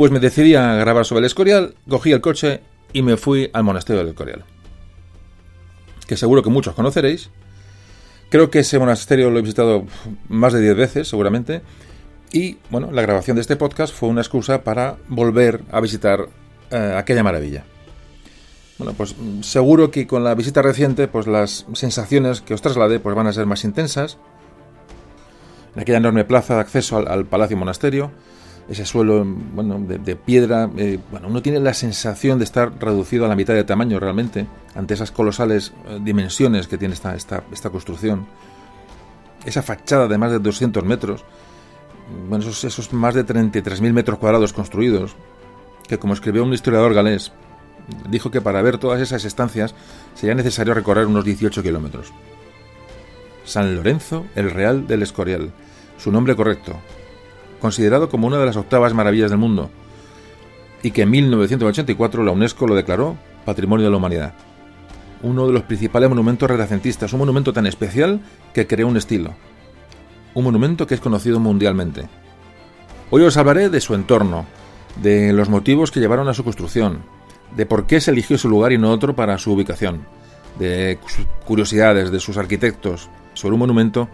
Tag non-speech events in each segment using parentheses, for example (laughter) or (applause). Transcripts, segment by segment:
Pues me decidí a grabar sobre el Escorial, cogí el coche y me fui al monasterio del Escorial. Que seguro que muchos conoceréis. Creo que ese monasterio lo he visitado más de 10 veces, seguramente. Y bueno, la grabación de este podcast fue una excusa para volver a visitar eh, aquella maravilla. Bueno, pues seguro que con la visita reciente, pues las sensaciones que os trasladé pues van a ser más intensas. En aquella enorme plaza de acceso al, palacio monasterio, ese suelo bueno, de, piedra, eh, bueno, uno tiene la sensación de estar reducido a la mitad de tamaño realmente ante esas colosales eh, dimensiones que tiene esta, esta, esta construcción. Esa fachada de más de 200 metros, bueno, esos, esos más de 33.000 metros cuadrados construidos, que como escribió un historiador galés, dijo que para ver todas esas estancias sería necesario recorrer unos 18 kilómetros. San Lorenzo el Real del Escorial, su nombre correcto, considerado como una de las octavas maravillas del mundo, y que en 1984 la UNESCO lo declaró Patrimonio de la Humanidad. Uno de los principales monumentos renacentistas, un monumento tan especial que creó un estilo, un monumento que es conocido mundialmente. Hoy os hablaré de su entorno, de los motivos que llevaron a su construcción, de por qué se eligió ese lugar y no otro para su ubicación, de curiosidades de sus arquitectos sobre un monumento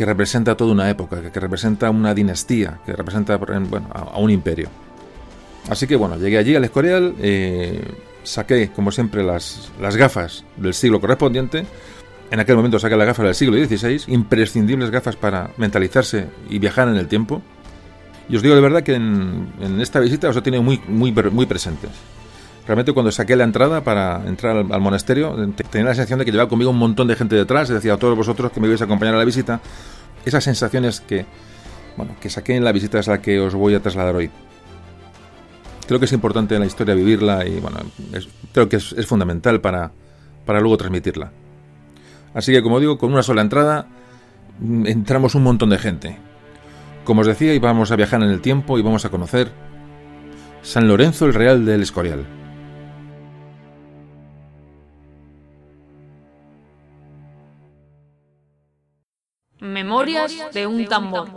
que representa toda una época, que representa una dinastía, que representa bueno, a, un imperio. Así que bueno, llegué allí al Escorial, eh, saqué como siempre las, las gafas del siglo correspondiente, en aquel momento saqué las gafas del siglo XVI, imprescindibles gafas para mentalizarse y viajar en el tiempo. Y os digo de verdad que en, esta visita os he tenido muy, muy, muy presentes. Realmente cuando saqué la entrada para entrar al, monasterio, tenía la sensación de que llevaba conmigo un montón de gente detrás, decir, a todos vosotros que me ibais a acompañar a la visita. Esas sensaciones que, bueno, que saqué en la visita es la que os voy a trasladar hoy. Creo que es importante en la historia vivirla y bueno, creo que es, es fundamental para, para luego transmitirla. Así que como digo, con una sola entrada mm, entramos un montón de gente. Como os decía, íbamos a viajar en el tiempo y vamos a conocer San Lorenzo el Real del Escorial. Memorias de un tambor.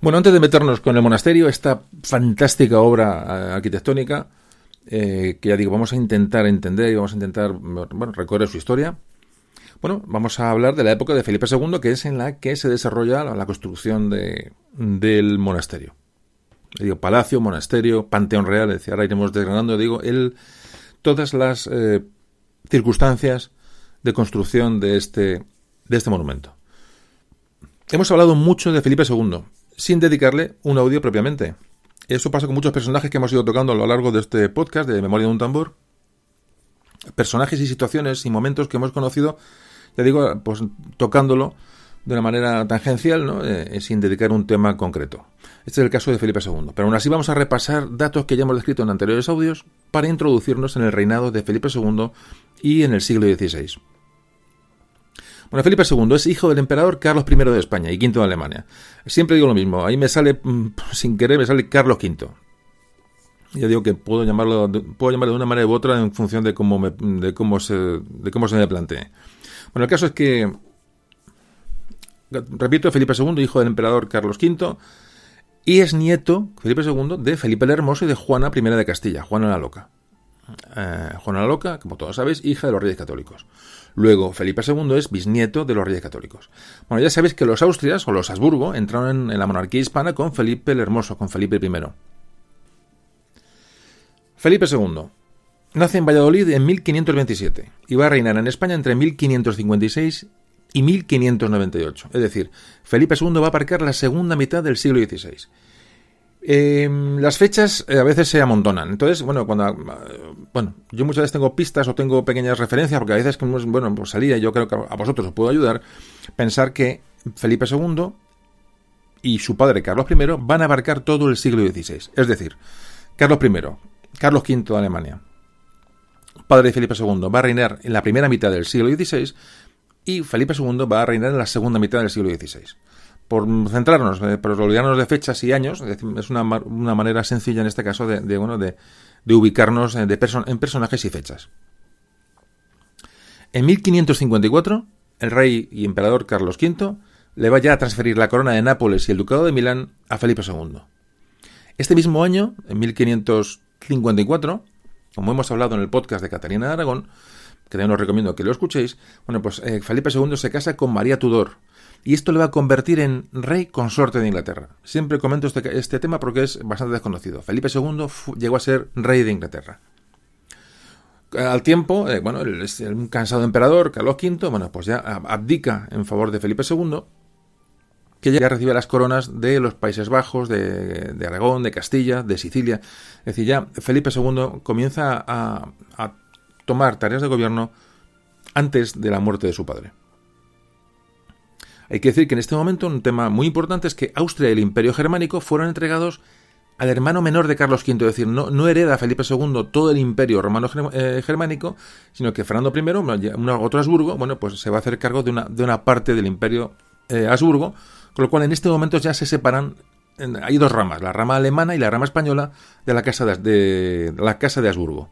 Bueno, antes de meternos con el monasterio, esta fantástica obra eh, arquitectónica, eh, que ya digo, vamos a intentar entender y vamos a intentar bueno, recorrer su historia. Bueno, vamos a hablar de la época de Felipe II, que es en la que se desarrolla la, construcción de, del monasterio. digo, palacio, monasterio, panteón real, decía, ahora iremos desgranando, digo, el, todas las eh, circunstancias de construcción de este, de este monumento. Hemos hablado mucho de Felipe II, sin dedicarle un audio propiamente. Eso pasa con muchos personajes que hemos ido tocando a lo largo de este podcast de Memoria de un Tambor. Personajes y situaciones y momentos que hemos conocido, ya digo, pues tocándolo de una manera tangencial, ¿no? Eh, sin dedicar un tema concreto. Este es el caso de Felipe II. Pero aún así vamos a repasar datos que ya hemos descrito en anteriores audios para introducirnos en el reinado de Felipe II y en el siglo XVI. Bueno, Felipe II es hijo del emperador Carlos I de España y V de Alemania. Siempre digo lo mismo, ahí me sale, mm, sin querer, me sale Carlos V. Ya digo que puedo llamarlo, puedo llamarlo de una manera u otra en función de cómo, me, de cómo, se, de cómo se me plantee. Bueno, el caso es que, repito, Felipe II, hijo del emperador Carlos V, y es nieto, Felipe II, de Felipe el Hermoso y de Juana I de Castilla, Juana la Loca. Eh, Juana la Loca, como todos sabéis, hija de los reyes católicos. Luego, Felipe II es bisnieto de los reyes católicos. Bueno, ya sabéis que los Austrias o los Habsburgo entraron en, la monarquía hispana con Felipe el Hermoso, con Felipe I. Felipe II nace en Valladolid en 1527 y va a reinar en España entre 1556 y 1598. Es decir, Felipe II va a aparcar la segunda mitad del siglo XVI. Em, las fechas eh, a veces se amontonan. Entonces, bueno, cuando eh, bueno, yo muchas veces tengo pistas o tengo pequeñas referencias, porque a veces, bueno, pues salía, yo creo que a vosotros os puedo ayudar, pensar que Felipe II y su padre Carlos I van a abarcar todo el siglo XVI. Es decir, Carlos I, Carlos V de Alemania, padre de Felipe II, va a reinar en la primera mitad del siglo XVI y Felipe II va a reinar en la segunda mitad del siglo XVI. Por centrarnos, eh, por olvidarnos de fechas y años, es, una, una, manera sencilla en este caso de, bueno, de, ubicarnos de en personajes y fechas. En 1554, el rey y emperador Carlos V le va ya a transferir la corona de Nápoles y el ducado de Milán a Felipe II. Este mismo año, en 1554, como hemos hablado en el podcast de Catalina de Aragón, que también os recomiendo que lo escuchéis, bueno, pues eh, Felipe II se casa con María Tudor, y esto le va a convertir en rey consorte de Inglaterra. Siempre comento este, este tema porque es bastante desconocido. Felipe II llegó a ser rey de Inglaterra. Al tiempo, eh, bueno, el, cansado emperador, Carlos V, bueno, pues ya abdica en favor de Felipe II, que ya recibe las coronas de los Países Bajos, de, Aragón, de Castilla, de Sicilia. Es decir, ya Felipe II comienza a tomar tareas de gobierno antes de la muerte de su padre. Hay que decir que en este momento un tema muy importante es que Austria y el Imperio Germánico fueron entregados al hermano menor de Carlos V, es decir, no, hereda Felipe II todo el imperio romano eh, germánico, sino que Fernando I, otro Habsburgo, bueno, pues se va a hacer cargo de una, de parte del imperio eh, Habsburgo, con lo cual en este momento ya se separan, hay dos ramas, la rama alemana y la rama española de la casa de, la casa de Habsburgo.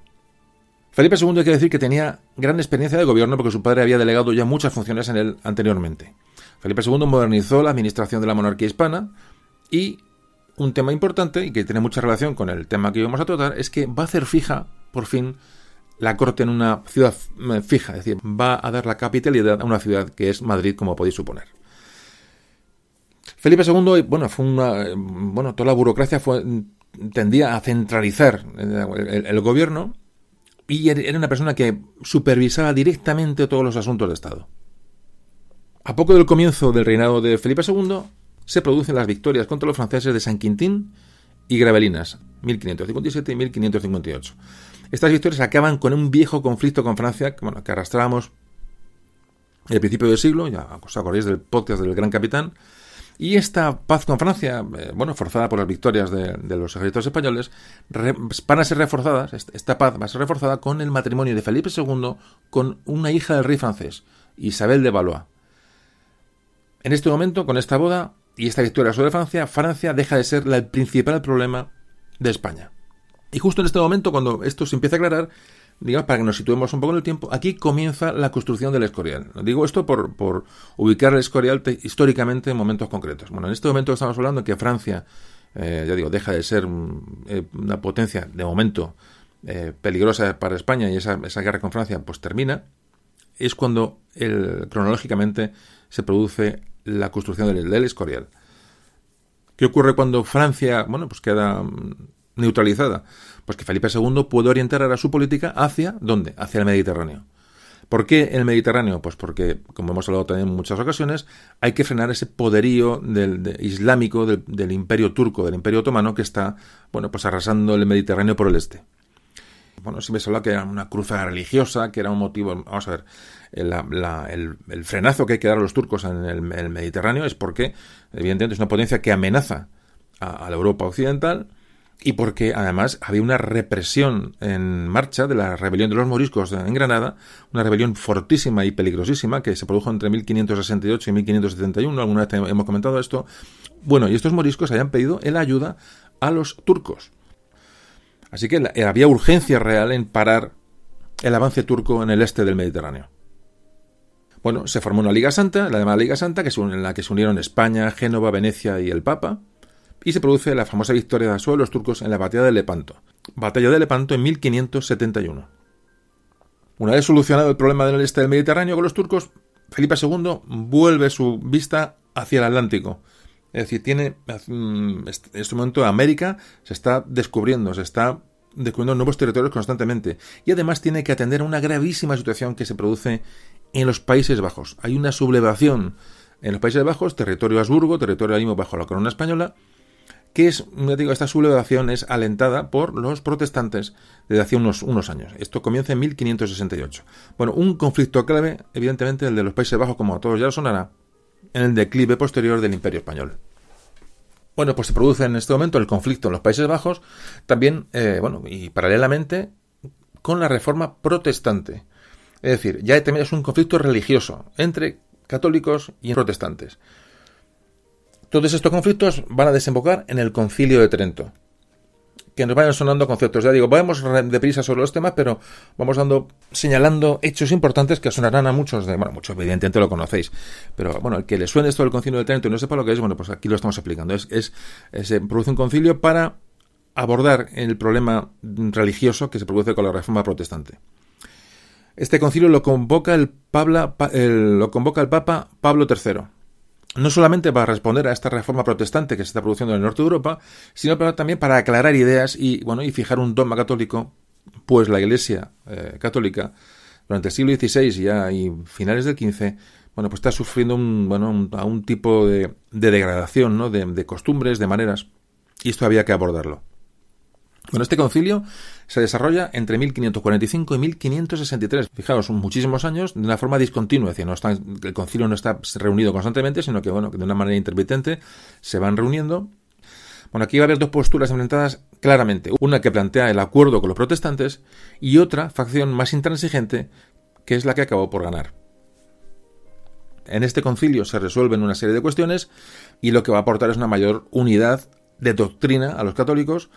Felipe II hay que decir que tenía gran experiencia de gobierno porque su padre había delegado ya muchas funciones en él anteriormente. Felipe II modernizó la administración de la monarquía hispana y un tema importante y que tiene mucha relación con el tema que íbamos a tratar es que va a hacer fija, por fin, la corte en una ciudad eh, fija, es decir, va a dar la capitalidad a una ciudad que es Madrid, como podéis suponer. Felipe II, bueno, fue una, eh, bueno, toda la burocracia fue, tendía a centralizar el, el gobierno y era una persona que supervisaba directamente todos los asuntos de Estado. A poco del comienzo del reinado de Felipe II, se producen las victorias contra los franceses de San Quintín y Gravelinas, 1557 y 1558. Estas victorias acaban con un viejo conflicto con Francia que, bueno, que arrastrábamos el principio del siglo, ya os acordáis del podcast del Gran Capitán, y esta paz con Francia, eh, bueno, forzada por las victorias de, los ejércitos españoles, van a ser reforzadas, esta paz va a ser reforzada con el matrimonio de Felipe II con una hija del rey francés, Isabel de Valois. En este momento, con esta boda, y esta victoria sobre Francia, Francia deja de ser el principal problema de España. Y justo en este momento, cuando esto se empieza a aclarar, digamos, para que nos situemos un poco en el tiempo, aquí comienza la construcción del Escorial. Digo esto por, por ubicar el Escorial históricamente en momentos concretos. Bueno, en este momento estamos hablando de que Francia, eh, ya digo, deja de ser eh, una potencia, de momento, eh, peligrosa para España y esa, esa, guerra con Francia pues termina, es cuando el, cronológicamente se produce la construcción del, Escorial. ¿Qué ocurre cuando Francia, bueno, pues queda mm, neutralizada? Pues que Felipe II puede orientar ahora su política hacia, ¿dónde? Hacia el Mediterráneo. ¿Por qué el Mediterráneo? Pues porque, como hemos hablado también en muchas ocasiones, hay que frenar ese poderío del, islámico del, del, imperio turco, del imperio otomano, que está, bueno, pues arrasando el Mediterráneo por el este. Bueno, siempre se habla que era una cruzada religiosa, que era un motivo, vamos a ver, el, frenazo que hay que dar a los turcos en el, Mediterráneo es porque, evidentemente, es una potencia que amenaza a, la Europa occidental y porque además había una represión en marcha de la rebelión de los moriscos en Granada, una rebelión fortísima y peligrosísima que se produjo entre 1568 y 1571, alguna vez hemos comentado esto. Bueno, y estos moriscos habían pedido la ayuda a los turcos. Así que había urgencia real en parar el avance turco en el este del Mediterráneo. Bueno, se formó una Liga Santa, la llamada Liga Santa, que en la que se unieron España, Génova, Venecia y el Papa, y se produce la famosa victoria de los turcos en la batalla de Lepanto. Batalla de Lepanto en 1571. Una vez solucionado el problema del este del Mediterráneo con los turcos, Felipe II vuelve su vista hacia el Atlántico. Es decir, tiene en este momento América se está descubriendo, se está descubriendo nuevos territorios constantemente. Y además tiene que atender a una gravísima situación que se produce en los Países Bajos. Hay una sublevación en los Países Bajos, territorio Habsburgo, territorio mismo bajo la corona española, que es, digo, esta sublevación es alentada por los protestantes desde hace unos, unos años. Esto comienza en 1568. Bueno, un conflicto clave, evidentemente, el de los Países Bajos, como a todos ya lo sonará, en el declive posterior del Imperio Español. Bueno, pues se produce en este momento el conflicto en los Países Bajos, también, eh, bueno, y paralelamente con la reforma protestante. Es decir, ya también es un conflicto religioso entre católicos y protestantes. Todos estos conflictos van a desembocar en el concilio de Trento. Que nos vayan sonando conceptos. Ya digo, vamos deprisa sobre los temas, pero vamos dando, señalando hechos importantes que sonarán a muchos de, bueno, muchos evidentemente lo conocéis. Pero bueno, el que le suene esto del concilio de Trento y no sepa lo que es, bueno, pues aquí lo estamos explicando. Es, es, se produce un concilio para abordar el problema religioso que se produce con la reforma protestante. Este concilio lo convoca el, Pabla, lo convoca el Papa Pablo III no solamente para responder a esta reforma protestante que se está produciendo en el norte de Europa, sino también para aclarar ideas y, bueno, y fijar un dogma católico, pues la Iglesia eh, católica durante el siglo XVI ya y finales del XV, bueno, pues está sufriendo un, bueno, un, tipo de, degradación, ¿no? de costumbres, de maneras, y esto había que abordarlo. Bueno, este concilio se desarrolla entre 1545 y 1563. Fijaos, son muchísimos años de una forma discontinua. Es decir, no el concilio no está reunido constantemente, sino que, bueno, de una manera intermitente se van reuniendo. Bueno, aquí va a haber dos posturas enfrentadas claramente. Una que plantea el acuerdo con los protestantes y otra facción más intransigente, que es la que acabó por ganar. En este concilio se resuelven una serie de cuestiones y lo que va a aportar es una mayor unidad de doctrina a los católicos,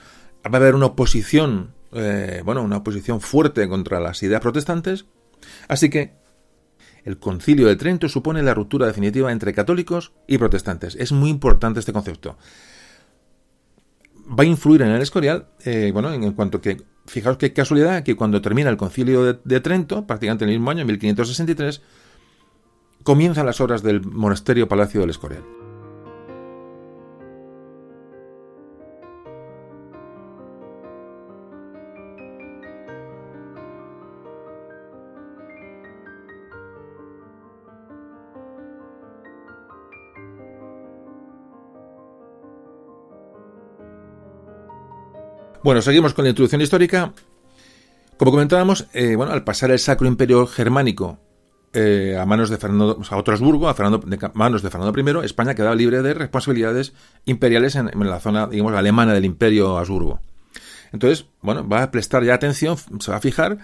va a haber una oposición, eh, bueno, una oposición fuerte contra las ideas protestantes. Así que el concilio de Trento supone la ruptura definitiva entre católicos y protestantes. Es muy importante este concepto. Va a influir en el Escorial, eh, bueno, en, cuanto que, fijaos qué casualidad, que cuando termina el concilio de, de Trento, prácticamente en el mismo año, en 1563, comienzan las obras del monasterio Palacio del Escorial. Bueno, seguimos con la introducción histórica. Como comentábamos, eh, bueno, al pasar el Sacro Imperio Germánico eh, a manos de Fernando, a otro Habsburgo, a Fernando, manos de Fernando I, España quedaba libre de responsabilidades imperiales en, la zona, digamos, alemana del Imperio Habsburgo. Entonces, bueno, va a prestar ya atención, se va a fijar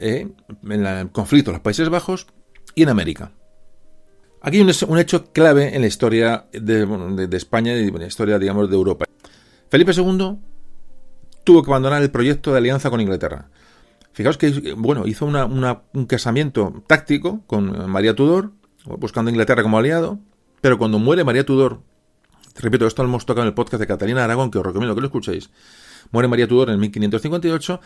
eh, en el conflicto en los Países Bajos y en América. Aquí hay un, hecho clave en la historia de, de España y en la historia, digamos, de Europa. Felipe II tuvo que abandonar el proyecto de alianza con Inglaterra. Fijaos que, bueno, hizo un casamiento táctico con María Tudor, buscando a Inglaterra como aliado, pero cuando muere María Tudor, repito, esto lo hemos tocado en el podcast de Catalina Aragón, que os recomiendo que lo escuchéis, muere María Tudor en 1558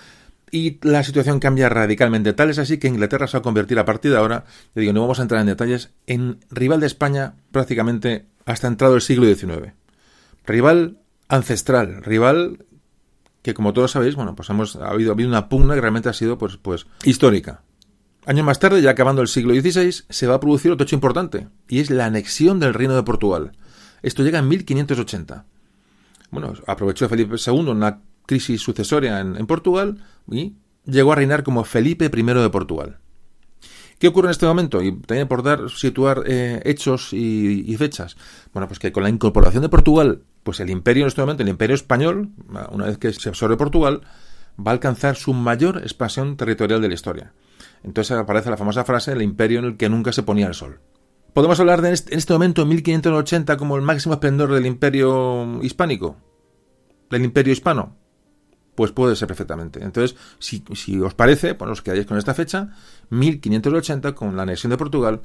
y la situación cambia radicalmente. Tal es así que Inglaterra se va a convertir a partir de ahora, digo, no vamos a entrar en detalles, en rival de España prácticamente hasta entrado el siglo XIX. Rival ancestral, rival que como todos sabéis, bueno, pues hemos ha habido, habido una pugna que realmente ha sido pues, pues histórica. Años más tarde, ya acabando el siglo XVI, se va a producir otro hecho importante, y es la anexión del Reino de Portugal. Esto llega en 1580. Bueno, aprovechó Felipe II una crisis sucesoria en, Portugal y llegó a reinar como Felipe I de Portugal. ¿Qué ocurre en este momento? Y también por dar, situar eh, hechos y, y, fechas. Bueno, pues que con la incorporación de Portugal pues el imperio en este momento, el imperio español, una vez que se absorbe Portugal, va a alcanzar su mayor expansión territorial de la historia. Entonces aparece la famosa frase, el imperio en el que nunca se ponía el sol. ¿Podemos hablar de en este momento, en 1580, como el máximo esplendor del imperio hispánico? ¿Del imperio hispano? Pues puede ser perfectamente. Entonces, si, os parece, pues os quedáis con esta fecha, 1580, con la anexión de Portugal,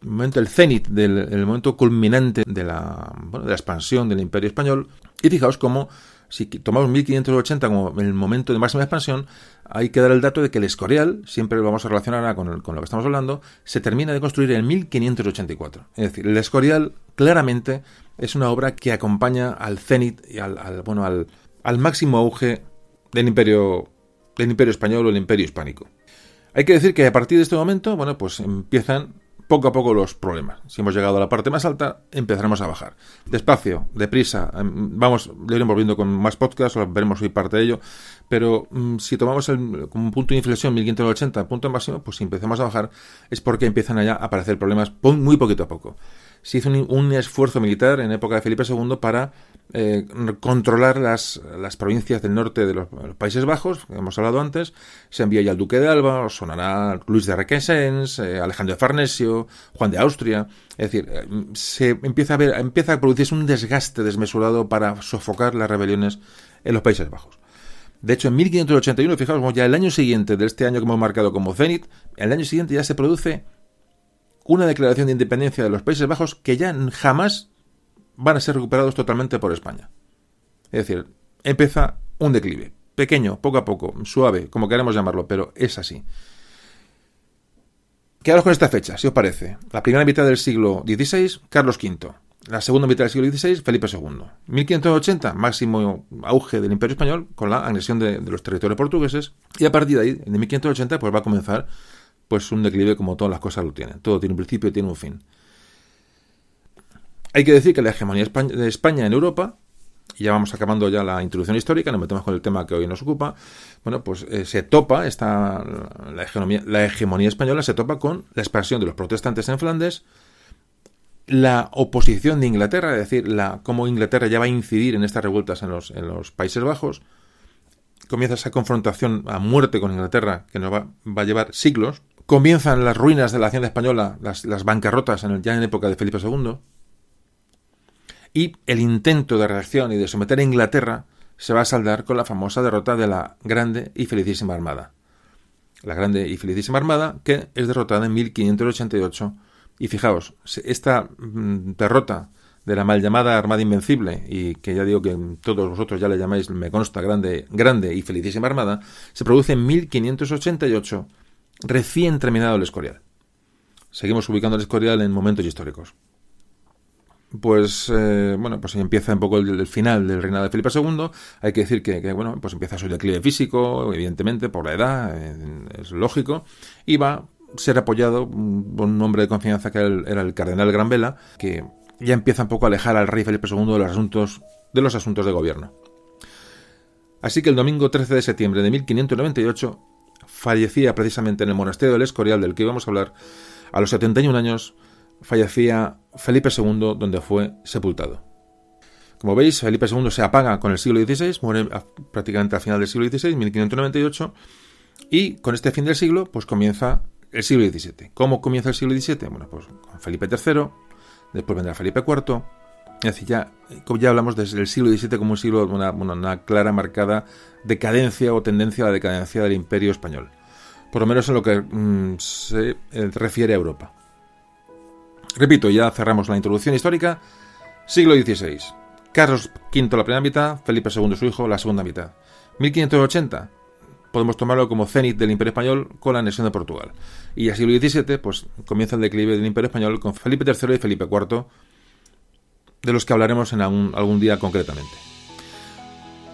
el momento, el cenit, del el momento culminante de la, bueno, de la expansión del Imperio Español. Y fijaos cómo, si tomamos 1580 como el momento de máxima expansión, hay que dar el dato de que el Escorial, siempre lo vamos a relacionar con, con lo que estamos hablando, se termina de construir en 1584. Es decir, el Escorial claramente es una obra que acompaña al cenit y al, al bueno, al, al máximo auge del Imperio, del Imperio Español o el Imperio Hispánico. Hay que decir que a partir de este momento, bueno, pues empiezan poco a poco los problemas. Si hemos llegado a la parte más alta, empezaremos a bajar. Despacio, deprisa, em, vamos, lo iremos volviendo con más podcasts, veremos hoy parte de ello, Pero mm, si tomamos el, como un punto de inflexión 1580, punto máximo, pues si empezamos a bajar es porque empiezan allá a aparecer problemas muy poquito a poco. Se hizo un, esfuerzo militar en época de Felipe II para eh, controlar las, las, provincias del norte de los, Países Bajos, que hemos hablado antes. Se envió ya al duque de Alba, sonará Luis de Requesens, eh, Alejandro de Farnesio, Juan de Austria. Es decir, eh, se empieza a, ver, empieza a producirse un desgaste desmesurado para sofocar las rebeliones en los Países Bajos. De hecho, en 1581, fijaos, ya el año siguiente de este año que hemos marcado como cenit, el año siguiente ya se produce una declaración de independencia de los Países Bajos que ya jamás van a ser recuperados totalmente por España. Es decir, empieza un declive, pequeño, poco a poco, suave, como queramos llamarlo, pero es así. Quedaros con esta fecha, si os parece. La primera mitad del siglo XVI, Carlos V. La segunda mitad del siglo XVI, Felipe II. 1580, máximo auge del Imperio Español con la anexión de, los territorios portugueses. Y a partir de ahí, de 1580, pues va a comenzar pues un declive como todas las cosas lo tienen. Todo tiene un principio y tiene un fin. Hay que decir que la hegemonía de España en Europa, y ya vamos acabando ya la introducción histórica, nos metemos con el tema que hoy nos ocupa, bueno, pues eh, se topa, esta, la, hegemonía, la hegemonía española se topa con la expansión de los protestantes en Flandes, la oposición de Inglaterra, es decir, la, cómo Inglaterra ya va a incidir en estas revueltas en los, en los Países Bajos, comienza esa confrontación a muerte con Inglaterra que nos va, a llevar siglos, comienzan las ruinas de la hacienda española, las, bancarrotas en el, ya en época de Felipe II, y el intento de reacción y de someter a Inglaterra se va a saldar con la famosa derrota de la Grande y Felicísima Armada. La Grande y Felicísima Armada, que es derrotada en 1588 y fijaos, esta mm, derrota de la mal llamada Armada Invencible, y que ya digo que todos vosotros ya le llamáis, me consta, grande, grande y felicísima Armada, se produce en 1588, recién terminado el Escorial. Seguimos ubicando el Escorial en momentos históricos. Pues eh, bueno, pues empieza un poco el, final del reinado de Felipe II. Hay que decir que, bueno, pues empieza su declive físico, evidentemente, por la edad, es lógico, y va ser apoyado por un hombre de confianza que era el, cardenal Granvela, que ya empieza un poco a alejar al rey Felipe II de los asuntos de, los asuntos de gobierno. Así que el domingo 13 de septiembre de 1598 fallecía precisamente en el monasterio del Escorial del que íbamos a hablar, a los 71 años, fallecía Felipe II donde fue sepultado. Como veis, Felipe II se apaga con el siglo XVI, muere prácticamente al final del siglo XVI, 1598, y con este fin del siglo, pues comienza el siglo XVII. ¿Cómo comienza el siglo XVII? Bueno, pues con Felipe III, después vendrá Felipe IV. Es decir, ya, ya hablamos desde el siglo XVII como un siglo, una, una clara, marcada decadencia o tendencia a la decadencia del imperio español. Por lo menos en lo que mm, se eh, refiere a Europa. Repito, ya cerramos la introducción histórica. Siglo XVI. Carlos V la primera mitad, Felipe II su hijo la segunda mitad. 1580, podemos tomarlo como cenit del Imperio Español con la anexión de Portugal. Y a siglo XVII, pues comienza el declive del Imperio Español con Felipe III y Felipe IV, de los que hablaremos en algún, algún día concretamente.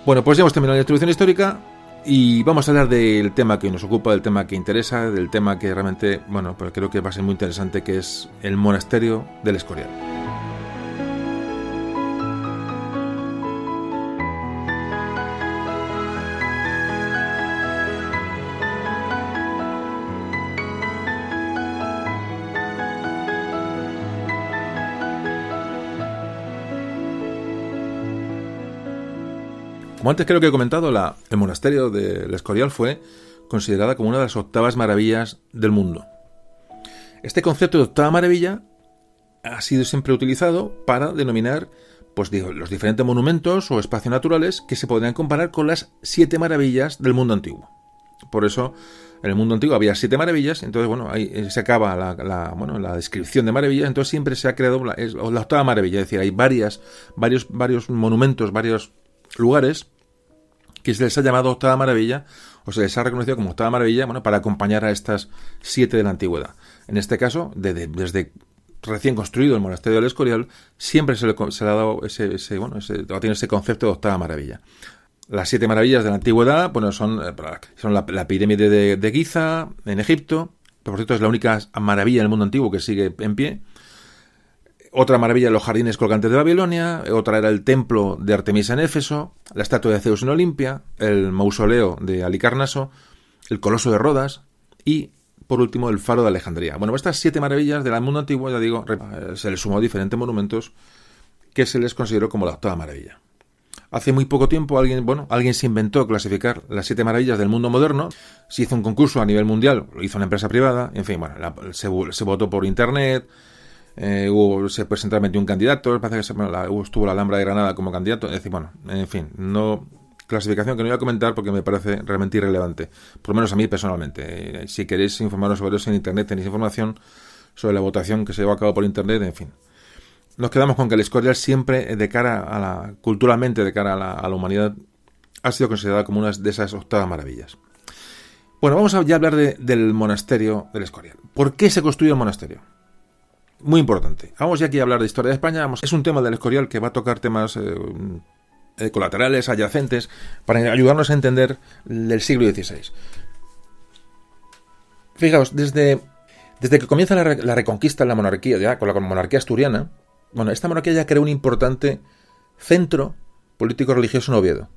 Bueno, pues ya hemos terminado la introducción histórica y vamos a hablar del tema que nos ocupa, del tema que interesa, del tema que realmente, bueno, pues creo que va a ser muy interesante, que es el monasterio del Escorial. Como antes creo que he comentado, el monasterio del Escorial fue considerada como una de las octavas maravillas del mundo. Este concepto de octava maravilla ha sido siempre utilizado para denominar pues, los diferentes monumentos o espacios naturales que se podrían comparar con las siete maravillas del mundo antiguo. Por eso, en el mundo antiguo había siete maravillas, entonces, bueno, ahí se acaba la, bueno, la descripción de maravillas, entonces siempre se ha creado la, la octava maravilla, es decir, hay varias, varios, varios monumentos, varios lugares que se les ha llamado octava maravilla o se les ha reconocido como octava maravilla bueno, para acompañar a estas siete de la antigüedad. En este caso, desde, recién construido el monasterio del Escorial, siempre se le, ha dado ese, bueno, tiene ese concepto de octava maravilla. Las siete maravillas de la antigüedad bueno, son, eh, son la, pirámide de, de, Giza en Egipto, por cierto es la única maravilla del mundo antiguo que sigue en pie. Otra maravilla, los jardines colgantes de Babilonia. Otra era el templo de Artemisa en Éfeso. La estatua de Zeus en Olimpia. El mausoleo de Alicarnaso. El coloso de Rodas. Y, por último, el faro de Alejandría. Bueno, estas siete maravillas del mundo antiguo, ya digo, se les sumó diferentes monumentos que se les consideró como la octava maravilla. Hace muy poco tiempo alguien, bueno, alguien se inventó clasificar las siete maravillas del mundo moderno. Se hizo un concurso a nivel mundial, lo hizo una empresa privada. En fin, bueno, se, votó por internet. Eh, hubo, se presentaron un candidato. Parece que estuvo la Alhambra de Granada como candidato. Es decir, bueno, en fin, no clasificación que no voy a comentar porque me parece realmente irrelevante. Por lo menos a mí personalmente. Eh, si queréis informaros sobre eso en internet, tenéis información sobre la votación que se llevó a cabo por internet, en fin nos quedamos con que el Escorial siempre, de cara a la, culturalmente, de cara a la, humanidad, ha sido considerada como una de esas octavas maravillas. Bueno, vamos a ya hablar del monasterio del Escorial. ¿Por qué se construyó el monasterio? Muy importante. Vamos ya aquí a hablar de historia de España. es un tema del Escorial que va a tocar temas eh, eh, colaterales, adyacentes, para ayudarnos a entender el siglo XVI. Fijaos, desde, desde que comienza la, la reconquista de la monarquía, ya con la monarquía asturiana, bueno, esta monarquía ya creó un importante centro político-religioso en Oviedo.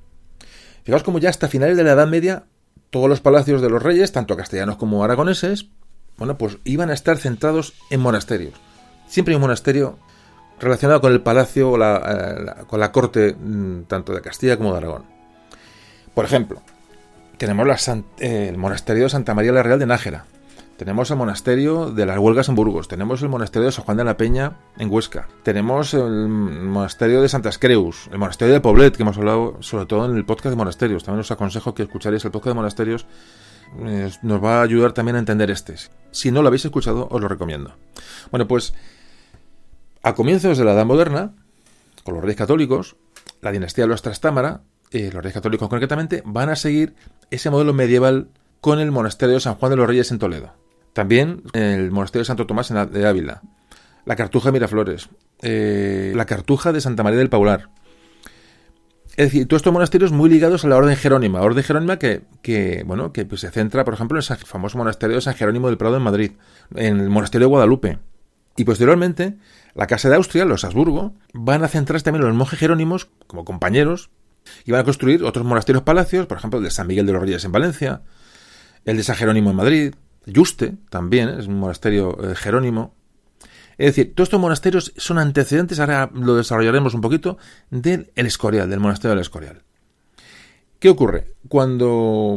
Fijaos como ya hasta finales de la Edad Media todos los palacios de los reyes, tanto castellanos como aragoneses, bueno, pues iban a estar centrados en monasterios. Siempre hay un monasterio relacionado con el palacio o la, eh, con la corte mm, tanto de Castilla como de Aragón. Por ejemplo, tenemos eh, el monasterio de Santa María la Real de Nájera, tenemos el monasterio de las Huelgas en Burgos, tenemos el monasterio de San Juan de la Peña en Huesca, tenemos el monasterio de Santas Creus, el monasterio de Poblet, que hemos hablado sobre todo en el podcast de monasterios. También os aconsejo que escucharéis el podcast de monasterios, nos va a ayudar también a entender este. Si no lo habéis escuchado, os lo recomiendo. Bueno, pues a comienzos de la Edad Moderna, con los reyes católicos, la dinastía de los Trastámara, eh, los reyes católicos concretamente, van a seguir ese modelo medieval con el monasterio de San Juan de los Reyes en Toledo. También el monasterio de Santo Tomás de Ávila, la Cartuja de Miraflores, eh, la Cartuja de Santa María del Paular. Es decir, todos estos monasterios muy ligados a la Orden Jerónima. Orden Jerónima que, bueno, que pues, se centra, por ejemplo, en el famoso monasterio de San Jerónimo del Prado en Madrid, en el monasterio de Guadalupe. Y posteriormente, la Casa de Austria, los Habsburgo, van a centrarse también los monjes jerónimos como compañeros y van a construir otros monasterios palacios, por ejemplo, el de San Miguel de los Reyes en Valencia, el de San Jerónimo en Madrid, Yuste también, es un monasterio eh, jerónimo. Es decir, todos estos monasterios son antecedentes, ahora lo desarrollaremos un poquito, del Escorial, del monasterio del Escorial. ¿Qué ocurre? Cuando,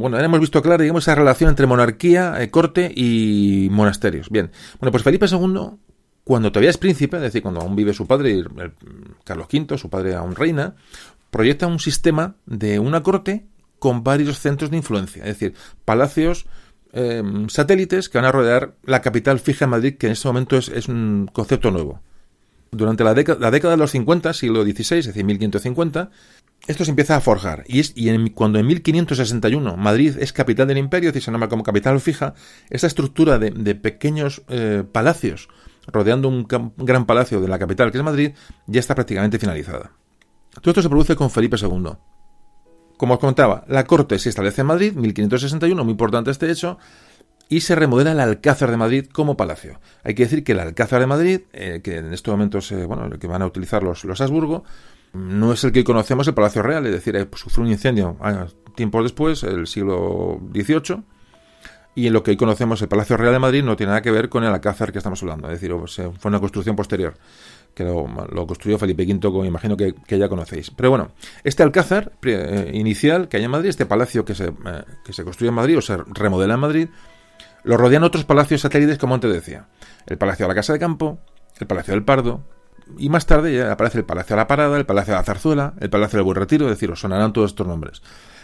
bueno, hemos visto claro, digamos, esa relación entre monarquía, eh, corte y monasterios. Bien, bueno, pues Felipe II, cuando todavía es príncipe, es decir, cuando aún vive su padre, Carlos V, su padre aún reina, proyecta un sistema de una corte con varios centros de influencia, es decir, palacios, Em, satélites que van a rodear la capital fija en Madrid, que en este momento es, un concepto nuevo. Durante la, década, de los 50, siglo XVI, es decir, 1550, esto se empieza a forjar. Y, es, y en, cuando en 1561 Madrid es capital del imperio, es decir, se llama como capital fija, esta estructura de, pequeños eh, palacios rodeando un, gran palacio de la capital, que es Madrid, ya está prácticamente finalizada. Todo esto se produce con Felipe II. Como os contaba, la corte se establece en Madrid, 1561, muy importante este hecho, y se remodela el Alcázar de Madrid como palacio. Hay que decir que el Alcázar de Madrid, eh, que en estos momentos bueno, el que van a utilizar los, los Habsburgo, no es el que conocemos el Palacio Real, es decir, eh, sufrió un incendio años, tiempos después, el siglo XVIII, y en lo que hoy conocemos el Palacio Real de Madrid no tiene nada que ver con el Alcázar que estamos hablando, es decir, fue una construcción posterior que lo, construyó Felipe V, como imagino que, ya conocéis. Pero bueno, este alcázar eh, inicial que hay en Madrid, este palacio que se, eh, que se construye en Madrid o se remodela en Madrid, lo rodean otros palacios satélites, como antes decía. El Palacio de la Casa de Campo, el Palacio del Pardo, y más tarde ya aparece el Palacio de la Parada, el Palacio de la Zarzuela, el Palacio del Buen Retiro, es decir, os sonarán todos estos nombres.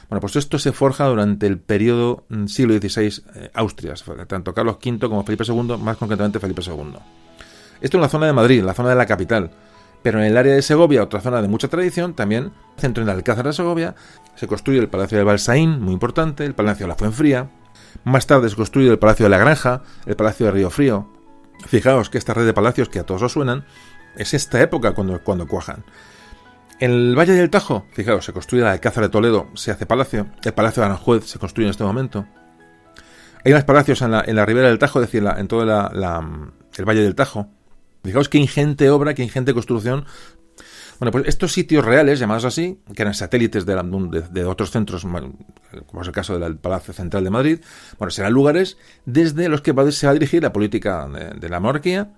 Bueno, pues esto se forja durante el periodo mm, siglo XVI eh, Austria, tanto Carlos V como Felipe II, más concretamente Felipe II. Esto en la zona de Madrid, en la zona de la capital. Pero en el área de Segovia, otra zona de mucha tradición, también, centro en Alcázar de Segovia, se construye el Palacio de Balsaín, muy importante, el Palacio de la Fuenfría. Más tarde se construye el Palacio de la Granja, el Palacio de Río Frío. Fijaos que esta red de palacios que a todos os suenan, es esta época cuando, cuando cuajan. En el Valle del Tajo, fijaos, se construye el Alcázar de Toledo, se hace palacio. El Palacio de Aranjuez se construye en este momento. Hay más palacios en la, en la ribera del Tajo, es decir, en todo el Valle del Tajo Fijaos qué ingente obra, qué ingente construcción. Bueno, pues estos sitios reales, llamados así, que eran satélites de, de, otros centros, como es el caso del Palacio Central de Madrid, bueno, serán lugares desde los que se va a dirigir la política de, la monarquía,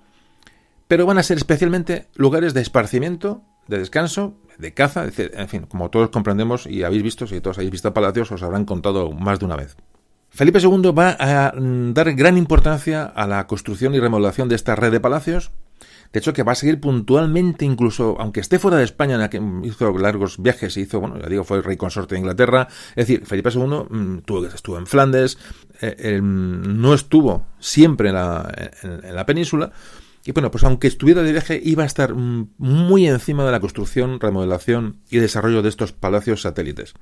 pero van a ser especialmente lugares de esparcimiento, de descanso, de caza, en fin, como todos comprendemos y habéis visto, si todos habéis visto palacios, os habrán contado más de una vez. Felipe II va a dar gran importancia a la construcción y remodelación de esta red de palacios, de hecho, que va a seguir puntualmente, incluso, aunque esté fuera de España, hizo largos viajes, hizo, bueno, ya digo, fue rey consorte de Inglaterra. Es decir, Felipe II mm, estuvo en Flandes, eh, no estuvo siempre en la, en la península, y bueno, pues aunque estuviera de viaje, iba a estar mm, muy encima de la construcción, remodelación y desarrollo de estos palacios satélites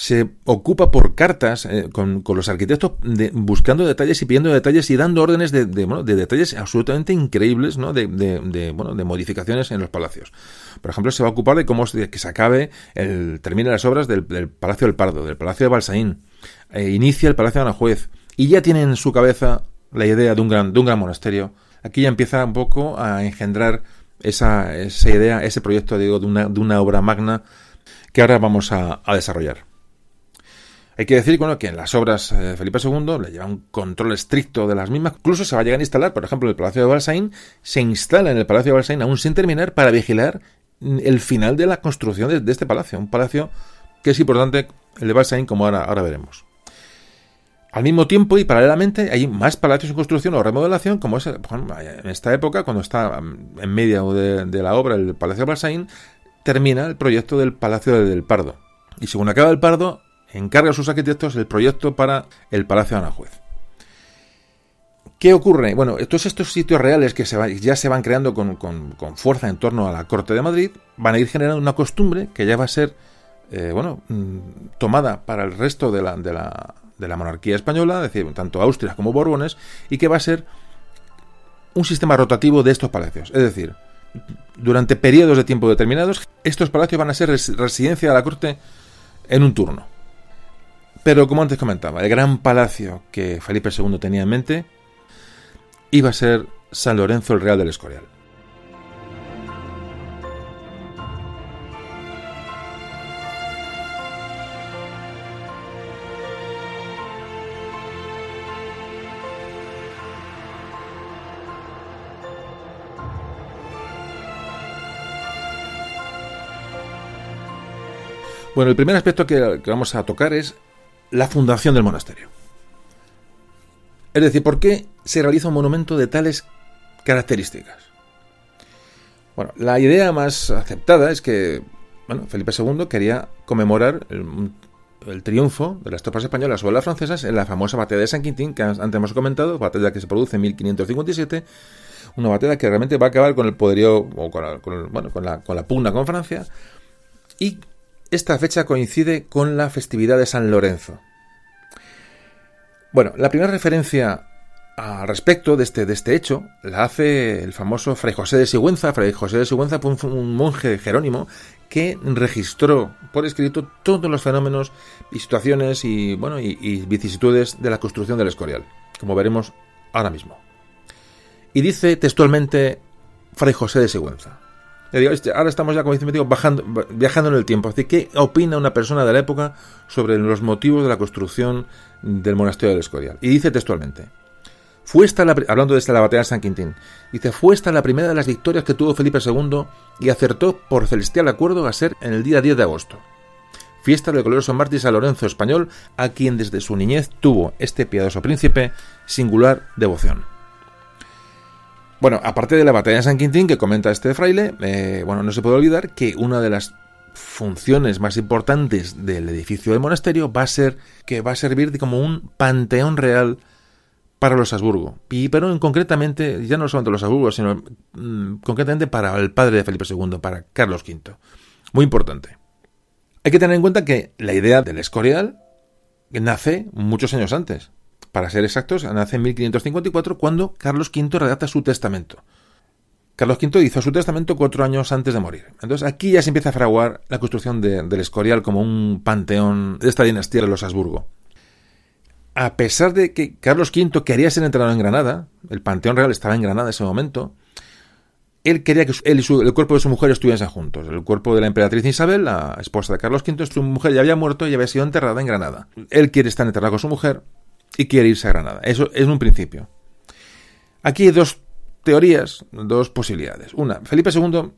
se ocupa por cartas eh, con, los arquitectos buscando detalles y pidiendo detalles y dando órdenes de, de, detalles absolutamente increíbles ¿no? de, bueno, de modificaciones en los palacios. Por ejemplo, se va a ocupar de cómo que se acabe, el, termine las obras del, Palacio del Pardo, del Palacio de Balsaín, e inicia el Palacio de Anajuez y ya tiene en su cabeza la idea de un gran, de un gran monasterio. Aquí ya empieza un poco a engendrar esa, idea, ese proyecto de, una, obra magna que ahora vamos a desarrollar. Hay que decir que en las obras de Felipe II le lleva un control estricto de las mismas. Incluso se va a llegar a instalar, por ejemplo, el Palacio de Balsaín, se instala en el Palacio de Balsaín aún sin terminar para vigilar el final de la construcción de, este palacio. Un palacio que es importante, el de Balsaín, como ahora, ahora veremos. Al mismo tiempo y paralelamente hay más palacios en construcción o remodelación, como es en esta época, cuando está en medio de, la obra el Palacio Balsaín, termina el proyecto del Palacio del Pardo. Y según acaba el Pardo, encarga a sus arquitectos el proyecto para el Palacio de Anajuez. ¿Qué ocurre? Bueno, todos estos sitios reales que ya se van creando con, fuerza en torno a la Corte de Madrid van a ir generando una costumbre que ya va a ser eh, bueno, mm, tomada para el resto de la, de, la, de la monarquía española, es decir, tanto Austria como Borbones, y que va a ser un sistema rotativo de estos palacios. Es decir, durante periodos de tiempo determinados, estos palacios van a ser residencia de la corte en un turno. Pero como antes comentaba, el gran palacio que Felipe II tenía en mente iba a ser San Lorenzo el Real del Escorial. Bueno, el primer aspecto que, vamos a tocar es la fundación del monasterio. Es decir, ¿por qué se realiza un monumento de tales características? Bueno, la idea más aceptada es que bueno, Felipe II quería conmemorar el, triunfo de las tropas españolas sobre las francesas en la famosa batalla de San Quintín, que antes hemos comentado, batalla que se produce en 1557, una batalla que realmente va a acabar con el poderío, o con bueno, con la, con la pugna con Francia, y esta fecha coincide con la festividad de San Lorenzo. Bueno, la primera referencia al respecto de este, de este hecho la hace el famoso Fray José de Sigüenza. Fray José de Sigüenza fue un, monje jerónimo que registró por escrito todos los fenómenos y situaciones y, bueno, y vicisitudes de la construcción del Escorial, como veremos ahora mismo. Y dice textualmente Fray José de Sigüenza. Ahora estamos ya, como dice bajando, viajando en el tiempo. Así, ¿qué opina una persona de la época sobre los motivos de la construcción del monasterio del Escorial? Y dice textualmente, fue esta la, hablando de la batalla de San Quintín, dice, fue esta la primera de las victorias que tuvo Felipe II y acertó por celestial acuerdo a ser en el día 10 de agosto. Fiesta del glorioso mártir San Lorenzo español, a quien desde su niñez tuvo este piadoso príncipe singular devoción. Bueno, aparte de la batalla de San Quintín que comenta este fraile, eh, bueno, no se puede olvidar que una de las funciones más importantes del edificio del monasterio va a ser que va a servir como un panteón real para los Habsburgo. Y pero en, concretamente, ya no solamente los Habsburgo, sino mm, concretamente para el padre de Felipe II, para Carlos V. Muy importante. Hay que tener en cuenta que la idea del Escorial nace muchos años antes. Para ser exactos, nace en 1554 cuando Carlos V redacta su testamento. Carlos V hizo su testamento cuatro años antes de morir. Entonces aquí ya se empieza a fraguar la construcción del Escorial como un panteón de esta dinastía de los Habsburgo. A pesar de que Carlos V quería ser entrenado en Granada, el Panteón Real estaba en Granada en ese momento, él quería que él y el cuerpo de su mujer estuviesen juntos. El cuerpo de la emperatriz Isabel, la esposa de Carlos V, su mujer ya había muerto y había sido enterrada en Granada. Él quiere estar enterrado con su mujer y quiere irse a Granada. Eso es un principio. Aquí hay dos teorías, dos posibilidades. Una, Felipe II,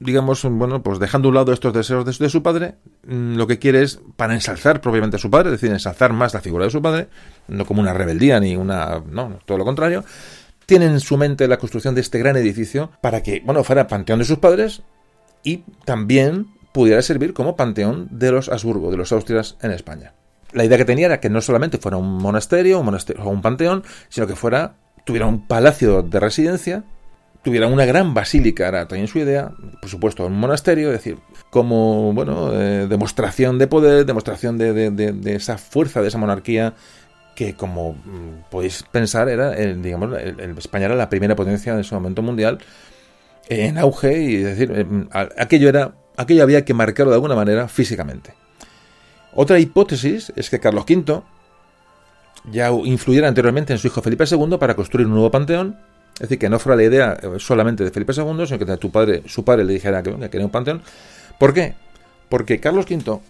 digamos, bueno, pues dejando a un lado estos deseos de, su padre, mm, lo que quiere es, para ensalzar propiamente a su padre, es decir, ensalzar más la figura de su padre, no como una rebeldía ni una, no, todo lo contrario, tiene en su mente la construcción de este gran edificio para que, bueno, fuera panteón de sus padres y también pudiera servir como panteón de los Habsburgo, de los Austrias en España. La idea que tenía era que no solamente fuera un monasterio, un monasterio o un panteón, sino que fuera tuviera un palacio de residencia, tuviera una gran basílica, era también su idea, por supuesto, un monasterio, es decir, como bueno, eh, demostración de poder, demostración de, esa fuerza, de esa monarquía que como mm, podéis pensar era, el, digamos, España era la primera potencia en ese momento mundial en auge y es decir, eh, aquello era, aquello había que marcarlo de alguna manera físicamente. Otra hipótesis es que Carlos V ya influyera anteriormente en su hijo Felipe II para construir un nuevo panteón, es decir, que no fuera la idea eh, solamente de Felipe II, sino que tu padre, su padre le dijera que, quería un panteón. ¿Por qué? Porque Carlos V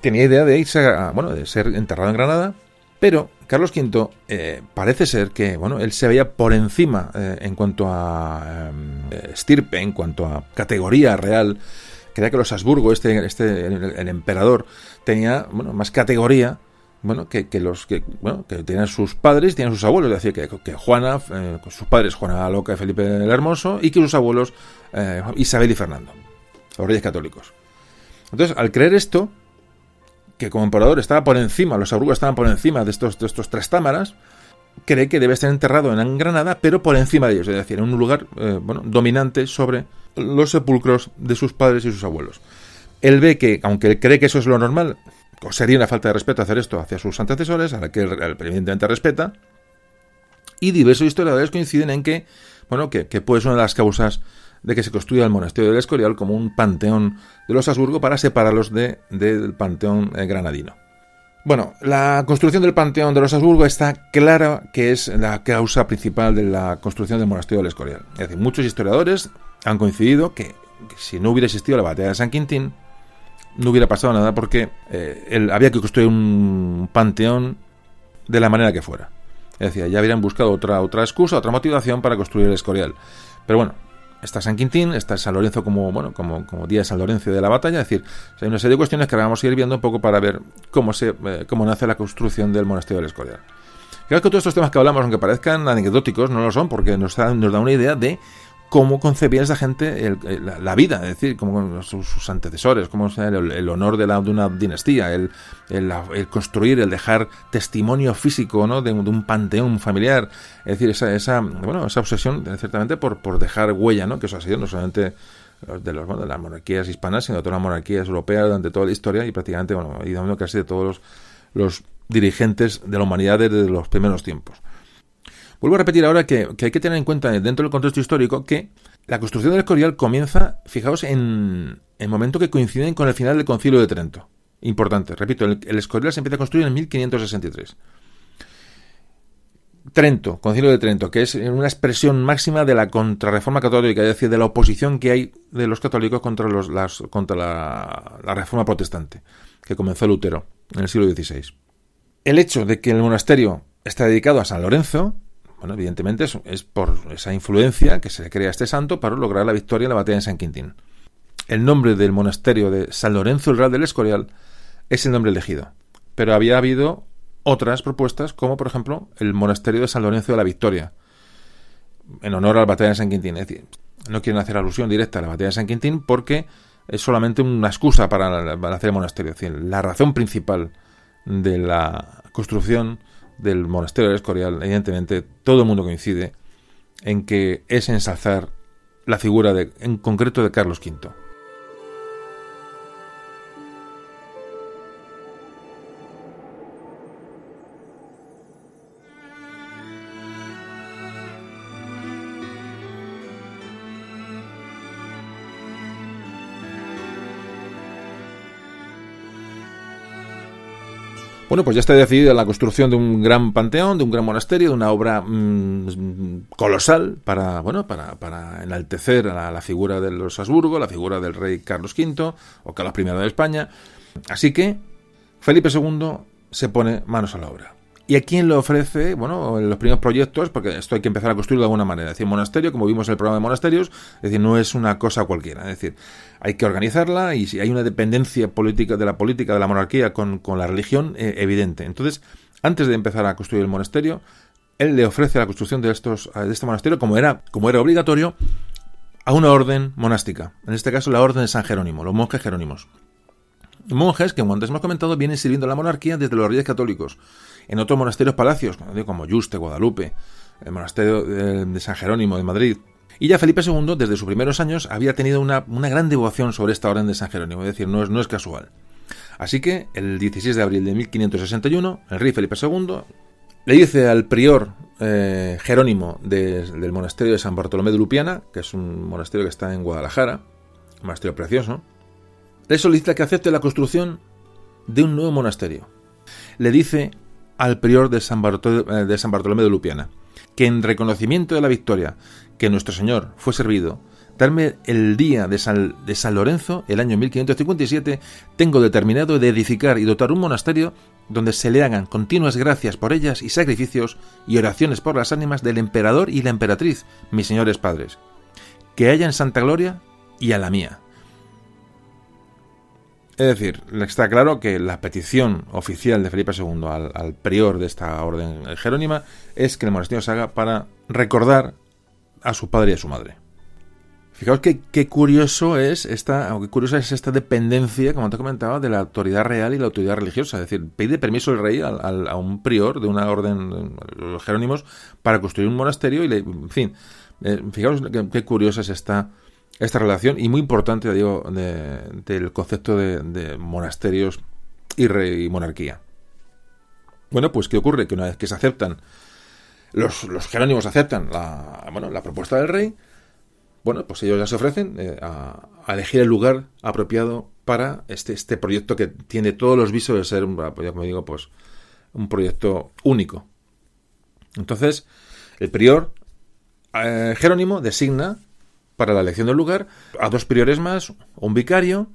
tenía idea de irse a, bueno, de ser enterrado en Granada, pero Carlos V eh, parece ser que bueno, él se veía por encima eh, en cuanto a eh, estirpe, en cuanto a categoría real. Creía que los Habsburgo, este, este, el, emperador, tenía bueno, más categoría bueno, que, los que, bueno, que tenían sus padres tenían sus abuelos. Es decir, que, que Juana, sus padres, Juana Loca y Felipe el Hermoso, y que sus abuelos, Isabel y Fernando, los reyes católicos. Entonces, al creer esto, que como emperador estaba por encima, los Abrugos estaban por encima de estos, de estos tres támaras, cree que debe estar enterrado en Granada, pero por encima de ellos, es decir, en un lugar eh, bueno, dominante sobre los sepulcros de sus padres y sus abuelos. Él ve que, aunque él cree que eso es lo normal, sería una falta de respeto hacer esto hacia sus antecesores, a la que él, evidentemente respeta, y diversos historiadores coinciden en que, bueno, que, que puede ser una de las causas de que se construya el monasterio del Escorial como un panteón de los Habsburgo para separarlos de, del panteón eh, granadino. Bueno, la construcción del panteón de los Habsburgo está clara que es la causa principal de la construcción del monasterio del Escorial. Es decir, muchos historiadores han coincidido que, si no hubiera existido la batalla de San Quintín, no hubiera pasado nada porque eh, había que construir un panteón de la manera que fuera. Es decir, ya habrían buscado otra, otra excusa, otra motivación para construir el Escorial. Pero bueno, está San Quintín, está San Lorenzo como, bueno, como, como día de San Lorenzo de la batalla, es decir, hay una serie de cuestiones que vamos a ir viendo un poco para ver cómo, se, eh, cómo nace la construcción del monasterio del Escorial. Creo que todos estos temas que hablamos, aunque parezcan anecdóticos, no lo son, porque nos, nos da una idea de cómo concebía esa gente la, vida, es decir, como sus, antecesores, cómo el, el, honor de, la, de una dinastía, el, el, construir, el dejar testimonio físico ¿no? de, un panteón familiar, es decir, esa, esa, bueno, esa obsesión ciertamente por, por dejar huella, ¿no? que eso ha sido no solamente de, los, de las monarquías hispanas, sino de todas las monarquías europeas durante toda la historia y prácticamente, bueno, y casi de todos los, los dirigentes de la humanidad desde los primeros tiempos. Vuelvo a repetir ahora que, hay que tener en cuenta dentro del contexto histórico que la construcción del Escorial comienza, fijaos, en el momento que coinciden con el final del Concilio de Trento. Importante, repito, el, Escorial se empieza a construir en 1563. Trento, Concilio de Trento, que es una expresión máxima de la contrarreforma católica, es decir, de la oposición que hay de los católicos contra, la, la, reforma protestante, que comenzó Lutero en el siglo XVI. El hecho de que el monasterio está dedicado a San Lorenzo bueno, evidentemente es, por esa influencia que se crea este santo para lograr la victoria en la batalla de San Quintín. El nombre del monasterio de San Lorenzo el Real del Escorial es el nombre elegido, pero había habido otras propuestas, como por ejemplo el monasterio de San Lorenzo de la Victoria, en honor a la batalla de San Quintín. Es decir, no quieren hacer alusión directa a la batalla de San Quintín porque es solamente una excusa para, hacer el monasterio. Es decir, la razón principal de la construcción del monasterio del Escorial, evidentemente todo el mundo coincide en que es ensalzar la figura de, en concreto de Carlos V. Bueno, pues ya está decidida la construcción de un gran panteón, de un gran monasterio, de una obra mmm, colosal para, bueno, para, para enaltecer a la, la, figura de los Habsburgo, la figura del rey Carlos V o Carlos I de España. Así que Felipe II se pone manos a la obra. ¿Y a quién le ofrece, bueno, los primeros proyectos? Porque esto hay que empezar a construirlo de alguna manera. Es decir, monasterio, como vimos en el programa de monasterios, es decir, no es una cosa cualquiera. Es decir, hay que organizarla y si hay una dependencia política de la política, de la monarquía con, con la religión, eh, evidente. Entonces, antes de empezar a construir el monasterio, él le ofrece la construcción de, estos, de este monasterio, como era, como era obligatorio, a una orden monástica. En este caso, la orden de San Jerónimo, los monjes jerónimos. Monjes que, como antes hemos comentado, vienen sirviendo a la monarquía desde los reyes católicos en otros monasterios palacios, como Yuste, Guadalupe, el monasterio de San Jerónimo de Madrid. Y ya Felipe II, desde sus primeros años, había tenido una, una gran devoción sobre esta orden de San Jerónimo, es decir, no es, no es casual. Así que, el 16 de abril de 1561, el rey Felipe II le dice al prior eh, Jerónimo de, del monasterio de San Bartolomé de Lupiana, que es un monasterio que está en Guadalajara, un monasterio precioso, le solicita que acepte la construcción de un nuevo monasterio. Le dice al prior de San, Bartolomé de, San Bartolomé de Lupiana, que en reconocimiento de la victoria que nuestro Señor fue servido, darme el día de San, de San Lorenzo, el año 1557, tengo determinado de edificar y dotar un monasterio donde se le hagan continuas gracias por ellas y sacrificios y oraciones por las ánimas del emperador y la emperatriz, mis señores padres, que haya en Santa Gloria y a la mía. Es decir, está claro que la petición oficial de Felipe II al, prior de esta orden jerónima es que el monasterio se haga para recordar a su padre y a su madre. Fijaos qué, curioso es esta, qué curiosa es esta dependencia, como te comentaba, de la autoridad real y la autoridad religiosa. Es decir, pide permiso el rey a un prior de una orden, los jerónimos, para construir un monasterio y, le, en fin, eh, fijaos qué curiosa es esta esta relación y muy importante, digo, del concepto de, monasterios y, rey, y monarquía. Bueno, pues ¿qué ocurre? Que una vez que se aceptan, los, los jerónimos aceptan la, bueno, la propuesta del rey, bueno, pues ellos ya se ofrecen eh, a, elegir el lugar apropiado para este, este proyecto que tiene todos los visos de ser, pues, como digo, pues un proyecto único. Entonces, el prior eh, Jerónimo designa para la elección del lugar a dos priores más, un vicario,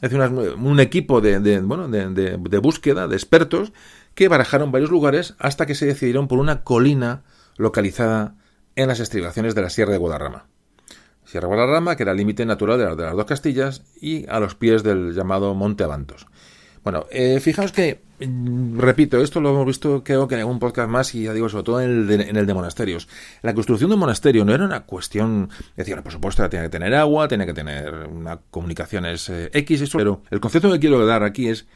es un equipo de, bueno, de, búsqueda, de expertos, que barajaron varios lugares hasta que se decidieron por una colina localizada en las estribaciones de la Sierra de Guadarrama. Sierra Guadarrama, que era el límite natural de, de las dos Castillas, y a los pies del llamado Monte Avantos. Bueno, eh, fijaos que, repito, esto lo hemos visto creo que en algún podcast más y ya digo, sobre todo en el, de, en el de monasterios. La construcción de un monasterio no era una cuestión, decir, por supuesto, tenía que tener agua, tenía que tener una comunicaciones eh, X, eso, pero el concepto que quiero dar aquí es,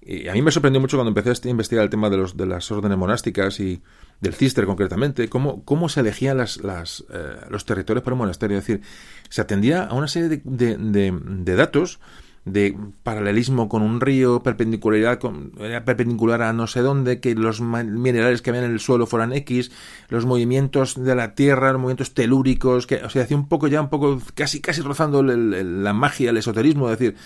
y a mí me sorprendió mucho cuando empecé a investigar el tema de, los, de las órdenes monásticas y del Cister concretamente, cómo, cómo se elegían las, las, eh, los territorios para un monasterio. Es decir, se atendía a una serie de, de datos de paralelismo con un río, perpendicularidad perpendicular a no sé dónde, que los minerales que había en el suelo fueran X, los movimientos de la Tierra, los movimientos telúricos, que o sea, hacía un poco ya un poco casi casi rozando la magia, el esoterismo, es decir,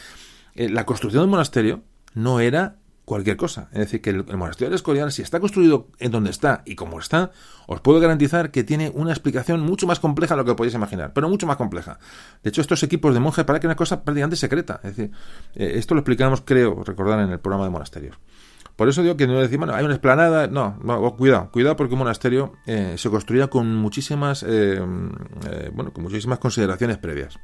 eh, la construcción del monasterio no era cualquier cosa. Es decir, que el, monasterio de Escorial, si está construido en donde está y como está, os puedo garantizar que tiene una explicación mucho más compleja de lo que podéis imaginar, pero mucho más compleja. De hecho, estos equipos de monjes que una cosa prácticamente secreta. Es decir, eh, esto lo explicamos, creo, recordar en el programa de monasterios. Por eso digo que no decimos, bueno, hay una esplanada. No, no cuidado, cuidado porque un monasterio eh, se construía con muchísimas, eh, bueno, con muchísimas consideraciones previas.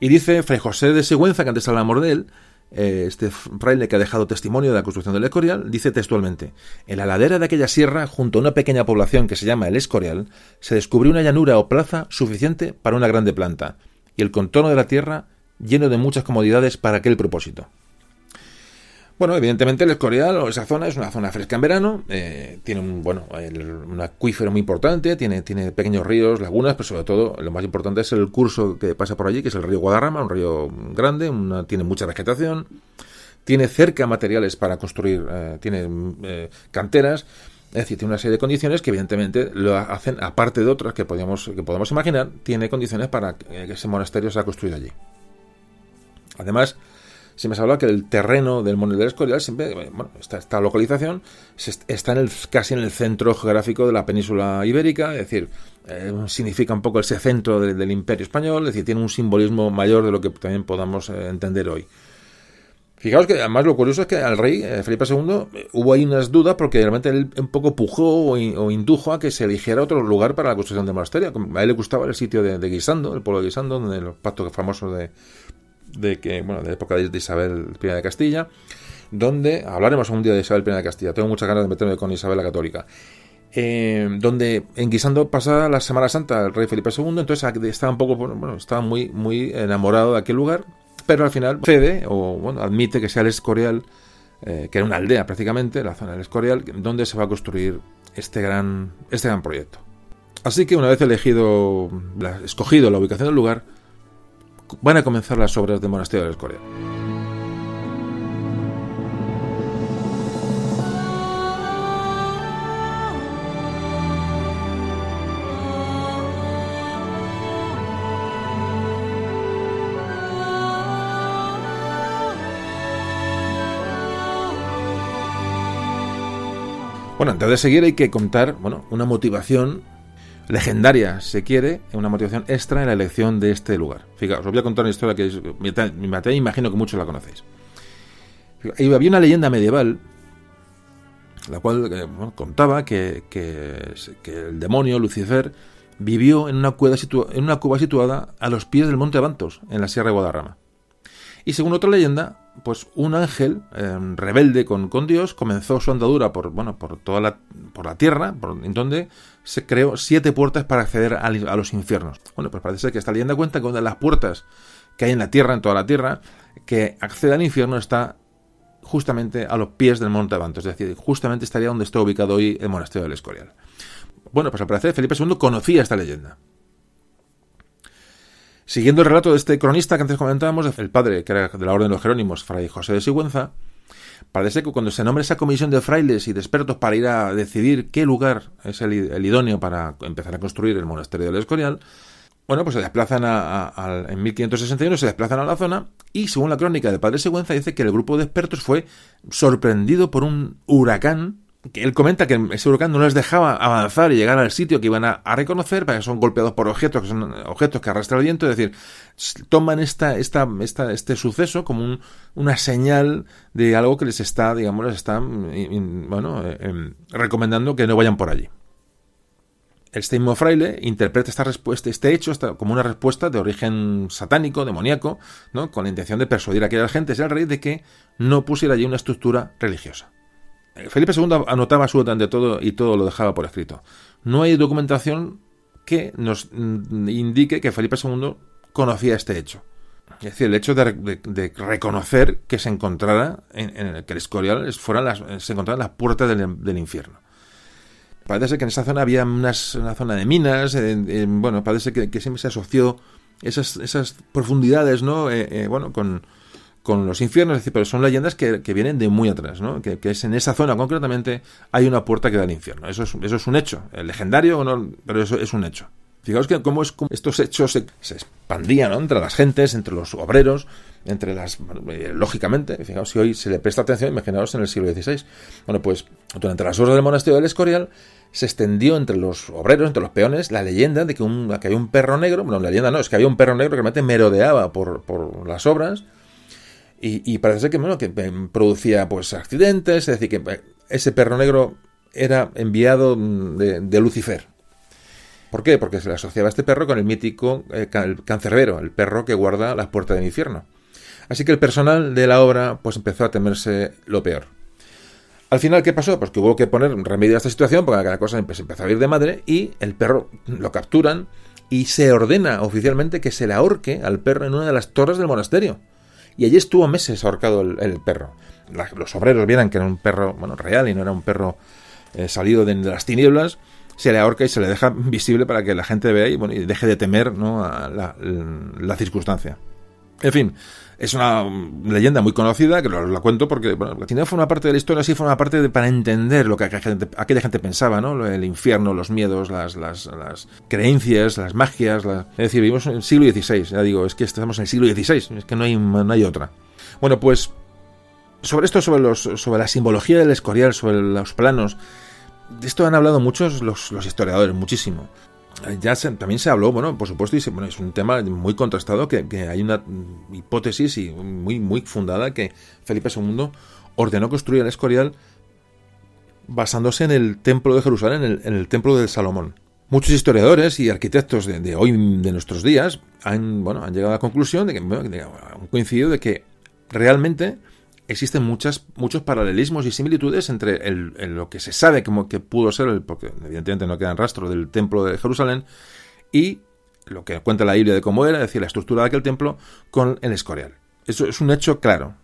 Y dice Fray José de Sigüenza, que antes hablamos de él, eh, este fraile que ha dejado testimonio de la construcción del Escorial, dice textualmente, en la ladera de aquella sierra, junto a una pequeña población que se llama el Escorial, se descubrió una llanura o plaza suficiente para una grande planta, y el contorno de la tierra lleno de muchas comodidades para aquel propósito. Bueno, evidentemente el Escorial o esa zona es una zona fresca en verano, eh, tiene un, bueno, un acuífero muy importante, tiene, tiene pequeños ríos, lagunas, pero sobre todo lo más importante es el curso que pasa por allí, que es el río Guadarrama, un río grande, tiene mucha vegetación, tiene cerca materiales para construir, eh, tiene eh, canteras, es decir, tiene una serie de condiciones que evidentemente lo hacen, aparte de otras que podemos, que podemos imaginar, tiene condiciones para que ese monasterio sea construido allí. Además, siempre se habla que el terreno del Monte del Escorial siempre, bueno, esta, esta localización está en el, casi en el centro geográfico de la península ibérica, es decir, eh, significa un poco ese centro del imperio español, es decir, tiene un simbolismo mayor de lo que también podamos eh, entender hoy. Fijaos que además lo curioso es que al rey eh, Felipe II hubo ahí unas dudas porque realmente él un poco pujó o, indujo a que se eligiera otro lugar para la construcción del monasterio. A él le gustaba el sitio de, Guisando, el pueblo de Guisando, donde los pactos famosos de, de que, bueno, de época de Isabel I de Castilla, donde hablaremos un día de Isabel I de Castilla. Tengo muchas ganas de meterme con Isabel la Católica. Eh, donde en Guisando pasa la Semana Santa el rey Felipe II, entonces estaba un poco, bueno, estaba muy, muy enamorado de aquel lugar, pero al final cede o bueno, admite que sea el Escorial, eh, que era una aldea prácticamente, la zona del Escorial, donde se va a construir este gran, este gran proyecto. Así que una vez elegido, escogido la ubicación del lugar, van a comenzar las obras del monasterio del Escorial. Bueno, antes de seguir hay que contar, bueno, una motivación legendaria, se quiere, una motivación extra en la elección de este lugar. Fijaos, os voy a contar una historia que es, me imagino que muchos la conocéis. Había una leyenda medieval, la cual eh, contaba que, el demonio Lucifer vivió en una, cueva en una cueva situada a los pies del monte Bantos, en la Sierra de Guadarrama. Y según otra leyenda, pues un ángel em, rebelde con, con, Dios comenzó su andadura por, bueno, por toda la, por la tierra, por, donde se creó siete puertas para acceder a, los infiernos. Bueno, pues parece ser que esta leyenda cuenta que una de las puertas que hay en la tierra, en toda la tierra, que accede al infierno está justamente a los pies del monte Abanto, es decir, justamente estaría donde está ubicado hoy el monasterio del Escorial. Bueno, pues al parecer Felipe II conocía esta leyenda. Siguiendo el relato de este cronista que antes comentábamos, el padre, que era de la Orden de los Jerónimos, Fray José de Sigüenza, parece que cuando se nombra esa comisión de frailes y de expertos para ir a decidir qué lugar es el, idóneo para empezar a construir el monasterio del Escorial, bueno, pues se desplazan a, en 1561, se desplazan a la zona y según la crónica del padre Sigüenza dice que el grupo de expertos fue sorprendido por un huracán él comenta que ese huracán no les dejaba avanzar y llegar al sitio que iban a, reconocer, para que son golpeados por objetos, que son objetos que arrastra el viento, es decir, toman esta, esta, esta, este suceso como una señal de algo que les está, digamos, les está, bueno, eh, em, recomendando que no vayan por allí. Este mismo fraile interpreta esta respuesta, este hecho como una respuesta de origen satánico, demoníaco, ¿no? con la intención de persuadir a aquella gente, el rey, de que no pusiera allí una estructura religiosa. Felipe II anotaba absolutamente todo y todo lo dejaba por escrito. No hay documentación que nos mm, indique que Felipe II conocía este hecho. Es decir, el hecho de, reconocer que se encontrara en, el que el Escorial fueran las, se encontrara en las puertas del, infierno. Parece que en esa zona había una zona de minas, bueno, parece que, siempre se asoció esas, esas profundidades, ¿no? Eh, eh, bueno, con, con los infiernos, es decir, pero son leyendas que, vienen de muy atrás, ¿no? Que, es en esa zona concretamente hay una puerta que da al infierno. Eso es, eso es un hecho, el legendario, no, pero eso es un hecho. Fijaos que cómo es estos hechos se, expandían entre las gentes, entre los obreros, entre las... Eh, lógicamente, fijaos si hoy se le presta atención, imaginaos en el siglo XVI. Bueno, pues durante las horas del monasterio del Escorial se extendió entre los obreros, entre los peones, la leyenda de que, un, que había un perro negro, bueno, la leyenda no, es que había un perro negro que realmente merodeaba por, por las obras, y, parece que, bueno, que em, producía pues accidentes, es decir, que eh, ese perro negro era enviado mm, de, Lucifer. ¿Por qué? Porque se le asociaba a este perro con el mítico eh, el cancerbero, el perro que guarda las puertas del infierno. Así que el personal de la obra pues empezó a temerse lo peor. Al final, ¿qué pasó? Pues que hubo que poner remedio a esta situación porque la cosa empezó a ir de madre y el perro lo capturan y se ordena oficialmente que se le ahorque al perro en una de las torres del monasterio y allí estuvo meses ahorcado el, perro. los obreros vieran que era un perro bueno, real y no era un perro eh, salido de, las tinieblas, se le ahorca y se le deja (laughs) visible para que la gente vea y, bueno, y deje de temer ¿no? la, la, circunstancia. En fin, es una leyenda muy conocida, que la cuento porque bueno, la forma parte de la historia, sí forma parte de, para entender lo que aquella gente, pensaba, ¿no? El infierno, los miedos, las, las, las creencias, las magias. Es decir, vivimos en el siglo XVI, ya digo, es que estamos en el siglo XVI, es que no hay, no hay otra. Bueno, pues sobre esto, sobre, los, sobre la simbología del escorial, sobre los planos, de esto han hablado muchos los, los historiadores, muchísimo ya también se habló, bueno, por supuesto, y bueno, es un tema muy contrastado, que, hay una hipótesis muy, fundada que Felipe II ordenó construir el Escorial basándose en el templo de Jerusalén, en el, templo de Salomón. Muchos historiadores y arquitectos de, hoy, de nuestros días, han, bueno, han llegado a la conclusión de que han coincidido de que realmente existen muchas, muchos paralelismos y similitudes entre el, lo que se sabe como que pudo ser, el, porque evidentemente no quedan rastro del templo de Jerusalén, y lo que cuenta la Biblia de cómo era, es decir, la estructura de aquel templo con el Escorial. Eso es un hecho claro.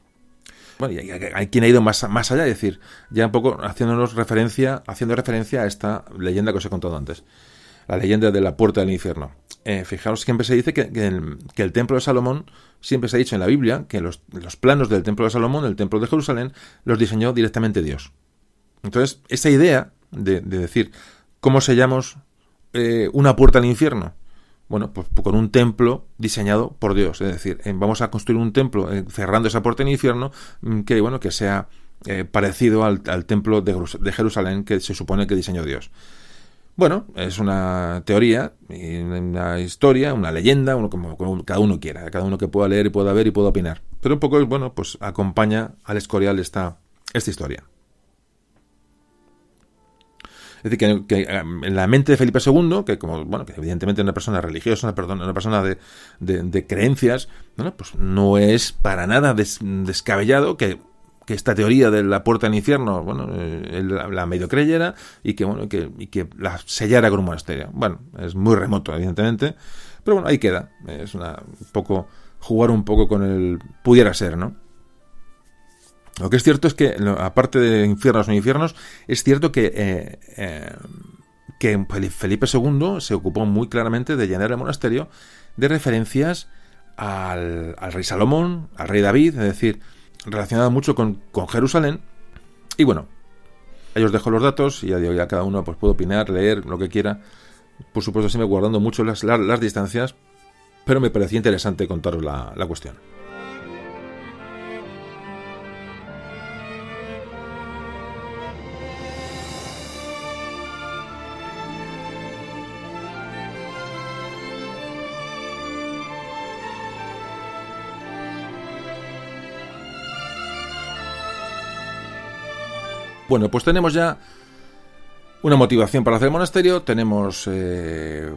Bueno, y hay, quien ha ido más, más allá, es decir, ya un poco haciéndonos referencia, haciendo referencia a esta leyenda que os he contado antes, la leyenda de la puerta del infierno. Eh, siempre se dice que, el, templo de Salomón, siempre se ha dicho en la Biblia, que los, planos del templo de Salomón, el templo de Jerusalén, los diseñó directamente Dios. Entonces, esa idea de, decir, ¿cómo sellamos eh, una puerta al infierno? Bueno, pues con un templo diseñado por Dios. Es decir, eh, vamos a construir un templo cerrando esa puerta al infierno mm, que, bueno, que sea parecido al, templo de Jerusalén que se supone que diseñó Dios. Bueno, es una teoría, una historia, una leyenda, uno como, cada uno quiera, cada uno que pueda leer y pueda ver y pueda opinar. Pero un poco, bueno, pues acompaña al Escorial esta, esta historia. Es decir, que, um, en la mente de Felipe II, que como, bueno, que evidentemente es una persona religiosa, una, perdón, una persona de, de, creencias, pues no es para nada descabellado que que esta teoría de la puerta al infierno, bueno, eh, la, medio creyera y que, bueno, que, y que la sellara con un monasterio. Bueno, es muy remoto, evidentemente, pero bueno, ahí queda. Es una, un poco, jugar un poco con el pudiera ser, ¿no? Lo que es cierto es que, aparte de infiernos o infiernos, es cierto que, eh, eh, que Felipe II se ocupó muy claramente de llenar el monasterio de referencias al, al rey Salomón, al rey David, es decir, relacionada mucho con, Jerusalén. Y bueno, ahí os dejo los datos y ya digo, ya cada uno pues puede opinar, leer lo que quiera. Por supuesto, siempre guardando mucho las, las, distancias, pero me parecía interesante contaros la, la cuestión. Bueno, pues tenemos ya una motivación para hacer el monasterio, tenemos eh,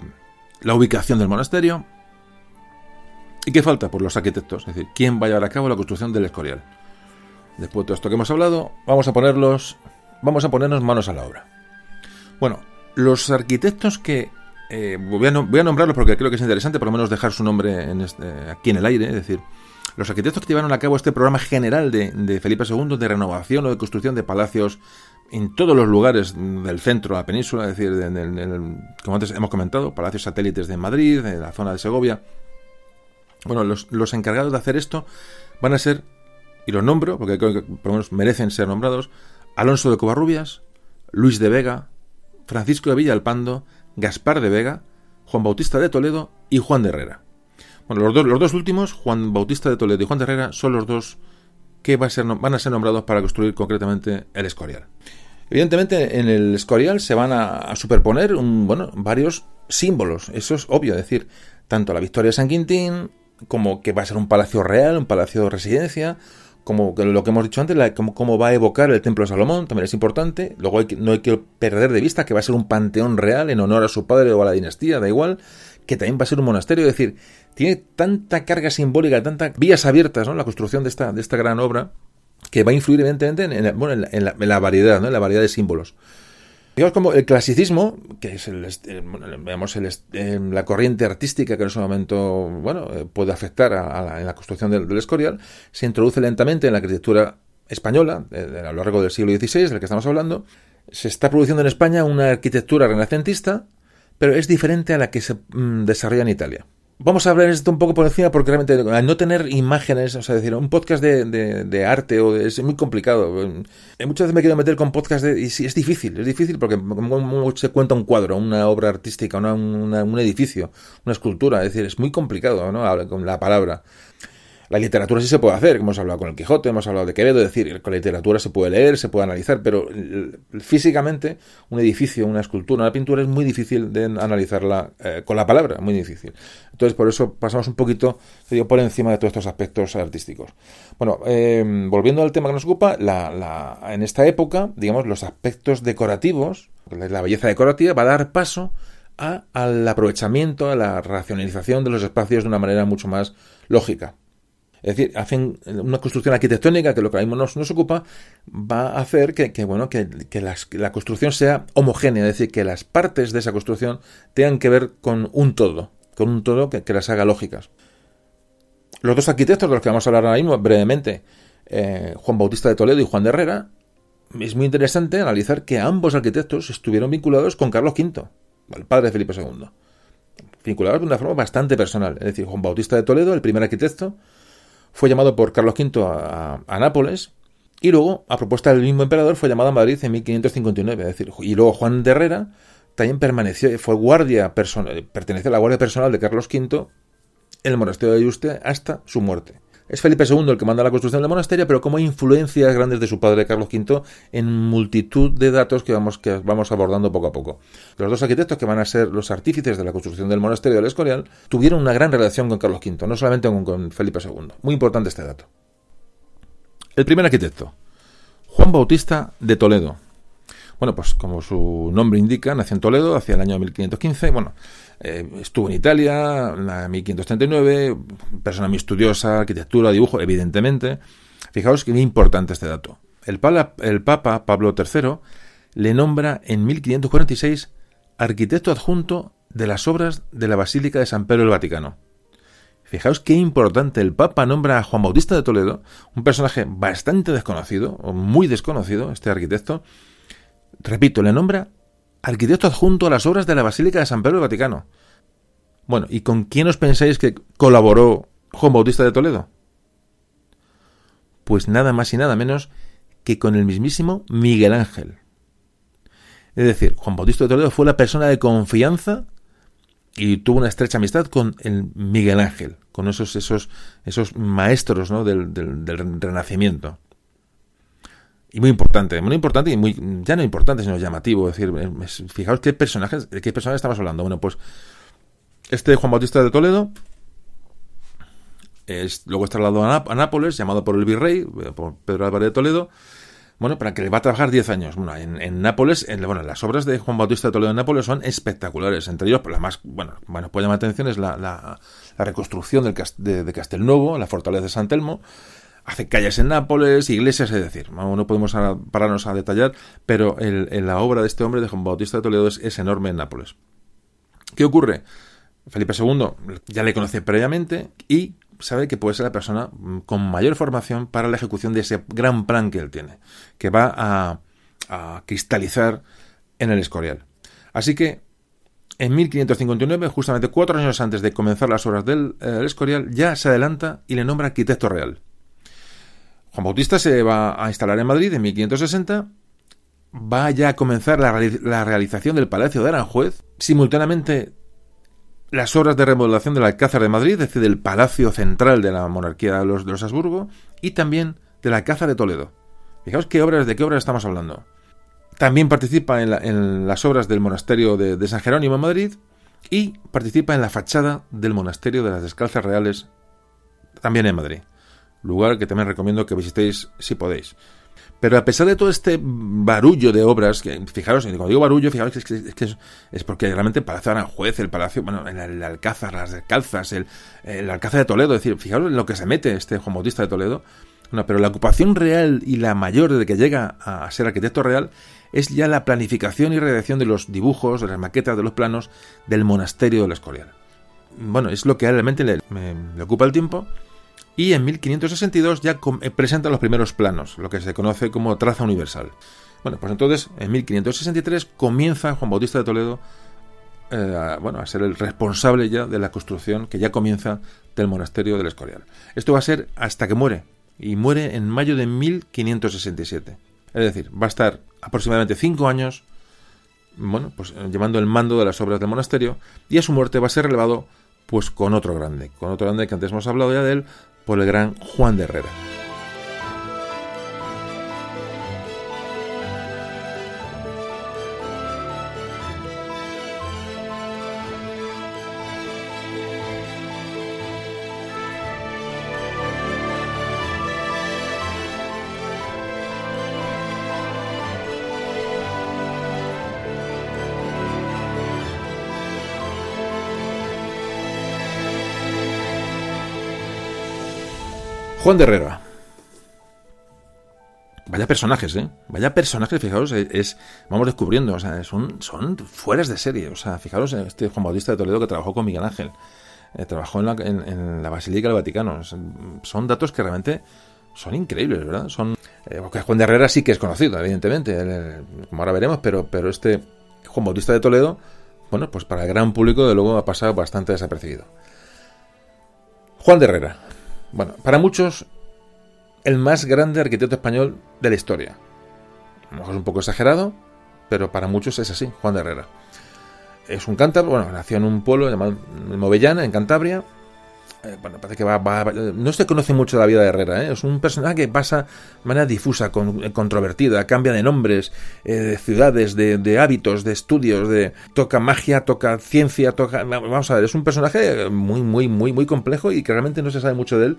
la ubicación del monasterio. ¿Y qué falta? Pues los arquitectos, es decir, quién va a llevar a cabo la construcción del Escorial. Después de todo esto que hemos hablado, vamos a ponerlos, vamos a ponernos manos a la obra. Bueno, los arquitectos que eh, voy, a nombrarlos porque creo que es interesante, por lo menos dejar su nombre este, aquí en el aire, es decir, los arquitectos que llevaron a cabo este programa general de, Felipe II de renovación o de construcción de palacios en todos los lugares del centro, la península, es decir, como antes hemos comentado, palacios satélites de Madrid, de la zona de Segovia. Bueno, los, encargados de hacer esto van a ser, y los nombro, porque creo que por lo menos merecen ser nombrados, Alonso de Covarrubias, Luis de Vega, Francisco de Villalpando, Gaspar de Vega, Juan Bautista de Toledo y Juan de Herrera. Bueno, los dos, los dos últimos, Juan Bautista de Toledo y Juan de Herrera, son los dos que va a ser, van a ser nombrados para construir concretamente el Escorial. Evidentemente, en el Escorial se van a, superponer un, bueno, varios símbolos, eso es obvio, es decir, tanto la victoria de San Quintín, como que va a ser un palacio real, un palacio de residencia, como lo que hemos dicho antes, cómo, va a evocar el templo de Salomón, también es importante. Luego no hay que perder de vista que va a ser un panteón real en honor a su padre o a la dinastía, da igual, que también va a ser un monasterio, es decir, tiene tanta carga simbólica, tantas vías abiertas, ¿no? La construcción de esta, de esta gran obra, que va a influir evidentemente en, la, bueno, en, la, variedad, ¿no? En la variedad de símbolos. Digamos como el clasicismo, que es el, veamos la corriente artística que en ese momento bueno, eh, puede afectar a, en la construcción del, Escorial, se introduce lentamente en la arquitectura española a lo largo del siglo XVI, del que estamos hablando. Se está produciendo en España una arquitectura renacentista, pero es diferente a la que se mm, desarrolla en Italia. Vamos a hablar esto un poco por encima porque realmente al no tener imágenes, o sea, decir, un podcast de, de, arte o es muy complicado. Eh, muchas veces me quiero meter con podcast de, y sí, es difícil, es difícil porque se cuenta un cuadro, una obra artística, una, un edificio, una escultura, es decir, es muy complicado, ¿no? Con la palabra. La literatura sí se puede hacer, hemos hablado con el Quijote, hemos hablado de Quevedo, es decir, con la literatura se puede leer, se puede analizar, pero físicamente un edificio, una escultura, una pintura es muy difícil de analizarla eh, con la palabra, muy difícil. Entonces, por eso pasamos un poquito por encima de todos estos aspectos artísticos. Bueno, em, volviendo al tema que nos ocupa, en esta época, digamos, los aspectos decorativos, la belleza decorativa va a dar paso al aprovechamiento, a la racionalización de los espacios de una manera mucho más lógica. Es decir, hacen una construcción arquitectónica que lo que ahora mismo nos, ocupa va a hacer que, bueno, que, la construcción sea homogénea, es decir, que las partes de esa construcción tengan que ver con un todo, con un todo que, las haga lógicas. Los dos arquitectos de los que vamos a hablar ahora mismo brevemente, eh, Juan Bautista de Toledo y Juan de Herrera, es muy interesante analizar que ambos arquitectos estuvieron vinculados con Carlos V, el padre de Felipe II. Vinculados de una forma bastante personal. Es decir, Juan Bautista de Toledo, el primer arquitecto, fue llamado por Carlos V a, Nápoles y luego, a propuesta del mismo emperador, fue llamado a Madrid en 1559. Es decir, y luego Juan de Herrera también permaneció, fue guardia personal, perteneció a la guardia personal de Carlos V en el monasterio de Ayuste hasta su muerte. Es Felipe II el que manda la construcción del monasterio, pero como influencias grandes de su padre Carlos V en multitud de datos que vamos, que vamos abordando poco a poco. Los dos arquitectos que van a ser los artífices de la construcción del monasterio del Escorial tuvieron una gran relación con Carlos V, no solamente con, con Felipe II. Muy importante este dato. El primer arquitecto, Juan Bautista de Toledo, bueno, pues como su nombre indica, nació en Toledo hacia el año 1515. Bueno, eh, estuvo en Italia en 1539, persona muy estudiosa, arquitectura, dibujo, evidentemente. Fijaos que es importante este dato. El, Papa Pablo III le nombra en 1546 arquitecto adjunto de las obras de la Basílica de San Pedro del Vaticano. Fijaos qué importante, el Papa nombra a Juan Bautista de Toledo, un personaje bastante desconocido, o muy desconocido, este arquitecto, repito, le nombra arquitecto adjunto a las obras de la Basílica de San Pedro del Vaticano. Bueno, ¿y con quién os pensáis que colaboró Juan Bautista de Toledo? Pues nada más y nada menos que con el mismísimo Miguel Ángel. Es decir, Juan Bautista de Toledo fue la persona de confianza y tuvo una estrecha amistad con el Miguel Ángel, con esos, esos, esos maestros ¿no? del, del, del Renacimiento y muy importante, muy importante y muy, ya no importante, sino llamativo. Es decir, fijaos qué personajes, de qué personajes estamos hablando. Bueno, pues este Juan Bautista de Toledo es, luego es trasladado a, Nápoles, llamado por el virrey, eh, por Pedro Álvarez de Toledo, bueno, para que le va a trabajar 10 años. Bueno, en, Nápoles, en, bueno, las obras de Juan Bautista de Toledo en Nápoles son espectaculares. Entre ellos, pues, la más, bueno, bueno, puede llamar atención es la, la, reconstrucción del, de, de Castelnuovo, la fortaleza de San Telmo, hace calles en Nápoles, iglesias, es decir, no podemos pararnos a detallar, pero la obra de este hombre, de Juan Bautista de Toledo, es, enorme en Nápoles. ¿Qué ocurre? Felipe II ya le conoce previamente y sabe que puede ser la persona con mayor formación para la ejecución de ese gran plan que él tiene, que va a, cristalizar en el Escorial. Así que en 1559, justamente cuatro años antes de comenzar las obras del eh, Escorial, ya se adelanta y le nombra arquitecto real. Juan Bautista se va a instalar en Madrid en 1560, va ya a comenzar la, realización del Palacio de Aranjuez, simultáneamente las obras de remodelación del Alcázar de Madrid, es decir, del Palacio Central de la monarquía de los, de Habsburgo, y también del Alcázar de Toledo. Fijaos qué obras, de qué obras estamos hablando. También participa en, las obras del monasterio de, de San Jerónimo en Madrid y participa en la fachada del monasterio de las Descalzas Reales, también en Madrid lugar que también recomiendo que visitéis si podéis. Pero a pesar de todo este barullo de obras, que fijaros, cuando digo barullo, fijaros que es, que es, porque realmente el Palacio de Aranjuez, el Palacio, bueno, el, Alcázar, las Descalzas, el, el, Alcázar de Toledo, es decir, fijaros en lo que se mete este Juan Bautista de Toledo. No, pero la ocupación real y la mayor desde que llega a ser arquitecto real es ya la planificación y redacción de los dibujos, de las maquetas, de los planos del monasterio del Escorial. Bueno, es lo que realmente le ocupa el tiempo y en 1562 ya eh, presenta los primeros planos, lo que se conoce como traza universal. Bueno, pues entonces en 1563 comienza Juan Bautista de Toledo eh, bueno, a ser el responsable ya de la construcción que ya comienza del monasterio del Escorial. Esto va a ser hasta que muere, y muere en mayo de 1567. Es decir, va a estar aproximadamente cinco años, bueno, pues llevando el mando de las obras del monasterio, y a su muerte va a ser relevado, pues con otro grande, con otro grande que antes hemos hablado ya de él, por el gran Juan de Herrera. Juan de Herrera. Vaya personajes, ¿eh? Vaya personajes, fijaros, es, vamos descubriendo, o sea, son, son fueras de serie. O sea, fijaros en este Juan Bautista de Toledo que trabajó con Miguel Ángel, eh, trabajó en la, en, la, Basílica del Vaticano. Son, datos que realmente son increíbles, ¿verdad? Son, eh, Juan de Herrera sí que es conocido, evidentemente, como ahora veremos, pero, pero este Juan Bautista de Toledo, bueno, pues para el gran público, de luego ha pasado bastante desapercibido. Juan de Herrera, bueno, para muchos, el más grande arquitecto español de la historia. A lo mejor es un poco exagerado, pero para muchos es así, Juan de Herrera. Es un cántabro, bueno, nació en un pueblo llamado Movellana, en Cantabria, eh, bueno, parece que va, no se conoce mucho la vida de Herrera, ¿eh? es un personaje que pasa de manera difusa, con, controvertida, cambia de nombres, eh, de ciudades, de, hábitos, de estudios, de toca magia, toca ciencia, toca, vamos a ver, es un personaje muy, muy, muy, muy complejo y que realmente no se sabe mucho de él,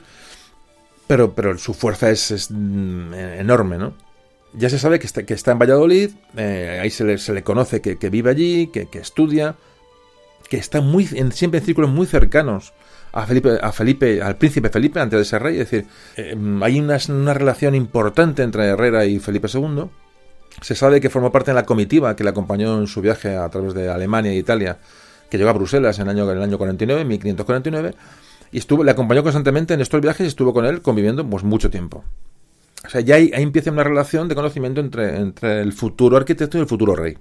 pero, pero su fuerza es, mm, enorme, ¿no? Ya se sabe que está, que en Valladolid, ahí se le, se le, conoce que, vive allí, que, estudia, que está muy, siempre en círculos muy cercanos a Felipe, a Felipe, al príncipe Felipe antes de ser rey. Es decir, eh, hay una, relación importante entre Herrera y Felipe II. Se sabe que formó parte de la comitiva que le acompañó en su viaje a través de Alemania e Italia, que llegó a Bruselas en el año, en el año 49, 1549, y estuvo, le acompañó constantemente en estos viajes y estuvo con él conviviendo pues, mucho tiempo. O sea, ya ahí, empieza una relación de conocimiento entre el futuro arquitecto y el futuro rey.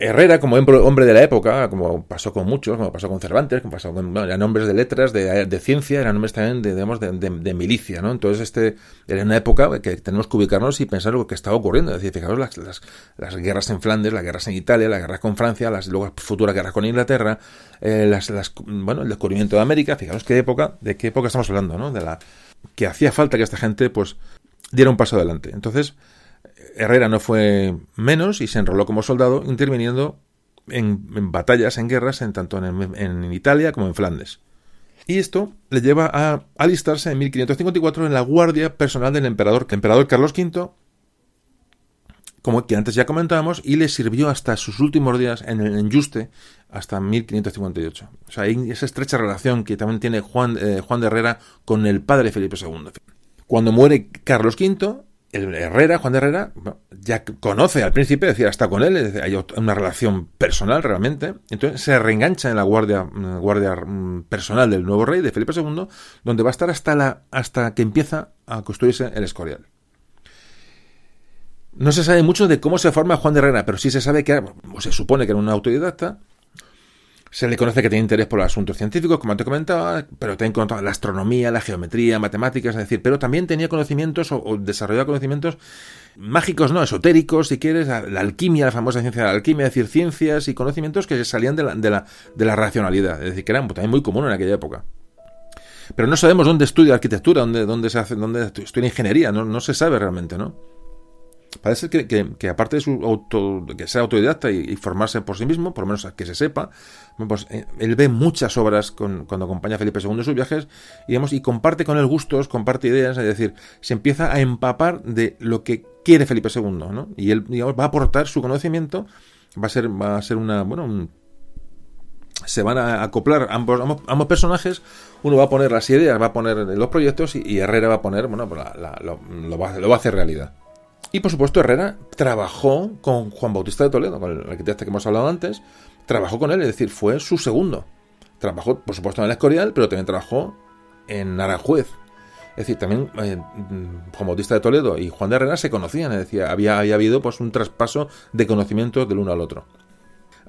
Herrera, como hombre de la época, como pasó con muchos, como pasó con Cervantes, como pasó con. eran hombres de letras, de, ciencia, eran hombres también de, digamos, de, milicia, ¿no? Entonces, este era una época que tenemos que ubicarnos y pensar lo que estaba ocurriendo. Es decir, fijaros las, las, guerras en Flandes, las guerras en Italia, las guerras con Francia, las luego futuras guerras con Inglaterra, eh, las, bueno, el descubrimiento de América. Fijaros qué época, de qué época estamos hablando, ¿no? De la que hacía falta que esta gente, pues, diera un paso adelante. Entonces, Herrera no fue menos y se enroló como soldado interviniendo en, batallas, en guerras, en tanto en, Italia como en Flandes. Y esto le lleva a alistarse en 1554 en la guardia personal del emperador, emperador Carlos V, como que antes ya comentábamos, y le sirvió hasta sus últimos días en el Enjuste, hasta 1558. O sea, hay esa estrecha relación que también tiene Juan, eh, Juan de Herrera con el padre Felipe II. Cuando muere Carlos V, el Herrera, Juan de Herrera, ya conoce al príncipe, es decir, hasta con él, hay una relación personal realmente, entonces se reengancha en la guardia, guardia mm, personal del nuevo rey, de Felipe II, donde va a estar hasta, la, hasta que empieza a construirse el Escorial. No se sabe mucho de cómo se forma Juan de Herrera, pero sí se sabe que, o se supone que era un autodidacta, se le conoce que tiene interés por los asuntos científicos, como te comentaba, pero también la astronomía, la geometría, matemáticas, es decir, pero también tenía conocimientos o, desarrollaba conocimientos mágicos, no, esotéricos, si quieres, la, alquimia, la famosa ciencia de la alquimia, es decir, ciencias y conocimientos que salían de la, de la, de la racionalidad, es decir, que eran también muy común en aquella época. Pero no sabemos dónde estudia arquitectura, dónde, dónde se hace, dónde estudia ingeniería, no, no se sabe realmente, ¿no? Parece que, que, aparte de su auto, que sea autodidacta y, formarse por sí mismo, por lo menos que se sepa, pues, eh, él ve muchas obras con, cuando acompaña a Felipe II en sus viajes y, y comparte con él gustos, comparte ideas, es decir, se empieza a empapar de lo que quiere Felipe II, ¿no? Y él va a aportar su conocimiento, va a ser, va a ser una, bueno, se van a acoplar ambos, ambos, personajes, uno va a poner las ideas, va a poner los proyectos y, Herrera va a poner, bueno, pues lo, lo, va, lo va a hacer realidad. Y por supuesto Herrera trabajó con Juan Bautista de Toledo, con el arquitecto que hemos hablado antes, trabajó con él, es decir, fue su segundo. Trabajó, por supuesto, en el Escorial, pero también trabajó en Aranjuez. Es decir, también eh, Juan Bautista de Toledo y Juan de Herrera se conocían, es decir, había, había habido pues un traspaso de conocimientos del uno al otro.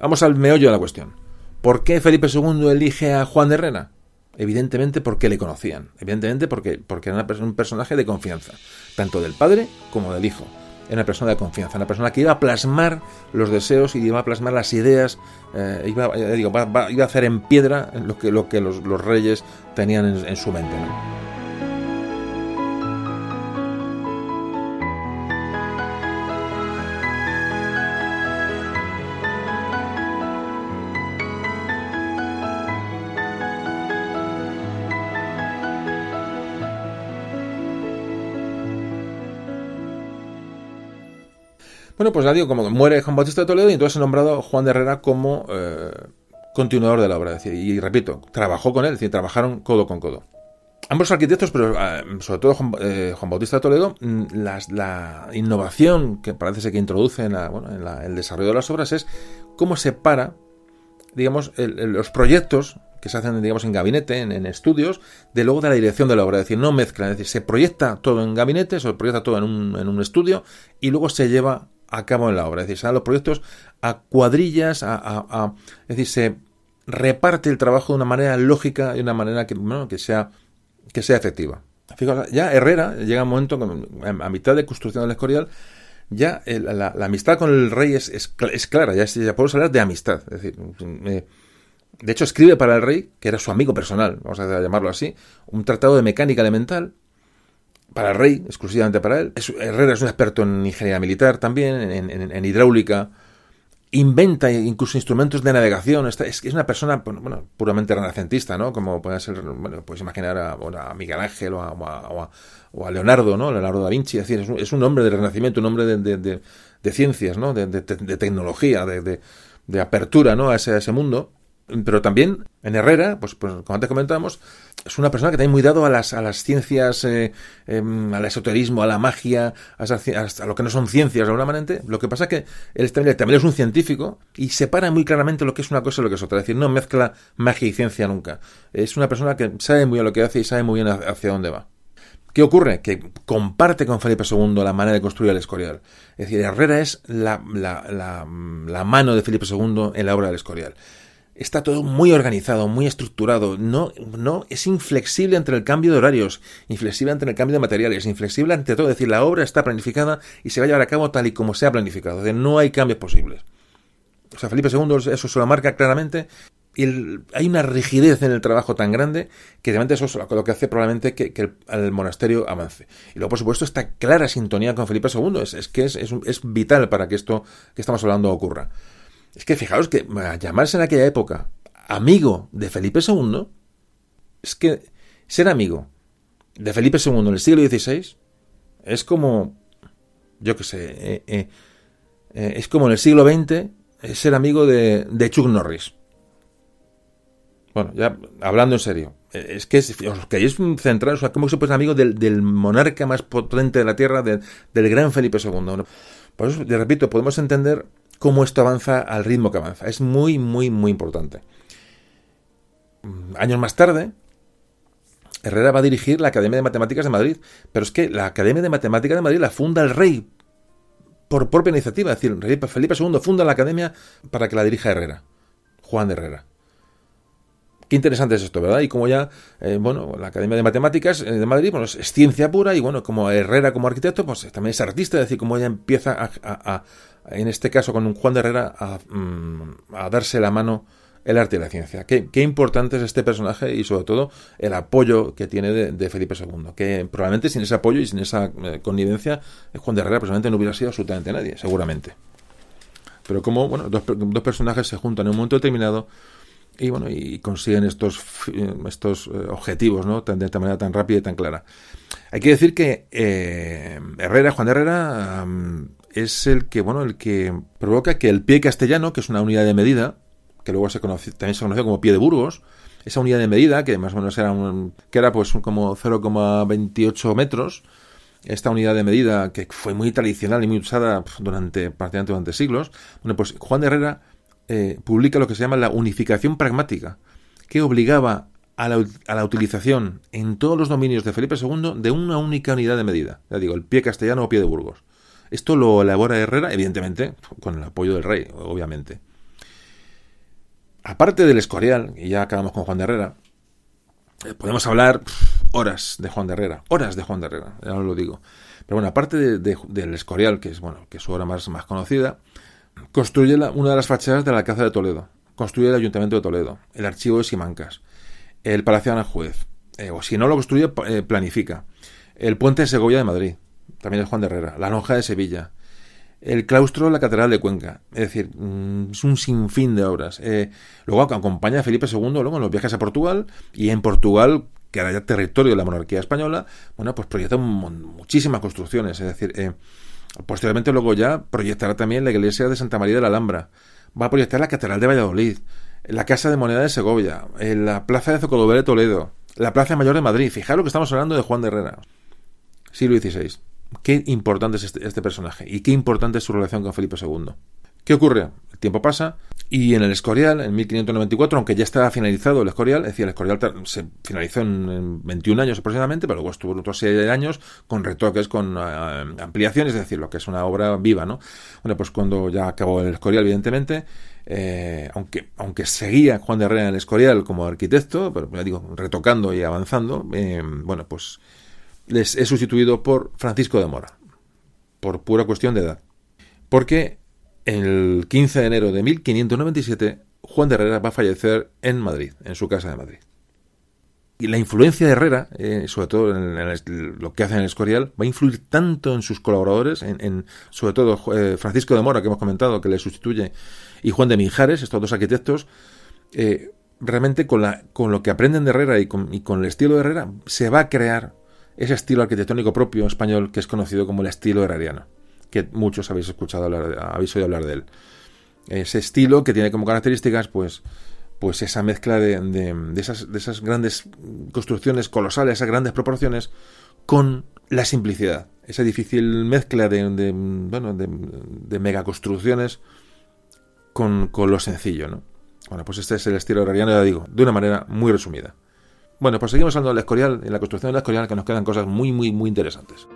Vamos al meollo de la cuestión. ¿Por qué Felipe II elige a Juan de Herrera? Evidentemente porque le conocían, evidentemente porque, porque era un personaje de confianza, tanto del padre como del hijo. Era una persona de confianza, una persona que iba a plasmar los deseos y iba a plasmar las ideas, eh, iba, digo, iba, a hacer en piedra lo que, lo que los, reyes tenían en, su mente. Bueno, pues ya digo, como muere Juan Bautista de Toledo y entonces ha nombrado Juan de Herrera como eh, continuador de la obra. y, repito, trabajó con él, es decir, trabajaron codo con codo. Ambos arquitectos, pero eh, sobre todo eh, Juan, Bautista de Toledo, mm, la innovación que parece ser que introduce en, el desarrollo de las obras es cómo separa, digamos, los proyectos que se hacen, digamos, en gabinete, en, estudios, de luego de la dirección de la obra. Es decir, no mezclan, es decir, se proyecta todo en gabinete, se proyecta todo en en un estudio y luego se lleva a cabo en la obra. Es decir, se dan los proyectos a cuadrillas, a, es decir, se reparte el trabajo de una manera lógica y de una manera que, que, sea, que sea efectiva. Fijaos, ya Herrera llega un momento, a mitad de construcción del Escorial, ya la, amistad con el rey es, es, clara, ya, ya, podemos hablar de amistad. Es decir, eh, de hecho, escribe para el rey, que era su amigo personal, vamos a llamarlo así, un tratado de mecánica elemental para el rey, exclusivamente para él. Herrera es un experto en ingeniería militar también, en, hidráulica. Inventa incluso instrumentos de navegación. Es, es una persona puramente renacentista, ¿no? Como puede ser, bueno, puedes imaginar a, Miguel Ángel o a, Leonardo, ¿no? Leonardo da Vinci. Es decir, es un, hombre de renacimiento, un hombre de, ciencias, ¿no? De, tecnología, de, apertura, ¿no? A ese, a ese mundo pero también en Herrera, pues, pues, como antes comentábamos, es una persona que también muy dado a las, a las ciencias, eh, em, al esoterismo, a la magia, a, lo que no son ciencias realmente. Lo que pasa es que él también, también, es un científico y separa muy claramente lo que es una cosa y lo que es otra. Es decir, no mezcla magia y ciencia nunca. Es una persona que sabe muy bien lo que hace y sabe muy bien hacia dónde va. ¿Qué ocurre? Que comparte con Felipe II la manera de construir el Escorial. Es decir, Herrera es la, la mano de Felipe II en la obra del Escorial está todo muy organizado, muy estructurado, no, no, es inflexible entre el cambio de horarios, inflexible ante el cambio de materiales, inflexible ante todo, es decir, la obra está planificada y se va a llevar a cabo tal y como se ha planificado, es decir, no hay cambios posibles. O sea, Felipe II eso se lo marca claramente y hay una rigidez en el trabajo tan grande que realmente eso es lo que hace probablemente que, el, monasterio avance. Y luego, por supuesto, esta clara sintonía con Felipe II es, que es, es vital para que esto que estamos hablando ocurra. Es que fijaos que llamarse en aquella época amigo de Felipe II, es que ser amigo de Felipe II en el siglo XVI es como, yo qué sé, eh, eh, eh, es como en el siglo XX ser amigo de, Chuck Norris. Bueno, ya hablando en serio, es que os queréis o sea, ¿cómo se puede ser amigo del, monarca más potente de la tierra, del gran Felipe II? Por eso, repito, podemos entender cómo esto avanza al ritmo que avanza. Es muy, muy, muy importante. Mm, años más tarde, Herrera va a dirigir la Academia de Matemáticas de Madrid, pero es que la Academia de Matemáticas de Madrid la funda el rey por propia iniciativa, es decir, Felipe II funda la academia para que la dirija Herrera, Juan de Herrera. Qué interesante es esto, ¿verdad? Y como ya, eh, bueno, la Academia de Matemáticas eh, de Madrid, bueno, es ciencia pura y bueno, como Herrera como arquitecto, pues también es artista, es decir, como ella empieza a, en este caso con un Juan de Herrera, mm, a, darse la mano el arte y la ciencia. Qué, importante es este personaje y sobre todo el apoyo que tiene de, Felipe II, que probablemente sin ese apoyo y sin esa eh, connivencia, Juan de Herrera probablemente no hubiera sido absolutamente nadie, seguramente. Pero como bueno, dos, dos personajes se juntan en un momento determinado y bueno y consiguen estos estos eh, objetivos no de esta manera tan rápida y tan clara hay que decir que eh, Herrera Juan Herrera es el que, bueno, el que provoca que el pie castellano, que es una unidad de medida, que luego se conoce, también se conoció como pie de Burgos, esa unidad de medida, que más o menos era, un, que era pues como 0,28 metros, esta unidad de medida que fue muy tradicional y muy usada durante prácticamente durante siglos, bueno, pues Juan de Herrera eh, publica lo que se llama la unificación pragmática, que obligaba a la, a la, utilización en todos los dominios de Felipe II de una única unidad de medida, ya digo, el pie castellano o pie de Burgos. Esto lo elabora Herrera, evidentemente, con el apoyo del rey, obviamente. aparte del Escorial, y ya acabamos con Juan de Herrera, eh, podemos hablar horas de Juan de Herrera, horas de Juan de Herrera, ya os lo digo. Pero bueno, aparte del Escorial, que es bueno, que es su obra más, más conocida, construye una de las fachadas de la Alcázar de Toledo, construye el Ayuntamiento de Toledo, el Archivo de Simancas, el Palacio de Juez, eh, o si no lo construye, eh, planifica, el Puente de Segovia de Madrid, también es Juan de Herrera, la Lonja de Sevilla, el claustro de la Catedral de Cuenca. Es decir, mm, es un sinfín de obras. Eh, luego acompaña a Felipe II luego en los viajes a Portugal y en Portugal, que era ya territorio de la monarquía española, bueno, pues proyecta muchísimas construcciones. Es decir, eh, posteriormente luego ya proyectará también la iglesia de Santa María de la Alhambra. Va a proyectar la Catedral de Valladolid, la Casa de Moneda de Segovia, la Plaza de Zocodover de Toledo, la Plaza Mayor de Madrid. Fijaros que estamos hablando de Juan de Herrera, siglo XVI. Qué importante es este, este, personaje y qué importante es su relación con Felipe II. ¿Qué ocurre? El tiempo pasa y en el Escorial, en 1594, aunque ya estaba finalizado el Escorial, es decir, el Escorial se finalizó en, 21 años aproximadamente, pero luego estuvo otros serie de años con retoques, con eh, ampliaciones, es decir, lo que es una obra viva, ¿no? Bueno, pues cuando ya acabó el Escorial, evidentemente, eh, aunque, aunque seguía Juan de Herrera en el Escorial como arquitecto, pero ya digo, retocando y avanzando, eh, bueno, pues les he sustituido por Francisco de Mora, por pura cuestión de edad. Porque el 15 de enero de 1597 Juan de Herrera va a fallecer en Madrid, en su casa de Madrid. Y la influencia de Herrera, eh, sobre todo en, lo que hace en el Escorial, va a influir tanto en sus colaboradores, en, sobre todo eh, Francisco de Mora, que hemos comentado, que le sustituye, y Juan de Mijares, estos dos arquitectos, eh, realmente con, la, con lo que aprenden de Herrera y con, y con el estilo de Herrera, se va a crear ese estilo arquitectónico propio español que es conocido como el estilo herreriano, que muchos habéis escuchado hablar, habéis oído hablar de él. Ese estilo que tiene como características, pues, pues esa mezcla de, de, esas, de esas grandes construcciones colosales, esas grandes proporciones, con la simplicidad, esa difícil mezcla de, de bueno, de, megaconstrucciones con, con lo sencillo, ¿no? Bueno, pues este es el estilo herreriano, ya digo, de una manera muy resumida. Bueno, pues seguimos hablando del Escorial, en la construcción del Escorial, que nos quedan cosas muy, muy, muy interesantes.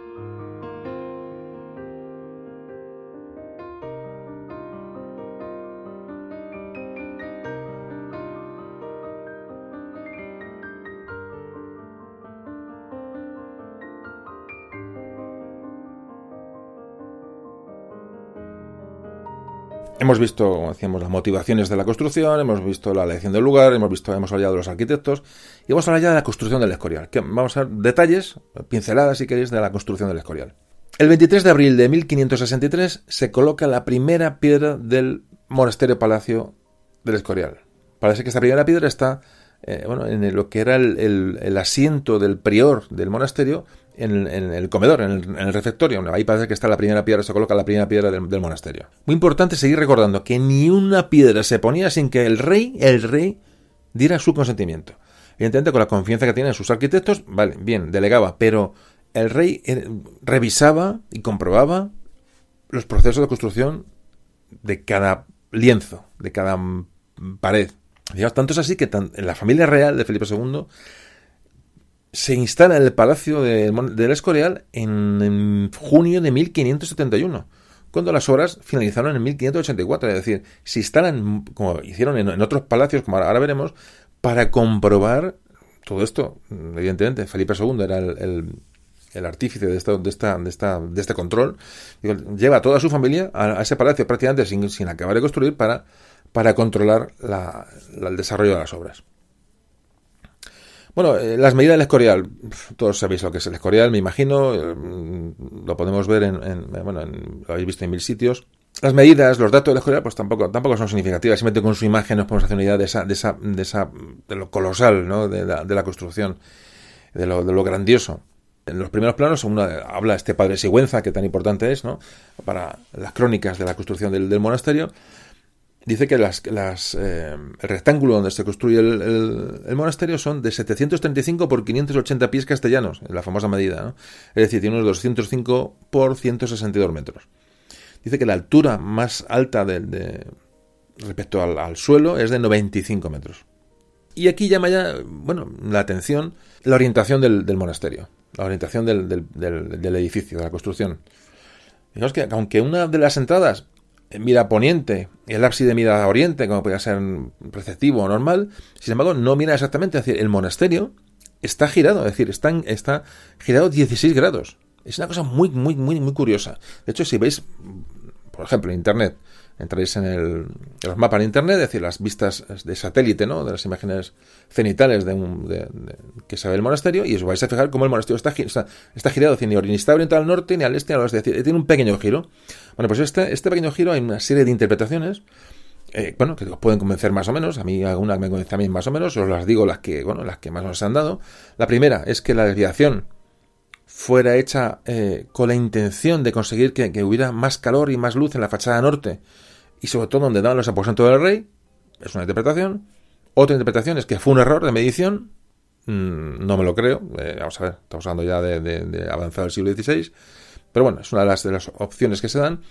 Hemos visto, decíamos, las motivaciones de la construcción, hemos visto la elección del lugar, hemos visto, hemos hablado de los arquitectos y hemos hablado ya de la construcción del Escorial. Vamos a ver detalles, pinceladas si queréis, de la construcción del Escorial. El 23 de abril de 1563 se coloca la primera piedra del monasterio palacio del Escorial. Parece que esta primera piedra está eh, bueno, en lo que era el, asiento del prior del monasterio, en, el comedor, en el, refectorio. Ahí parece que está la primera piedra, se coloca la primera piedra del, monasterio. Muy importante seguir recordando que ni una piedra se ponía sin que el rey, el rey, diera su consentimiento. Evidentemente, con la confianza que tienen sus arquitectos, vale, bien, delegaba, pero el rey eh, revisaba y comprobaba los procesos de construcción de cada lienzo, de cada pared, tanto es así que en la familia real de Felipe II se instala en el palacio del Escorial en, junio de 1571, cuando las obras finalizaron en 1584. Es decir, se instalan, como hicieron en, otros palacios, como ahora, veremos, para comprobar todo esto. Evidentemente, Felipe II era el, artífice de, de, esta, de, esta, de este control. lleva a toda su familia a, ese palacio prácticamente sin, acabar de construir para para controlar el desarrollo de las obras. Bueno, eh, las medidas del Escorial, todos sabéis lo que es el Escorial, me imagino, eh, lo podemos ver en, bueno, lo habéis visto en mil sitios. Las medidas, los datos del Escorial, pues tampoco, tampoco son significativas, simplemente con su imagen nos podemos hacer una idea de esa, de esa, de esa, de lo colosal, ¿no? de, la, construcción, de lo, de lo grandioso. En los primeros planos habla este padre Sigüenza, que tan importante es, ¿no? Para las crónicas de la construcción del monasterio dice que las, las, eh, el rectángulo donde se construye el, monasterio son de 735 por 580 pies castellanos, la famosa medida, es decir, tiene unos 205 por 162 metros. Dice que la altura más alta de, respecto al, suelo es de 95 metros. Y aquí llama ya, bueno, la atención la orientación del, monasterio, la orientación del, del, edificio, de la construcción. Digamos que aunque una de las entradas mira poniente, el ábside mira oriente, como podría ser receptivo o normal. Sin embargo, no mira exactamente. Es decir, el monasterio está girado, es decir, está, está girado 16 grados. Es una cosa muy, muy, muy, muy curiosa. De hecho, si veis, por ejemplo, en Internet, entráis en, el, los mapas de Internet, es decir, las vistas de satélite, ¿no? De las imágenes cenitales de, un, de, que se ve el monasterio, y os vais a fijar cómo el monasterio está, está, está girado, decir, ni está orientado al norte, ni al este, ni al oeste, es decir, tiene un pequeño giro. Bueno, pues este, este pequeño giro hay una serie de interpretaciones, eh, bueno, que os pueden convencer más o menos, a mí algunas me convencen a mí más o menos, os las digo las que, bueno, las que más nos han dado. La primera es que la desviación fuera hecha eh, con la intención de conseguir que, hubiera más calor y más luz en la fachada norte y sobre todo donde daban los aposentos del rey, es una interpretación. Otra interpretación es que fue un error de medición, mm, no me lo creo, eh, vamos a ver, estamos hablando ya de, de, avanzado el siglo XVI, pero bueno, es una de las, de las opciones que se dan.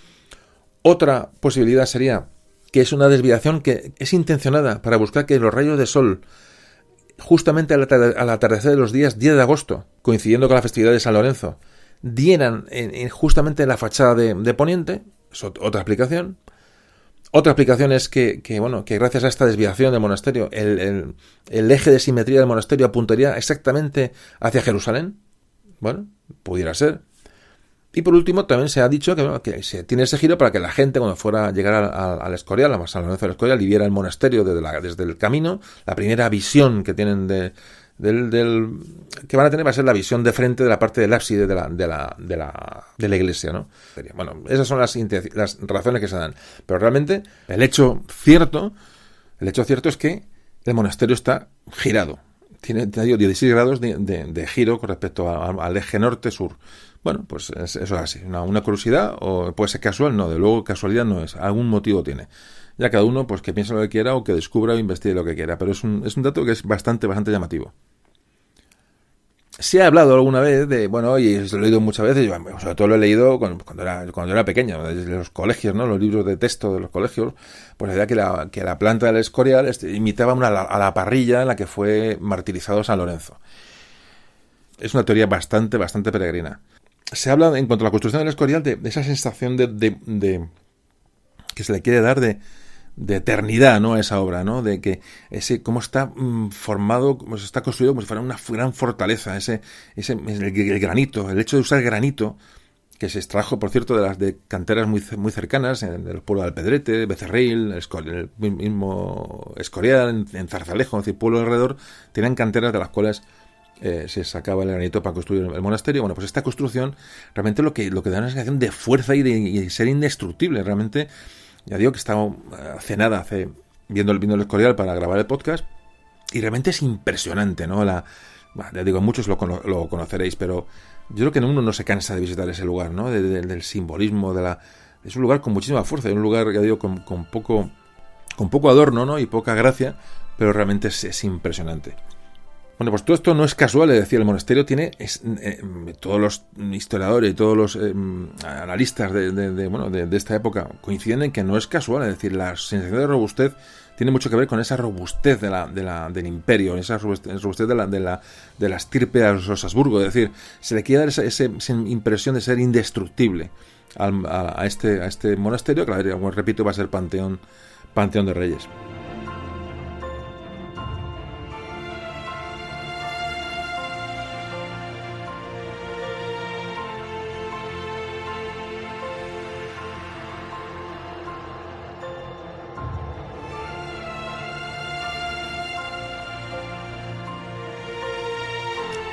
Otra posibilidad sería que es una desviación que es intencionada para buscar que los rayos de sol justamente al, atardecer de los días 10 de agosto, coincidiendo con la festividad de San Lorenzo, dieran en, justamente en la fachada de, Poniente, es otra explicación. Otra explicación es que, bueno, que gracias a esta desviación del monasterio, el, eje de simetría del monasterio apuntaría exactamente hacia Jerusalén. Bueno, pudiera ser. Y por último, también se ha dicho que, se tiene ese giro para que la gente, cuando fuera a llegar al, Escorial, a San Lorenzo del Escorial, y viera el monasterio desde, la, desde el camino, la primera visión que tienen de, del, del, que van a tener va a ser la visión de frente de la parte del ábside de la, de la, de la, de la iglesia, ¿no? Bueno, esas son las, las razones que se dan. Pero realmente, el hecho cierto, el hecho cierto es que el monasterio está girado. Tiene, tiene 16 grados de, de, giro con respecto al eje norte-sur. Bueno, pues eso es así. Una, curiosidad, o puede ser casual, no, de luego casualidad no es. Algún motivo tiene. Ya cada uno, pues que piense lo que quiera o que descubra o investigue lo que quiera. Pero es un, es un dato que es bastante, bastante llamativo. Se ha hablado alguna vez de, bueno, y lo he leído muchas veces, yo, sobre todo lo he leído cuando, era, cuando era pequeño, desde los colegios, ¿no? Los libros de texto de los colegios, pues la idea que la, que la planta del Escorial este, imitaba una, a la parrilla en la que fue martirizado San Lorenzo. Es una teoría bastante, bastante peregrina se habla en cuanto a la construcción del Escorial de, esa sensación de, de, que se le quiere dar de, eternidad ¿no? a esa obra, ¿no? de que ese cómo está mm, formado, cómo se está construido como si fuera una gran fortaleza, ese, ese el, granito, el hecho de usar granito, que se extrajo, por cierto, de las de canteras muy, muy cercanas, en el pueblo de Alpedrete, Becerril, el, mismo Escorial, en, en Zarzalejo, es decir, pueblo alrededor, tenían canteras de las cuales eh, se sacaba el granito para construir el monasterio. Bueno, pues esta construcción realmente lo que, lo que da una sensación de fuerza y de, ser indestructible. Realmente, ya digo que estaba eh, hace nada, hace, viendo, viendo el Escorial para grabar el podcast, y realmente es impresionante, ¿no? La, ya digo, muchos lo, lo, conoceréis, pero yo creo que uno no se cansa de visitar ese lugar, ¿no? del simbolismo, de la... Es un lugar con muchísima fuerza, es un lugar, ya digo, con, con poco con poco adorno, ¿no? Y poca gracia, pero realmente es impresionante. Bueno, pues todo esto no es casual, es decir, el monasterio tiene eh, todos los historiadores y todos los eh, analistas de, bueno, de, esta época coinciden en que no es casual, es decir, la sensación de robustez tiene mucho que ver con esa robustez del imperio, esa robustez de la, de la, de estirpe de los Habsburgo, es decir, se le quiere dar esa, esa, impresión de ser indestructible a, este, a este monasterio, que, repito, va a ser Panteón, Panteón de Reyes.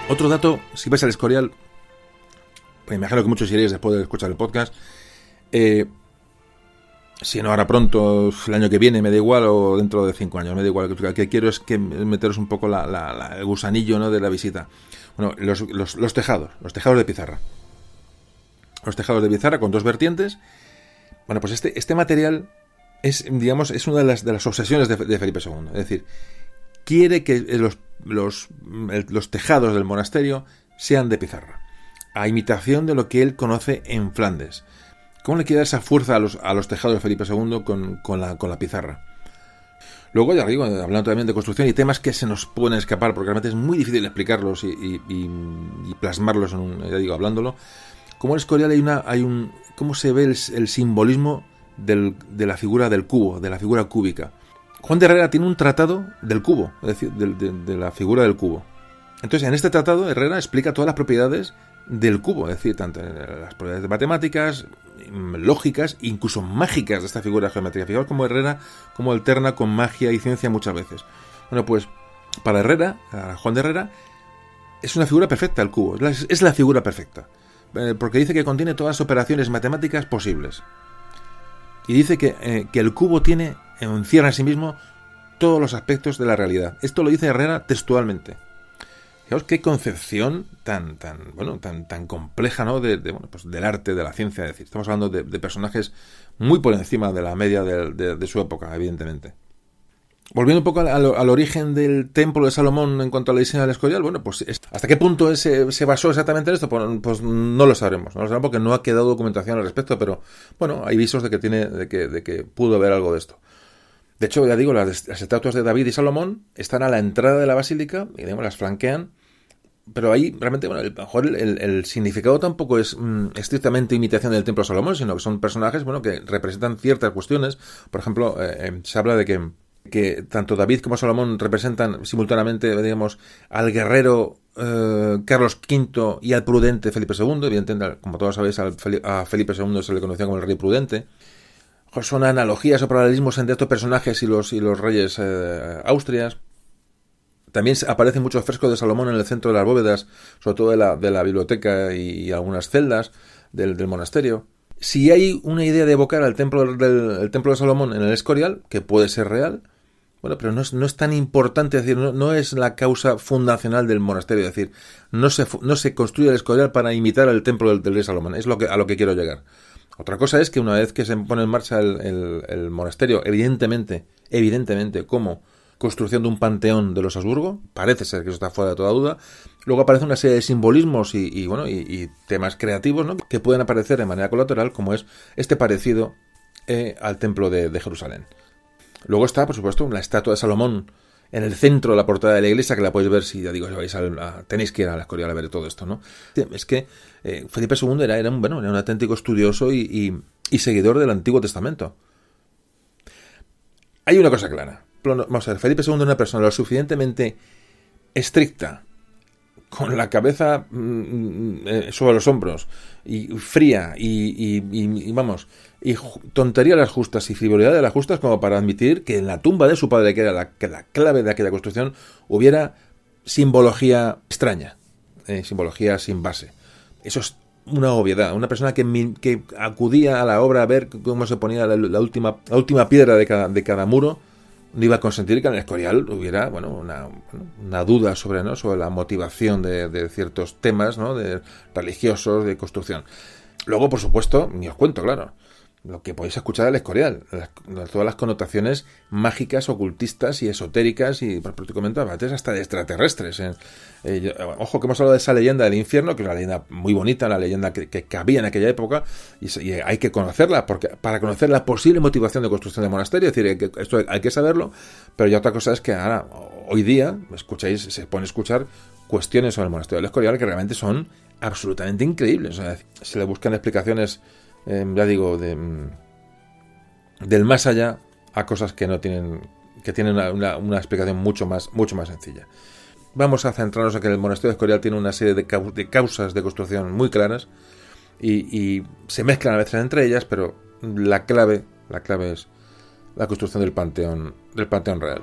Otro dato, si vais al Escorial, pues imagino que muchos iréis después de escuchar el podcast. Eh, si no ahora pronto, el año que viene, me da igual, o dentro de cinco años, me da igual. Lo que quiero es que meteros un poco el gusanillo ¿no? de la visita. Bueno, los, tejados, los tejados de pizarra. Los tejados de pizarra con dos vertientes. Bueno, pues este, este material es, digamos, es una de las, obsesiones de Felipe II. Es decir, quiere que los, los, los tejados del monasterio sean de pizarra, a imitación de lo que él conoce en Flandes. ¿Cómo le quiere dar esa fuerza a los, a los tejados de Felipe II con, con, la, con la pizarra? Luego, ya digo, hablando también de construcción y temas que se nos pueden escapar, porque realmente es muy difícil explicarlos y, y, plasmarlos, en un, ya digo, hablándolo. Como en Escorial hay, una, hay un... ¿Cómo se ve el, simbolismo de la figura del cubo, de la figura cúbica. Juan de Herrera tiene un tratado del cubo, es decir, de, la figura del cubo. Entonces, en este tratado, Herrera explica todas las propiedades del cubo, es decir, tanto las propiedades matemáticas, lógicas, incluso mágicas de esta figura geométrica. Fijaos como Herrera como alterna con magia y ciencia muchas veces. Bueno, pues para Herrera, para Juan de Herrera, es una figura perfecta el cubo, es la, figura perfecta, eh, porque dice que contiene todas las operaciones matemáticas posibles. Y dice que, eh, que el cubo tiene, encierra en sí mismo todos los aspectos de la realidad. Esto lo dice Herrera textualmente. Fijaos qué concepción tan, tan, bueno, tan, tan compleja, ¿no? De, bueno, pues del arte, de la ciencia. Es decir, estamos hablando de, personajes muy por encima de la media de su época, evidentemente. Volviendo un poco al, origen del templo de Salomón en cuanto al diseño del Escorial, bueno, pues hasta qué punto se, se basó exactamente en esto, pues, pues, no lo sabremos, no lo sabremos porque no ha quedado documentación al respecto, pero bueno, hay visos de que tiene, de que, de que pudo haber algo de esto. De hecho, ya digo, las, estatuas de David y Salomón están a la entrada de la basílica y digamos, las flanquean, pero ahí realmente, bueno, el, mejor el, significado tampoco es mm, estrictamente imitación del templo de Salomón, sino que son personajes, bueno, que representan ciertas cuestiones. Por ejemplo, eh, eh, se habla de que que tanto David como Salomón representan simultáneamente, digamos, al guerrero eh, Carlos V y al prudente Felipe II. Evidentemente, como todos sabéis, a Felipe II se le conocía como el rey prudente. Son analogías o paralelismos entre estos personajes y los, y los reyes eh, austrias. También aparecen muchos frescos de Salomón en el centro de las bóvedas, sobre todo de la, de la biblioteca y, algunas celdas del, del monasterio si hay una idea de evocar al templo del templo de Salomón en el Escorial, que puede ser real, bueno, pero no es, no es tan importante, decir, no, es la causa fundacional del monasterio, es decir, no se, no se construye el Escorial para imitar al templo del, rey Salomón, es lo que, a lo que quiero llegar. Otra cosa es que una vez que se pone en marcha el, el, monasterio, evidentemente, evidentemente, como construcción de un panteón de los Habsburgo, parece ser que eso está fuera de toda duda, luego aparece una serie de simbolismos y, bueno, y, temas creativos, ¿no? que pueden aparecer de manera colateral, como es este parecido eh, al templo de Jerusalén. Luego está, por supuesto, la estatua de Salomón en el centro de la portada de la iglesia, que la podéis ver si ya digo, vais a, tenéis que ir a la Escorial a ver todo esto, ¿no? Es que eh, Felipe II era, era, un, bueno, era un auténtico estudioso y, seguidor del Antiguo Testamento. Hay una cosa clara. Vamos a ver, Felipe II era una persona lo suficientemente estricta con la cabeza mm, mm, eh, sobre los hombros y fría y, vamos y tontería las justas y frivolidad de las justas como para admitir que en la tumba de su padre que era la, la clave de aquella construcción hubiera simbología extraña eh, simbología sin base. Eso es una obviedad. Una persona que, que acudía a la obra a ver cómo se ponía la, última la última piedra de cada, de cada muro no iba a consentir que en el Escorial hubiera bueno, una, una duda sobre, ¿no? sobre la motivación de, de, ciertos temas ¿no? de religiosos, de construcción. Luego, por supuesto, ni os cuento, claro lo que podéis escuchar del Escorial, todas las connotaciones mágicas, ocultistas y esotéricas y prácticamente hasta de extraterrestres. ¿eh? Eh, ojo que hemos hablado de esa leyenda del infierno, que es una leyenda muy bonita, una leyenda que, que, había en aquella época y, hay que conocerla porque para conocer la posible motivación de construcción del monasterio, es decir, esto hay que saberlo, pero ya otra cosa es que ahora, hoy día, escucháis, se pone a escuchar cuestiones sobre el monasterio del Escorial que realmente son absolutamente increíbles. se le buscan explicaciones Em, ya digo, de, mm, del más allá a cosas que no tienen, que tienen una, explicación mucho más, mucho más sencilla. Vamos a centrarnos en que el monasterio de Escorial tiene una serie de, de causas de construcción muy claras y, y, se mezclan a veces entre ellas, pero la clave, la clave es la construcción del panteón, del panteón real.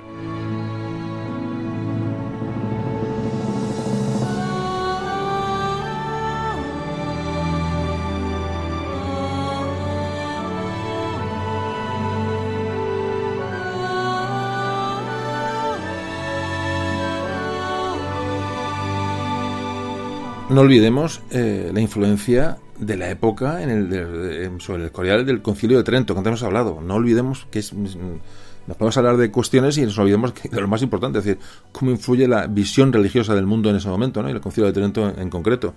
No olvidemos eh, la influencia de la época en el, sobre el Escorial del Concilio de Trento, que antes hemos hablado. No olvidemos que es, nos podemos hablar de cuestiones y nos olvidemos de lo más importante, es decir, cómo influye la visión religiosa del mundo en ese momento, ¿no? y el Concilio de Trento en, concreto.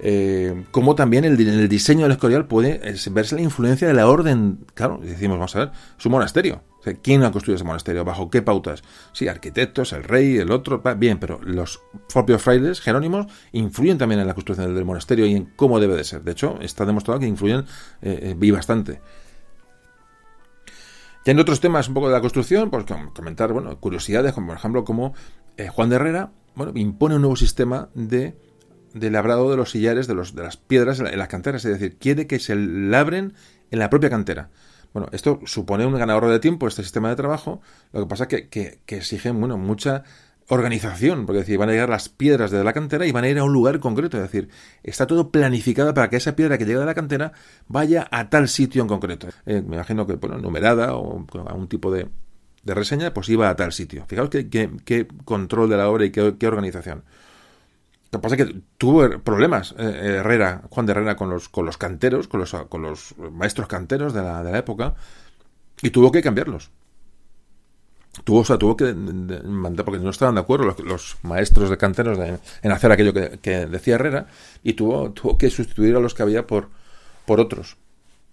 Eh, cómo también el, el, diseño del Escorial puede verse la influencia de la orden. Claro, decimos, vamos a ver, es un monasterio. ¿Quién ha construido ese monasterio? ¿Bajo qué pautas? Sí, arquitectos, el rey, el otro, bien, pero los propios frailes jerónimos influyen también en la construcción del monasterio y en cómo debe de ser. De hecho, está demostrado que influyen eh, eh, bastante. Tiene otros temas un poco de la construcción, pues comentar, bueno, curiosidades, como por ejemplo, como eh, Juan de Herrera, bueno, impone un nuevo sistema de, de labrado de los sillares, de, los, de las piedras en las canteras, es decir, quiere que se labren en la propia cantera. Bueno, esto supone un ganador de tiempo, este sistema de trabajo, lo que pasa es que, que, que exige, bueno, mucha organización, porque decir, van a llegar las piedras de la cantera y van a ir a un lugar concreto, es decir, está todo planificado para que esa piedra que llega de la cantera vaya a tal sitio en concreto. Eh, me imagino que, bueno, numerada o a un tipo de, de reseña, pues iba a tal sitio. Fijaos qué, control de la obra y qué, organización. Lo que pasa es que tuvo problemas eh, Herrera, Juan de Herrera, con los, con los canteros, con los, con los maestros canteros de la, de la época, y tuvo que cambiarlos tuvo, o sea, tuvo que mandar, porque no estaban de acuerdo los, maestros de canteros en hacer aquello que, decía Herrera, y tuvo, tuvo que sustituir a los que había por, por otros.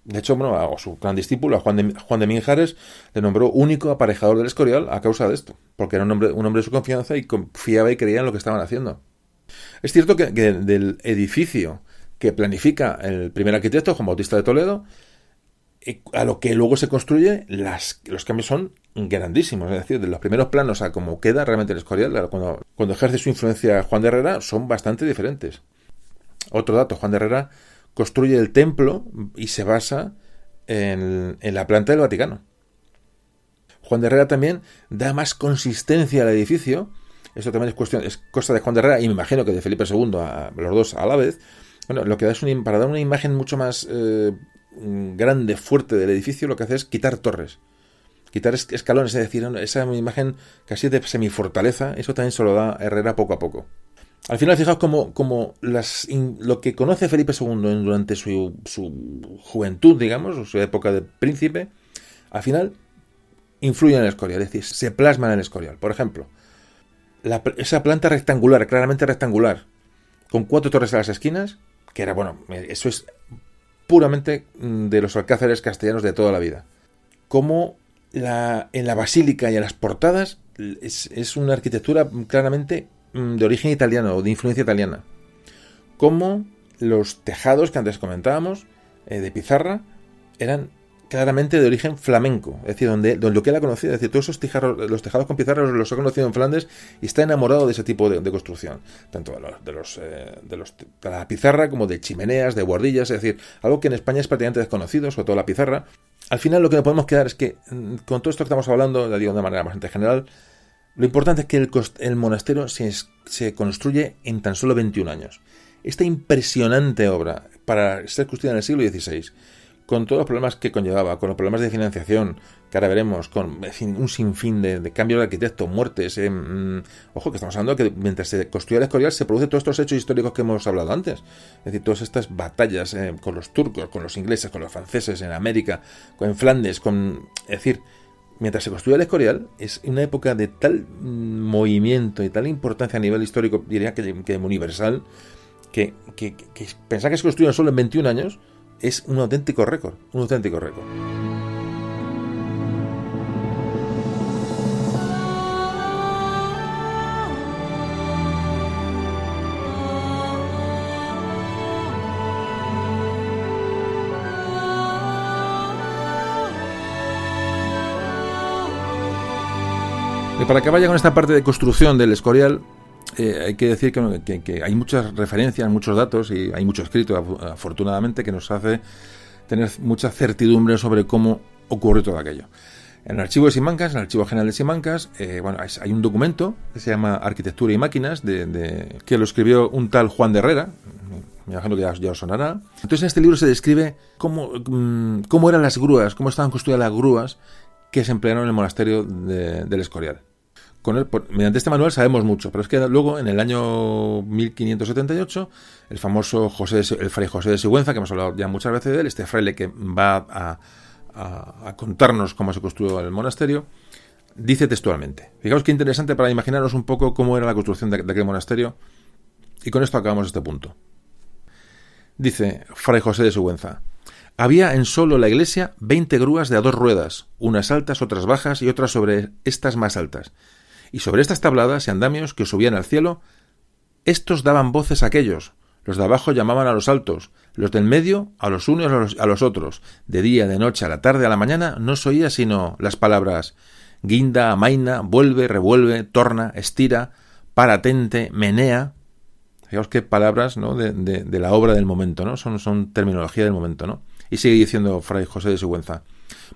De hecho, bueno, a su gran discípulo, a Juan de, Juan de Minjares, le nombró único aparejador del Escorial a causa de esto, porque era un hombre, un hombre de su confianza y confiaba y creía en lo que estaban haciendo. Es cierto que, del edificio que planifica el primer arquitecto, Juan Bautista de Toledo, eh, a lo que luego se construye, los cambios son grandísimos. Es decir, de los primeros planos a cómo queda realmente el Escorial, cuando, cuando ejerce su influencia Juan de Herrera, son bastante diferentes. Otro dato, Juan de Herrera construye el templo y se basa en, en la planta del Vaticano. Juan de Herrera también da más consistencia al edificio. Esto también es cuestión, es cosa de Juan de Herrera y me imagino que de Felipe II, a, los dos a la vez. Bueno, lo que da es un, para dar una imagen mucho más eh, grande, fuerte del edificio, lo que hace es quitar torres quitar escalones, es decir, esa imagen casi de semifortaleza, eso también se lo da Herrera poco a poco. Al final, fijaos como, como las, lo que conoce Felipe II durante su, juventud, digamos, su época de príncipe, al final influye en el escorial, es decir, se plasma en el escorial. Por ejemplo, esa planta rectangular, claramente rectangular, con cuatro torres a las esquinas, que era, bueno, eso es puramente mm, de los alcázares castellanos de toda la vida. Como en la basílica y en las portadas es, una arquitectura claramente mm, de origen italiano o de influencia italiana. Como los tejados que antes comentábamos, eh, de pizarra, eran claramente de origen flamenco, es decir, donde, lo que él ha conocido, es decir, todos esos tejados, los tejados con pizarra los, ha conocido en Flandes y está enamorado de ese tipo de, construcción, tanto de, los, de, los, eh, de, los, de la pizarra como de chimeneas, de guardillas, es decir, algo que en España es prácticamente desconocido, sobre todo la pizarra. Al final lo que nos podemos quedar es que mm, con todo esto que estamos hablando, lo digo de manera bastante general, lo importante es que el, el monasterio se, se construye en tan solo 21 años. Esta impresionante obra para ser construida en el siglo XVI con todos los problemas que conllevaba, con los problemas de financiación, que ahora veremos, con un sinfín de, de cambios de arquitecto, muertes. Eh, mm, ojo, que estamos hablando de que mientras se construye el Escorial se producen todos estos hechos históricos que hemos hablado antes. Es decir, todas estas batallas eh, con los turcos, con los ingleses, con los franceses en América, en Flandes, con. Es decir, mientras se construye el Escorial, es una época de tal mm, movimiento y tal importancia a nivel histórico, diría que, que universal, que, que, que pensar que se construyen solo en 21 años es un auténtico récord, un auténtico récord. Y para que vaya con esta parte de construcción del Escorial, eh, hay que decir que, hay muchas referencias, muchos datos y hay mucho escrito, afortunadamente, que nos hace tener mucha certidumbre sobre cómo ocurrió todo aquello. En el archivo de Simancas, en el archivo general de Simancas, eh, bueno, hay un documento que se llama Arquitectura y Máquinas, que lo escribió un tal Juan de Herrera, me imagino que ya, os sonará. Entonces en este libro se describe mm, cómo eran las grúas, cómo estaban construidas las grúas que se emplearon en el monasterio del Escorial mediante este manual sabemos mucho, pero es que luego en el año 1578 el famoso José el fray José de Sigüenza, que hemos hablado ya muchas veces de él, este fraile que va a, contarnos cómo se construyó el monasterio, dice textualmente. Fijaos qué interesante para imaginaros un poco cómo era la construcción de, de aquel monasterio y con esto acabamos este punto. Dice fray José de Sigüenza. Había en solo la iglesia veinte grúas de a dos ruedas, unas altas, otras bajas y otras sobre estas más altas, y sobre estas tabladas y andamios que subían al cielo, estos daban voces a aquellos, los de abajo llamaban a los altos, Los del medio, a los unos a los, a los otros, de día, de noche, a la tarde, a la mañana, no se oía sino las palabras guinda, amaina, vuelve, revuelve, torna, estira, paratente, menea. Fijaos qué palabras ¿no? de, de, la obra del momento, ¿no? Son, son terminología del momento, ¿no? Y sigue diciendo Fray José de Sigüenza.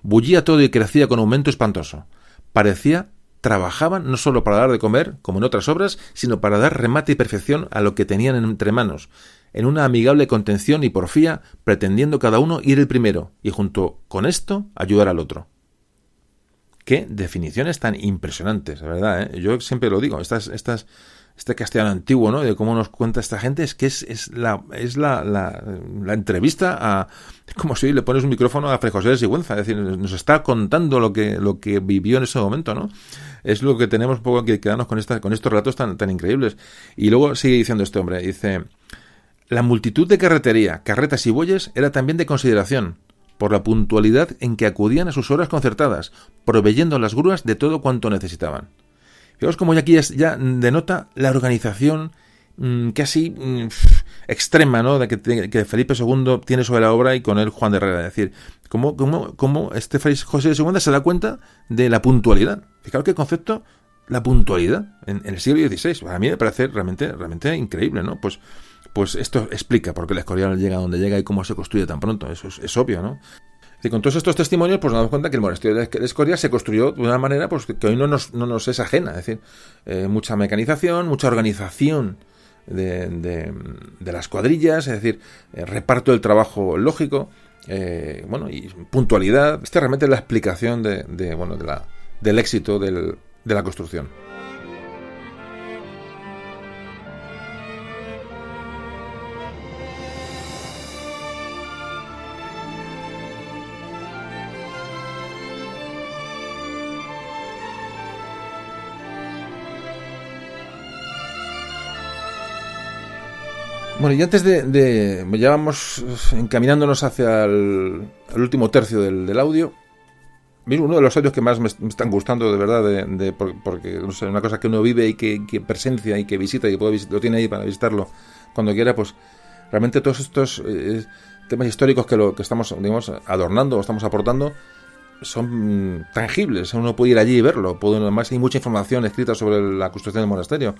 Bullía todo y crecía con aumento espantoso. Parecía trabajaban no solo para dar de comer, como en otras obras, sino para dar remate y perfección a lo que tenían entre manos, en una amigable contención y porfía, pretendiendo cada uno ir el primero, y junto con esto ayudar al otro. Qué definiciones tan impresionantes, verdad, ¿eh? Yo siempre lo digo, estas, estas, este castellano antiguo, ¿no? De cómo nos cuenta esta gente, es que es, es la, es la, la, entrevista a, es como si le pones un micrófono a Fray José de Sigüenza, es decir, nos está contando lo que, lo que vivió en ese momento, ¿no? Es lo que tenemos un poco que quedarnos con esta, con estos relatos tan, tan increíbles. Y luego sigue diciendo este hombre, dice, la multitud de carretería, carretas y bueyes era también de consideración, por la puntualidad en que acudían a sus horas concertadas, proveyendo las grúas de todo cuanto necesitaban. Fijaos como ya aquí ya denota la organización mm, casi mm, extrema ¿no? de que, Felipe II tiene sobre la obra y con él Juan de Herrera. Es decir, cómo, cómo, cómo este José II se da cuenta de la puntualidad. Fijaos qué concepto, la puntualidad en, el siglo XVI. A mí me parece realmente, realmente increíble, ¿no? Pues, pues esto explica por qué el Escorial llega a donde llega y cómo se construye tan pronto. Eso es, es obvio, ¿no? Y con todos estos testimonios, pues nos damos cuenta que el monasterio de Escoria se construyó de una manera pues, que hoy no nos, no nos es ajena. Es decir, eh, mucha mecanización, mucha organización de, las cuadrillas, es decir, eh, reparto del trabajo lógico, eh, bueno, y puntualidad. Esta realmente es la explicación de, de bueno, la, del éxito de la construcción. Bueno, y antes de, de ya vamos encaminándonos hacia el, último tercio del, audio. Uno de los audios que más me, están gustando de verdad, de, porque no sé, una cosa que uno vive y que, presencia y que visita y puede lo tiene ahí para visitarlo cuando quiera, pues realmente todos estos eh, temas históricos que lo que estamos digamos, adornando o estamos aportando son tangibles, uno puede ir allí y verlo, puede, además hay mucha información escrita sobre la construcción del monasterio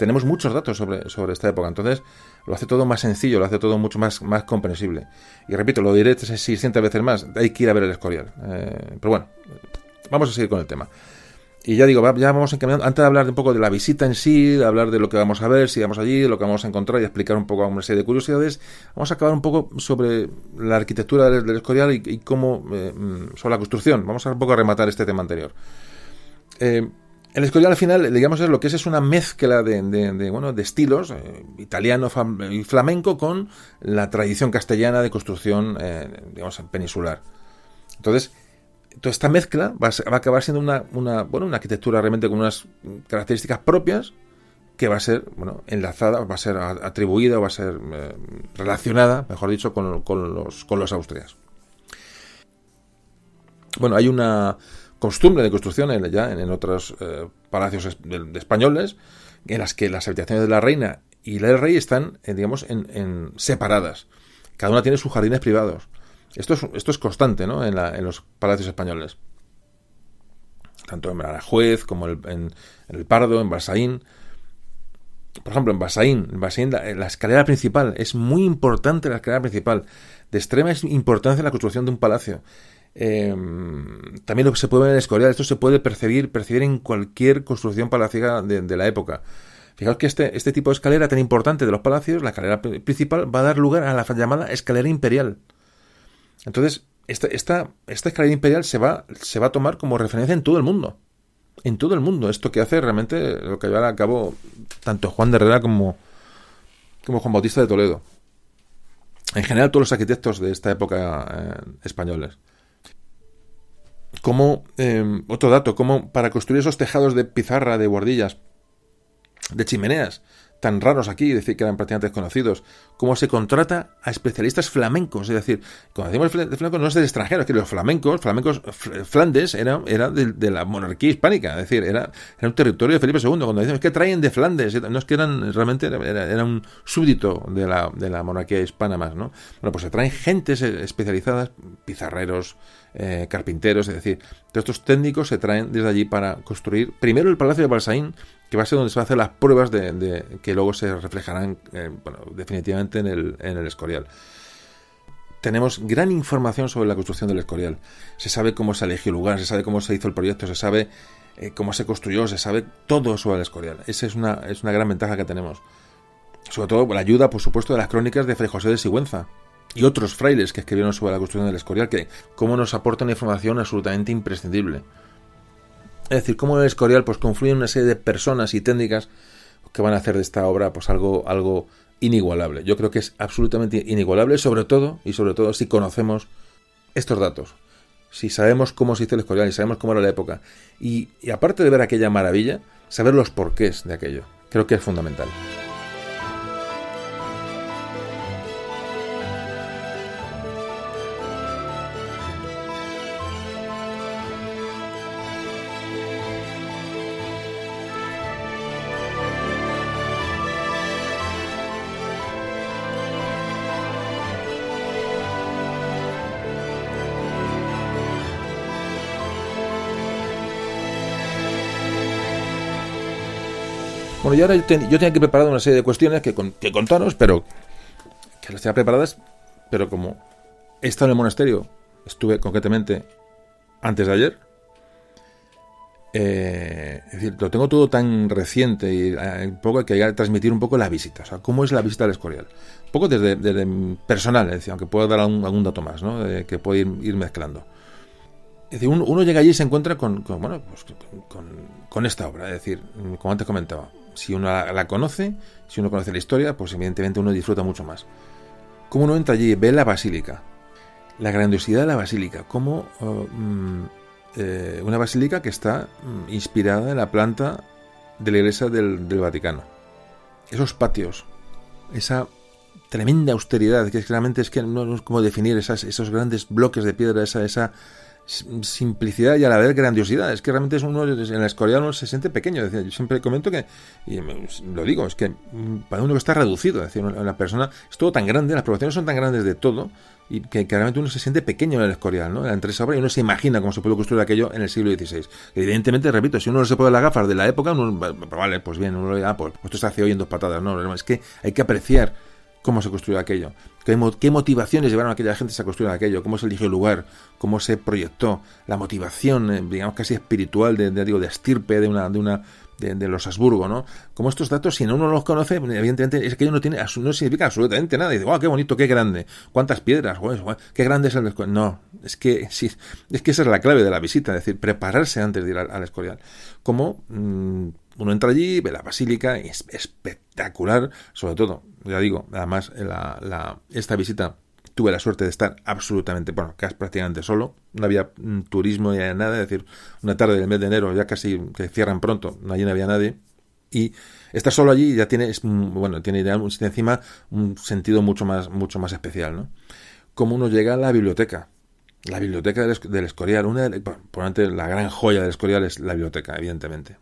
tenemos muchos datos sobre, sobre esta época. Entonces, lo hace todo más sencillo, lo hace todo mucho más, más comprensible. Y repito, lo diré 600 veces más, hay que ir a ver el Escorial. Eh, pero bueno, vamos a seguir con el tema. Y ya digo, ya vamos encaminando, antes de hablar un poco de la visita en sí, de hablar de lo que vamos a ver, si vamos allí, lo que vamos a encontrar y explicar un poco una serie de curiosidades, vamos a acabar un poco sobre la arquitectura del, Escorial y, cómo, eh, mm, sobre la construcción. Vamos a un poco a rematar este tema anterior. Eh, el Escorial al final, digamos, es lo que es, es una mezcla de, de, bueno, de estilos, eh, italiano y flamenco, con la tradición castellana de construcción, eh, digamos, peninsular. Entonces, toda esta mezcla va a, acabar siendo una, bueno, una arquitectura realmente con unas características propias que va a ser, bueno, enlazada, va a ser atribuida, va a ser eh, relacionada, mejor dicho, con, los, con los austrias. Bueno, hay una costumbre de construcción en, ya en, otros eh, palacios españoles, en las que las habitaciones de la reina y la del rey están, eh, digamos, en, separadas. Cada una tiene sus jardines privados. Esto es, esto es constante ¿no? en, en los palacios españoles. Tanto en Aranjuez como en, el Pardo, en Basaín. Por ejemplo, en Basaín, en Basaín la, la, escalera principal, es muy importante la escalera principal, de extrema importancia en la construcción de un palacio. Eh, también lo que se puede ver en Escorial, esto se puede percibir, percibir en cualquier construcción palaciega de, la época. Fijaos que este, este tipo de escalera tan importante de los palacios, la escalera principal, va a dar lugar a la llamada escalera imperial. Entonces, esta, esta, escalera imperial se va, se va a tomar como referencia en todo el mundo. En todo el mundo. Esto que hace realmente lo que lleva a cabo tanto Juan de Herrera como, como Juan Bautista de Toledo. En general, todos los arquitectos de esta época eh, españoles como, em, otro dato, como para construir esos tejados de pizarra, de bordillas, de chimeneas, tan raros aquí, decir que eran prácticamente desconocidos, cómo se contrata a especialistas flamencos, es decir, cuando decimos de flamencos no es del extranjero, es que los flamencos, flamencos, Flandes era, era de, la monarquía hispánica, es decir, era, era un territorio de Felipe II, cuando decimos que traen de Flandes, no es que eran, realmente era, un súbdito de la, de la monarquía hispana más, ¿no? Bueno, pues se traen gentes especializadas, pizarreros, eh, carpinteros, es decir, todos estos técnicos se traen desde allí para construir primero el Palacio de Balsaín, que va a ser donde se van a hacer las pruebas de, que luego se reflejarán eh, definitivamente en el, Escorial. Tenemos gran información sobre la construcción del Escorial. Se sabe cómo se eligió el lugar, se sabe cómo se hizo el proyecto, se sabe eh, cómo se construyó, se sabe todo sobre el Escorial. Esa es una, es una gran ventaja que tenemos. Sobre todo la ayuda, por supuesto, de las crónicas de Fray José de Sigüenza, y otros frailes que escribieron sobre la construcción del Escorial, que cómo nos aportan información absolutamente imprescindible. Es decir, cómo el Escorial pues confluye en una serie de personas y técnicas que van a hacer de esta obra pues algo, algo inigualable. Yo creo que es absolutamente inigualable, sobre todo, y sobre todo si conocemos estos datos. Si sabemos cómo se hizo el Escorial y sabemos cómo era la época. Y, y aparte de ver aquella maravilla, saber los porqués de aquello. Creo que es fundamental. Bueno, yo ahora yo, tenía que preparar una serie de cuestiones que, que contaros, pero que las tenía preparadas, pero como he estado en el monasterio, estuve concretamente antes de ayer, eh, es decir, lo tengo todo tan reciente y eh, un poco que hay que transmitir un poco la visita, o sea, cómo es la visita al Escorial. Un poco desde, personal, es decir, aunque pueda dar algún, dato más, ¿no? que puede ir, mezclando. Es decir, uno, llega allí y se encuentra con, bueno, pues, con, con, esta obra, es decir, como antes comentaba, si uno la, conoce, si uno conoce la historia, pues evidentemente uno disfruta mucho más. Como uno entra allí, ve la basílica, la grandiosidad de la basílica, como oh, mm, eh, una basílica que está mm, inspirada en la planta de la iglesia del, Vaticano. Esos patios, esa tremenda austeridad, que realmente es que no es como definir esos grandes bloques de piedra, esa, esa simplicidad y a la vez grandiosidad. Es que realmente es uno en el Escorial uno se siente pequeño. Yo siempre comento que, y lo digo, es que para uno que está reducido, es decir, una persona es todo tan grande, las proporciones son tan grandes de todo, y que, realmente uno se siente pequeño en el Escorial, ¿no? Entre esa obra y uno se imagina cómo se puede construir aquello en el siglo XVI. Evidentemente, repito, si uno no se puede las gafas de la época, uno, vale, pues bien, uno ah, pues esto se hace hoy en dos patadas, no, es que hay que apreciar cómo se construyó aquello, qué, motivaciones llevaron a aquella gente a construir aquello, cómo se eligió el lugar, cómo se proyectó, la motivación, eh, digamos casi espiritual de, digo, de estirpe de una, de una de, los Habsburgo, ¿no? Como estos datos, si no uno los conoce, evidentemente es que no tiene, no significa absolutamente nada. Y dice, wow, qué bonito, qué grande, cuántas piedras, qué grande es el No, es que (laughs) sí, es que esa es la clave de la visita, es decir, prepararse antes de ir al, Escorial. Mm, uno entra allí, ve la basílica, es espectacular, sobre todo, ya digo, además esta visita tuve la suerte de estar absolutamente, bueno, casi prácticamente solo, no había turismo ni nada, es decir, una tarde del mes de enero, ya casi que cierran pronto, allí no había nadie, y estar solo allí ya tiene, bueno, tiene encima un sentido mucho más, mucho más especial, ¿no? Como uno llega a la biblioteca, la biblioteca del, Escorial, una de, por la gran joya del Escorial es la biblioteca, evidentemente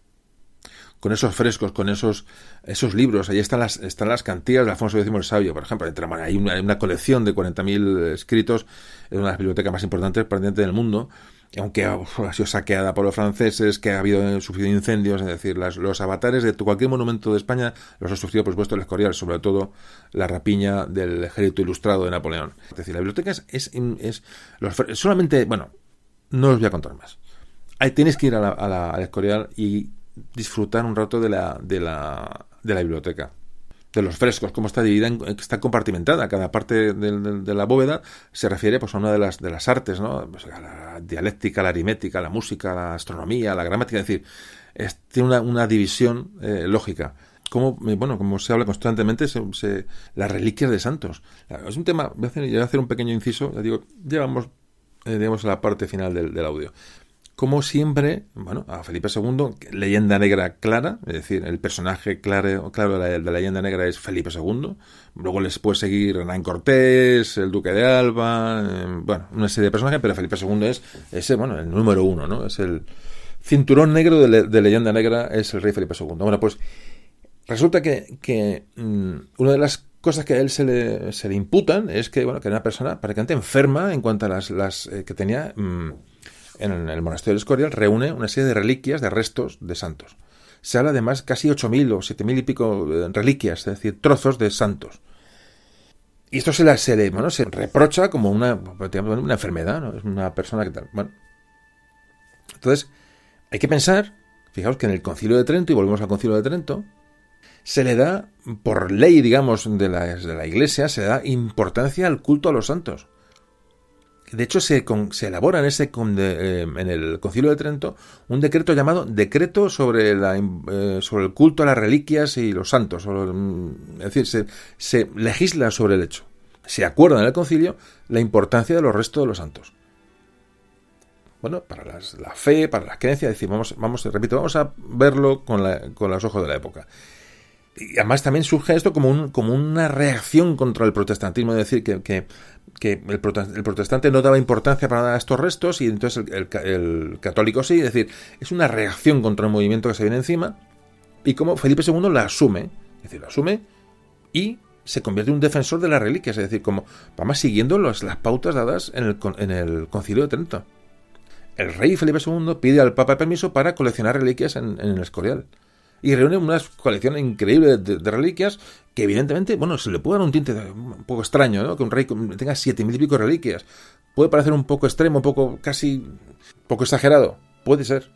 con esos frescos, con esos, esos libros. Ahí están las, están las cantigas de Alfonso X el Sabio, por ejemplo. Hay una, una colección de 40.000 escritos, en una de las bibliotecas más importantes del mundo, aunque ha, sido saqueada por los franceses, que ha habido sufrido incendios, es decir, los avatares de cualquier monumento de España los ha sufrido, por supuesto, el Escorial, sobre todo la rapiña del ejército ilustrado de Napoleón. Es decir, la biblioteca es, es, solamente, bueno, no os voy a contar más. Ahí que ir a la, a al Escorial y disfrutar un rato de la, de la, de la biblioteca de los frescos, cómo está dividida, está compartimentada. Cada parte de, la bóveda se refiere pues, a una de las, de las artes, ¿no? Pues, la dialéctica, la aritmética, la música, la astronomía, la gramática. Es decir, tiene una, una división eh, lógica. Como, eh, bueno, como se habla constantemente, se, las reliquias de santos. Es un tema, voy a hacer, voy a hacer un pequeño inciso, ya digo, llevamos, eh, a la parte final del audio como siempre, bueno, a Felipe II, leyenda negra clara, es decir, el personaje claro, claro de, la, leyenda negra es Felipe II. Luego les puede seguir Hernán Cortés, el Duque de Alba, eh, bueno, una serie de personajes, pero Felipe II es ese, bueno, el número uno, ¿no? Es el cinturón negro de, leyenda negra, es el rey Felipe II. Bueno, pues resulta que, que mm, una de las cosas que a él se le, se le imputan es que, bueno, que era una persona prácticamente enferma en cuanto a las, las eh, que tenía... Mm, en el monasterio del Escorial reúne una serie de reliquias, de restos de santos. Se habla de más casi 8.000 o 7.000 y pico eh, reliquias, es decir, trozos de santos. Y esto se, la, se le bueno, se reprocha como una, una enfermedad, ¿no? Es una persona que tal. Bueno. Entonces, hay que pensar, fijaos que en el Concilio de Trento, y volvemos al Concilio de Trento, se le da, por ley, digamos, de la, de la Iglesia, se da importancia al culto a los santos. De hecho, se, se elabora en, ese, eh, en el Concilio de Trento un decreto llamado Decreto sobre, la, eh, sobre el culto a las reliquias y los santos. Mm, es decir, se, legisla sobre el hecho. Se acuerda en el concilio la importancia de los restos de los santos. Bueno, para la fe, para la creencia, decimos, vamos, vamos, repito, vamos a verlo con, con los ojos de la época y además también surge esto como, un, como una reacción contra el protestantismo, es decir, que, el, protestante no daba importancia para estos restos y entonces el, católico sí, es decir, es una reacción contra el movimiento que se viene encima y como Felipe II la asume, es decir, la asume y se convierte en un defensor de las reliquias, es decir, como vamos siguiendo las pautas dadas en el, en el concilio de Trento. El rey Felipe II pide al Papa permiso para coleccionar reliquias en el Escorial y reúne una colección increíble de, reliquias que evidentemente, bueno, se le puede dar un tinte un poco extraño, ¿no? Que un rey tenga siete mil y pico reliquias. Puede parecer un poco extremo, un poco casi, poco exagerado. Puede ser.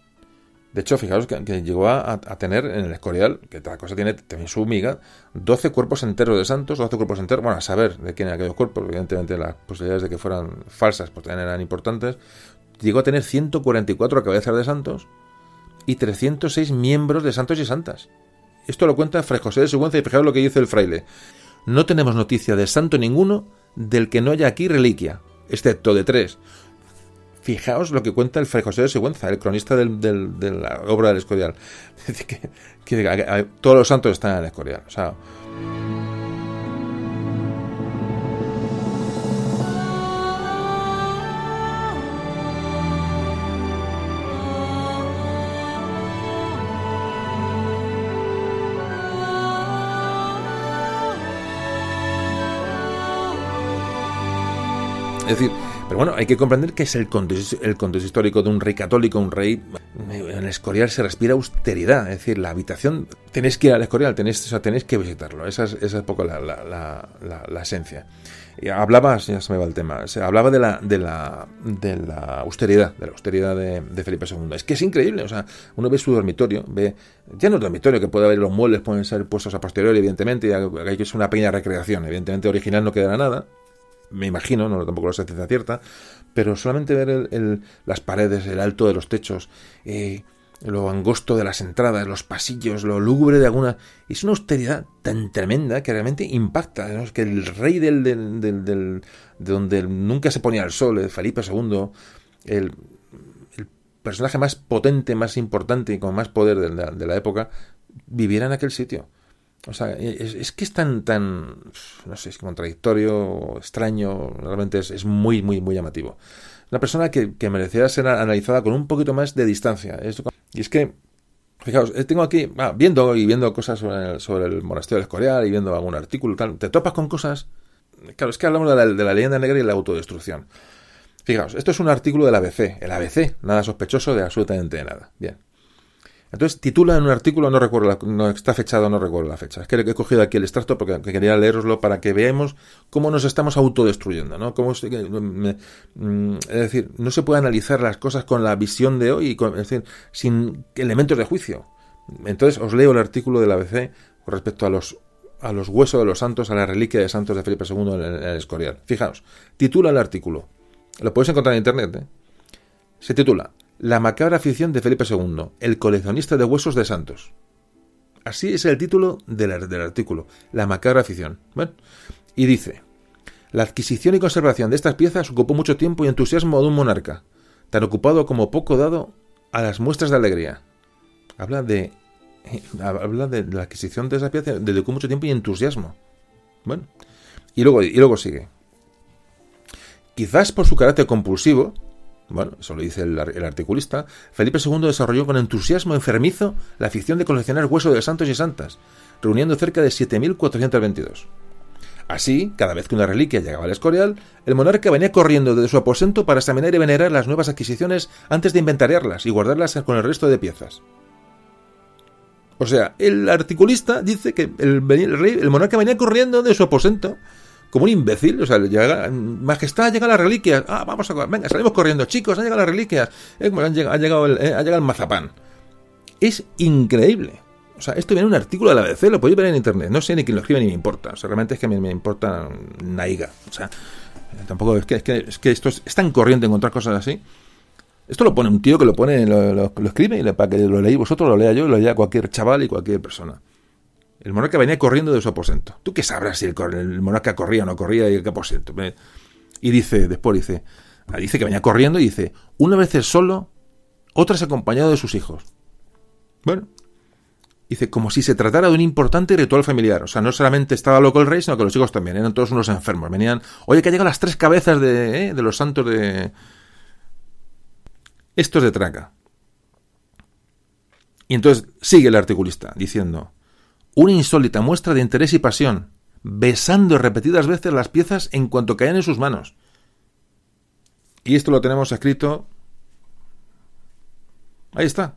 De hecho, fijaos que, llegó a, tener en el Escorial, que tal cosa tiene también su miga, 12 cuerpos enteros de santos, 12 cuerpos enteros, bueno, a saber de quién eran aquellos cuerpos, evidentemente las posibilidades de que fueran falsas pues también eran importantes. Llegó a tener 144 cabezas de santos, y 306 miembros de santos y santas. Esto lo cuenta Fray José de Sigüenza y fijaos lo que dice el fraile. No tenemos noticia de santo ninguno del que no haya aquí reliquia, excepto de tres. Fijaos lo que cuenta el Fray José de Sigüenza, el cronista de la obra del Escorial. (laughs) que, que, todos los santos están en el Escorial. O sea, Es decir, pero bueno, hay que comprender que es el contexto, histórico de un rey católico, un rey. En el Escorial se respira austeridad, es decir, la habitación. Tenéis que ir al Escorial, tenéis, tenéis que visitarlo. Esa es, esa es poco la, la, la, esencia. Y hablaba, ya se me va el tema, hablaba de la, de la, de la austeridad, de la austeridad de, Felipe II. Es que es increíble, o sea, uno ve su dormitorio, ve, ya no el dormitorio, que puede haber los muebles, pueden ser puestos a posteriori, evidentemente, y hay que es una pequeña recreación, evidentemente original no quedará nada, me imagino, no tampoco lo sé cierta, pero solamente ver el, las paredes, el alto de los techos, eh, lo angosto de las entradas, los pasillos, lo lúgubre de alguna... Es una austeridad tan tremenda que realmente impacta. que el rey del, del, del, de donde nunca se ponía el sol, el Felipe II, el, el, personaje más potente, más importante y con más poder de de la época, viviera en aquel sitio. O sea, es, que es tan, tan, no sé, es contradictorio, extraño, realmente es, muy, muy, muy llamativo. Una persona que, merecía ser analizada con un poquito más de distancia. Y es que, fijaos, eh, tengo aquí, ah, viendo y viendo cosas sobre el, sobre el monasterio del Escorial y viendo algún artículo, tal, te topas con cosas. Claro, es que hablamos de la, de la leyenda negra y la autodestrucción. Fijaos, esto es un artículo del ABC. El ABC, nada sospechoso de absolutamente nada. Bien. Entonces titula en un artículo, no recuerdo, no está fechado, no recuerdo la fecha. Es que he cogido aquí el extracto porque quería leeroslo para que veamos cómo nos estamos autodestruyendo, ¿no? Cómo, mm, es decir, no se puede analizar las cosas con la visión de hoy, decir, sin elementos de juicio. Entonces os leo el artículo del ABC con respecto a los a los huesos de los santos, a la reliquia de santos de Felipe II en el, Escorial. Fijaos, titula el artículo. Lo podéis encontrar en internet. ¿eh? Se titula la macabra afición de Felipe II, el coleccionista de huesos de santos. Así es el título del, artículo, la macabra afición. y dice, la adquisición y conservación de estas piezas ocupó mucho tiempo y entusiasmo de un monarca, tan ocupado como poco dado a las muestras de alegría. Habla de (laughs) habla de la adquisición de esa pieza dedicó mucho tiempo y entusiasmo. Bueno, y luego, y luego sigue. Quizás por su carácter compulsivo, bueno, eso lo dice el, articulista, Felipe II desarrolló con entusiasmo enfermizo la afición de coleccionar huesos de santos y santas, reuniendo cerca de 7.422. Así, cada vez que una reliquia llegaba al Escorial, el monarca venía corriendo desde su aposento para examinar y venerar las nuevas adquisiciones antes de inventariarlas y guardarlas con el resto de piezas. O sea, el articulista dice que el, rey, el monarca venía corriendo de su aposento como un imbécil. O sea, llega, majestad, llega la reliquia. Ah, vamos a. Venga, salimos corriendo. Chicos, han llegado las reliquias. Eh, el, eh, ha llegado el mazapán. Es increíble. O sea, esto viene en un artículo de la ABC, lo podéis ver en internet. No sé ni quién lo escribe ni me importa. O sea, realmente es que me, me importa naiga. O sea, tampoco es que, es que, es que esto es, tan corriente encontrar cosas así. Esto lo pone un tío que lo pone, lo, lo, escribe y para que lo leáis vosotros, lo lea yo, lo lea cualquier chaval y cualquier persona. El monarca venía corriendo de su aposento. ¿Tú qué sabrás si el, monarca corría o no corría y qué aposento? Y dice, después dice, ah, dice que venía corriendo y dice, una vez solo, otras acompañado de sus hijos. Bueno, dice, como si se tratara de un importante ritual familiar. O sea, no solamente estaba loco el rey, sino que los hijos también, eran todos unos enfermos. Venían, oye, que llegado las tres cabezas de, ¿eh? de los santos de, esto es de traca. Y entonces sigue el articulista diciendo, una insólita muestra de interés y pasión, besando repetidas veces las piezas en cuanto caían en sus manos. Y esto lo tenemos escrito. Ahí está.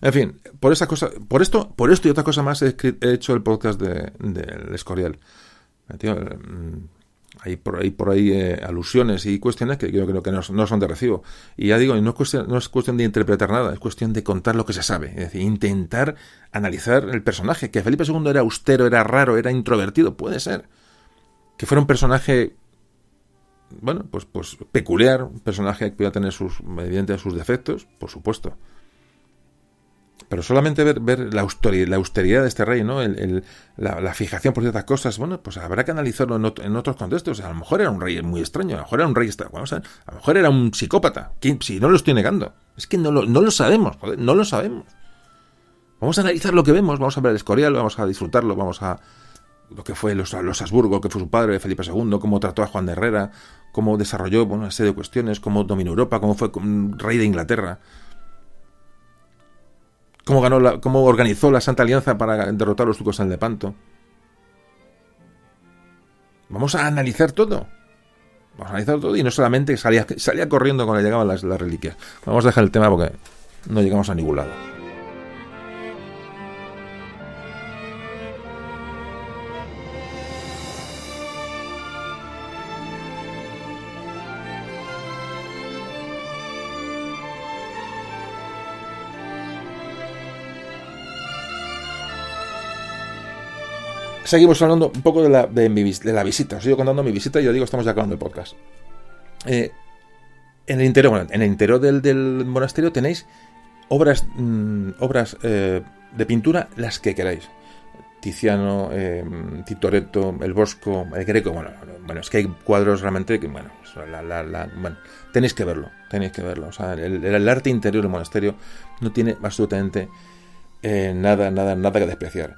En fin, por esa cosa, por esto, por esto y otra cosa más he, hecho el podcast del de, Escorial. Hay por ahí, eh, alusiones y cuestiones que yo creo que no, son de recibo. Y ya digo, no es, cuestión, no es cuestión de interpretar nada, es cuestión de contar lo que se sabe. Es decir, intentar analizar el personaje. Que Felipe II era austero, era raro, era introvertido, puede ser. Que fuera un personaje, bueno, pues, pues peculiar, un personaje que pueda tener sus, evidentemente, sus defectos, por supuesto. Pero solamente ver, la, austeridad, de este rey, ¿no? La, fijación por ciertas cosas, bueno, pues habrá que analizarlo en, otros contextos. A lo mejor era un rey muy extraño, a lo mejor era un rey, vamos a, a lo mejor era un psicópata. Si no lo estoy negando. Es que no lo, no lo sabemos, no lo sabemos. Vamos a analizar lo que vemos, vamos a ver el Escorial, vamos a disfrutarlo, vamos a lo que fue los, los Habsburgo, que fue su padre, Felipe II, cómo trató a Juan de Herrera, cómo desarrolló una serie de cuestiones, cómo dominó Europa, cómo fue rey de Inglaterra cómo, organizó la Santa Alianza para derrotar a los turcos en Lepanto. Vamos a analizar todo. Vamos a analizar todo y no solamente salía, salía corriendo cuando llegaban las, las reliquias. Vamos a dejar el tema porque no llegamos a ningún lado. Seguimos hablando un poco de la, de, mi, de la visita. Os sigo contando mi visita y ya digo, estamos ya acabando el podcast. Eh, en el interior, en el interior del, monasterio tenéis obras, mm, obras eh, de pintura, las que queráis. Tiziano, eh, Tintoretto, el Bosco, el Greco, bueno, bueno, es que hay cuadros realmente que, bueno, bueno tenéis que verlo, tenéis que verlo. O sea, el, el, arte interior del monasterio no tiene absolutamente eh, nada, nada, nada que despreciar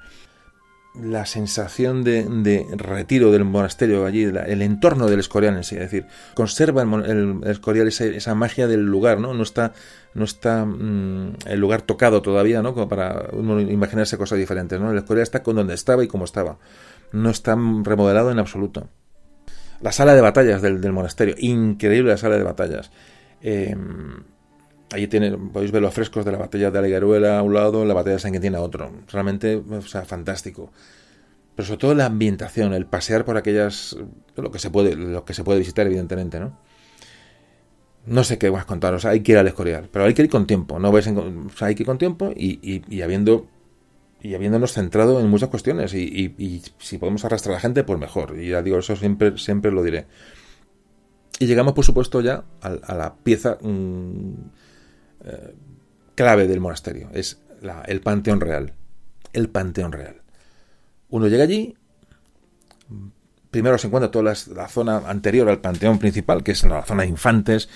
la sensación de, retiro del monasterio allí, el entorno del Escorial en sí, es decir, conserva el, Escorial esa, magia del lugar, ¿no? No está, no está mm, el lugar tocado todavía, ¿no? Como para imaginarse cosas diferentes, ¿no? El Escorial está con donde estaba y como estaba. No está remodelado en absoluto. La sala de batallas del, monasterio, increíble la sala de batallas. Eh, Ahí tiene, podéis ver los frescos de la batalla de Algaruela a un lado, la batalla de San Quintín a otro. Realmente, o sea, fantástico. Pero sobre todo la ambientación, el pasear por aquellas. lo que se puede, lo que se puede visitar, evidentemente, ¿no? No sé qué vas a contar, o sea, hay que ir al Escorial, pero hay que ir con tiempo, no ves o sea, hay que ir con tiempo y, y, habiendo y habiéndonos centrado en muchas cuestiones y, y, si podemos arrastrar a la gente, pues mejor. Y ya digo, eso siempre, siempre lo diré. Y llegamos, por supuesto, ya a, la pieza mm, clave del monasterio. Es el panteón real. El panteón real. Uno llega allí, primero se encuentra toda la, zona anterior al panteón principal, que es la zona de infantes.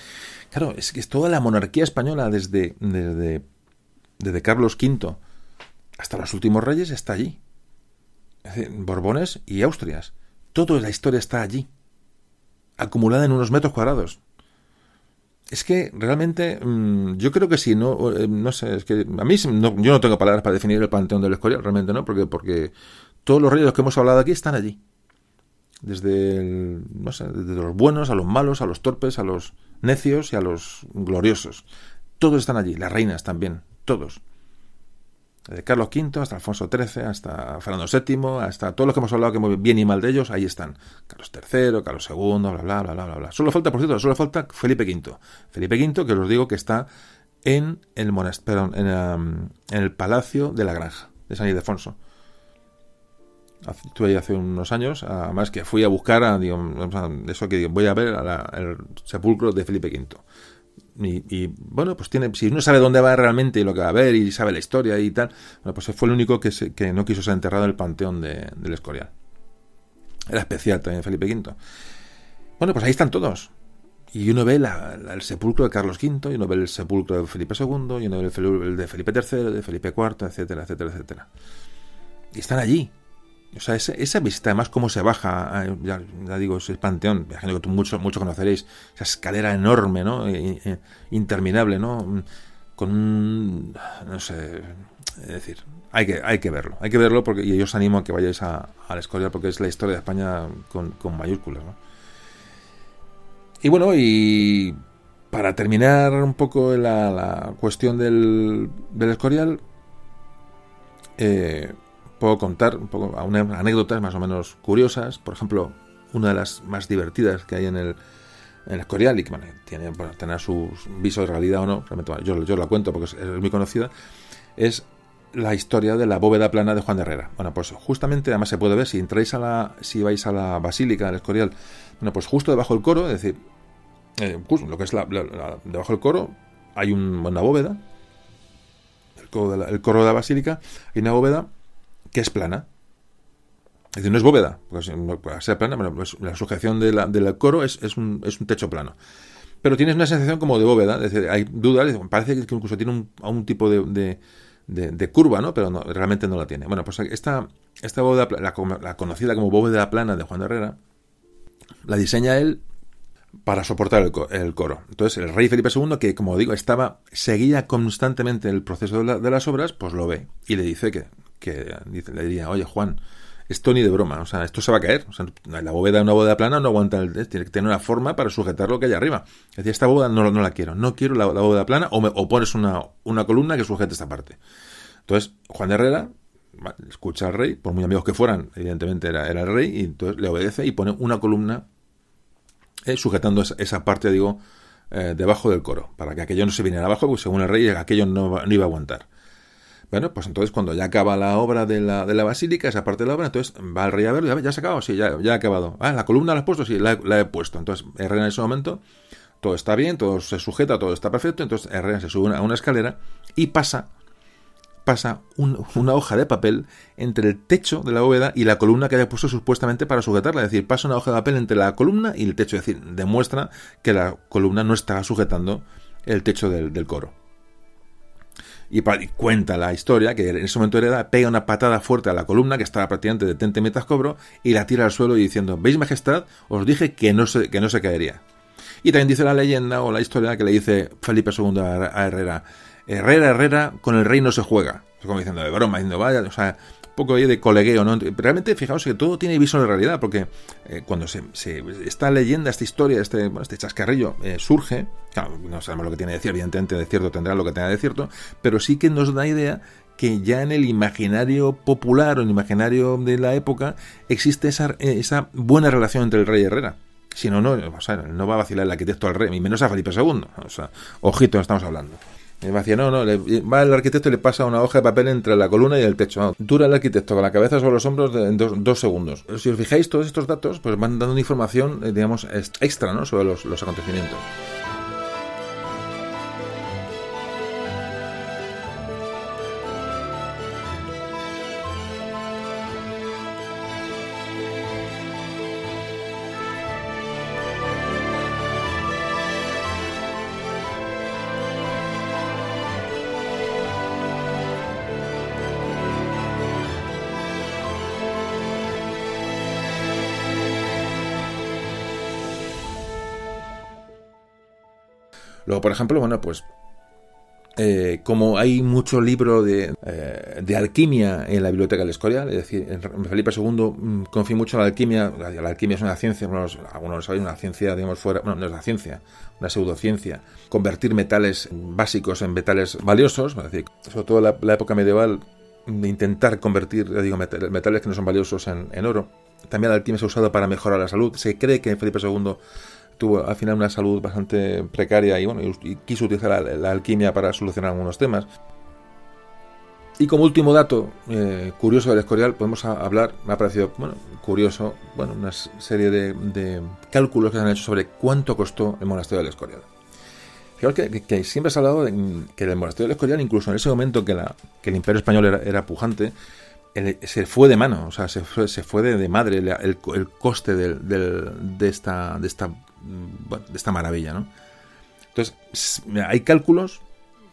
Claro, es que es toda la monarquía española desde, desde, desde Carlos V hasta los últimos reyes está allí. Borbones y Austrias. Toda la historia está allí, acumulada en unos metros cuadrados. Es que realmente mm, yo creo que sí, no, eh, no sé, es que a mí yo no tengo palabras para definir el panteón del Escorial, realmente no, porque, porque todos los reyes que hemos hablado aquí están allí. Desde, no sé, desde los buenos a los malos, a los torpes, a los necios y a los gloriosos. Todos están allí, las reinas también, todos. Desde Carlos V hasta Alfonso XIII, hasta Fernando VII, hasta todos los que hemos hablado que bien y mal de ellos, ahí están. Carlos III, Carlos II, bla, bla, bla, bla, bla, Solo falta, por cierto, solo falta Felipe V. Felipe V, que os digo que está en el monasterio, en, el Palacio de la Granja de San Ildefonso. Estuve ahí hace unos años, además que fui a buscar, a, eso que voy a ver el sepulcro de Felipe V. Y, bueno, pues tiene, si uno sabe dónde va realmente y lo que va a ver y sabe la historia y tal, bueno, pues fue el único que, que no quiso ser enterrado en el panteón de, del Escorial. Era especial también Felipe V. Bueno, pues ahí están todos. Y uno ve el sepulcro de Carlos V, y uno ve el sepulcro de Felipe II, y uno ve el, de Felipe III, de Felipe IV, etcétera, etcétera, etcétera. Y están allí. O sea, esa, visita, además, cómo se baja, ya, digo, ese panteón, imagino que tú mucho, conoceréis, esa escalera enorme, ¿no? interminable, ¿no? Con un, no sé, es decir, hay que, hay que verlo, hay que verlo porque, y yo os animo a que vayáis a, la Escorial porque es la historia de España con, con mayúsculas, ¿no? Y bueno, y para terminar un poco la, la cuestión del, del Escorial, eh, puedo contar un poco anécdotas más o menos curiosas. Por ejemplo, una de las más divertidas que hay en el, en el Escorial y que tiene bueno, tener sus visos de realidad o no, realmente, yo, yo la cuento porque es, muy conocida, es la historia de la bóveda plana de Juan de Herrera. Bueno, pues justamente, además se puede ver si entráis a la, si vais a la Basílica del Escorial, bueno, pues justo debajo del coro, es decir, eh, lo que es la, debajo del coro, hay una bóveda, el coro de la Basílica, hay una bóveda que es plana. Es decir, no es bóveda, porque ser plana, pues la sujeción de del coro es, un, techo plano. Pero tienes una sensación como de bóveda, es decir, hay dudas, parece que incluso tiene un, tipo de, de, curva, ¿no? Pero realmente no la tiene. Bueno, pues esta, bóveda, la, la, conocida como bóveda plana de Juan de Herrera, la diseña él para soportar el, coro. Entonces, el rey Felipe II, que como digo, estaba, seguía constantemente el proceso de, de las obras, pues lo ve y le dice que que le diría, oye Juan, esto ni de broma, o sea, esto se va a caer. O sea, la bóveda, una bóveda plana no aguanta, el, tiene que tener una forma para sujetar lo que hay arriba. Es decir, esta bóveda no, no la quiero, no quiero la, bóveda plana o, me, o pones una, una, columna que sujete esta parte. Entonces, Juan de Herrera escucha al rey, por muy amigos que fueran, evidentemente era, era el rey, y entonces le obedece y pone una columna eh, sujetando esa, parte, digo, eh, debajo del coro, para que aquello no se viniera abajo, porque según el rey aquello no, no iba a aguantar. Bueno, pues entonces cuando ya acaba la obra de la, de la basílica, esa parte de la obra, entonces va el rey a verlo, ya, se ha acabado, sí, ya, ya ha acabado. Ah, la columna la has puesto, sí, la, he puesto. Entonces Herrera en ese momento, todo está bien, todo se sujeta, todo está perfecto, entonces Herrera se sube a una escalera y pasa, pasa una hoja de papel entre el techo de la bóveda y la columna que haya puesto supuestamente para sujetarla. Es decir, pasa una hoja de papel entre la columna y el techo, es decir, demuestra que la columna no está sujetando el techo del coro. Y, cuenta la historia que en ese momento Hereda pega una patada fuerte a la columna que estaba prácticamente de tente mientras cobro y la tira al suelo diciendo, ¿veis majestad? Os dije que no se, que no se caería. Y también dice la leyenda o la historia que le dice Felipe II a Herrera, Herrera, Herrera, con el rey no se juega. Como diciendo de broma, diciendo, vaya, o sea, poco ahí de colegueo, ¿no? Realmente, fijaos que todo tiene viso de realidad, porque eh, cuando se, esta leyenda, esta historia, este, este chascarrillo eh, surge, claro, no sabemos lo que tiene de cierto, evidentemente de cierto tendrá lo que tenga de cierto, pero sí que nos da idea que ya en el imaginario popular o en el imaginario de la época existe esa, esa buena relación entre el rey y Herrera. Si no, no, va a vacilar el arquitecto al rey, ni menos a Felipe II. O sea, ojito, estamos hablando. Y me decía, no, no, va el arquitecto y le pasa una hoja de papel entre la columna y el techo. Dura el arquitecto con la cabeza sobre los hombros en dos, segundos. Si os fijáis, todos estos datos pues van dando información, eh, digamos, extra, ¿no? Sobre los, los acontecimientos. Luego, por ejemplo, bueno, pues eh, como hay mucho libro de, eh, de, alquimia en la biblioteca del Escorial, es decir, en Felipe II mm, confía mucho en la alquimia, la, alquimia es una ciencia, algunos, lo saben, una ciencia, digamos, fuera, bueno, no es la ciencia, una pseudociencia, convertir metales básicos en metales valiosos, es decir, sobre todo la, la época medieval, intentar convertir, digo, metales que no son valiosos en, en oro. También la alquimia se ha usado para mejorar la salud. Se cree que Felipe II tuvo al final una salud bastante precaria y, bueno, y quiso utilizar la, alquimia para solucionar algunos temas. Y como último dato eh, curioso del Escorial, podemos hablar, me ha parecido curioso, bueno, una serie de, cálculos que se han hecho sobre cuánto costó el monasterio del Escorial. Fijaos que, siempre se ha hablado de que el monasterio del Escorial, incluso en ese momento que, el imperio español era, pujante, se fue de mano, o sea, se fue, se fue de, madre el, coste de esta de esta maravilla, ¿no? Entonces, hay cálculos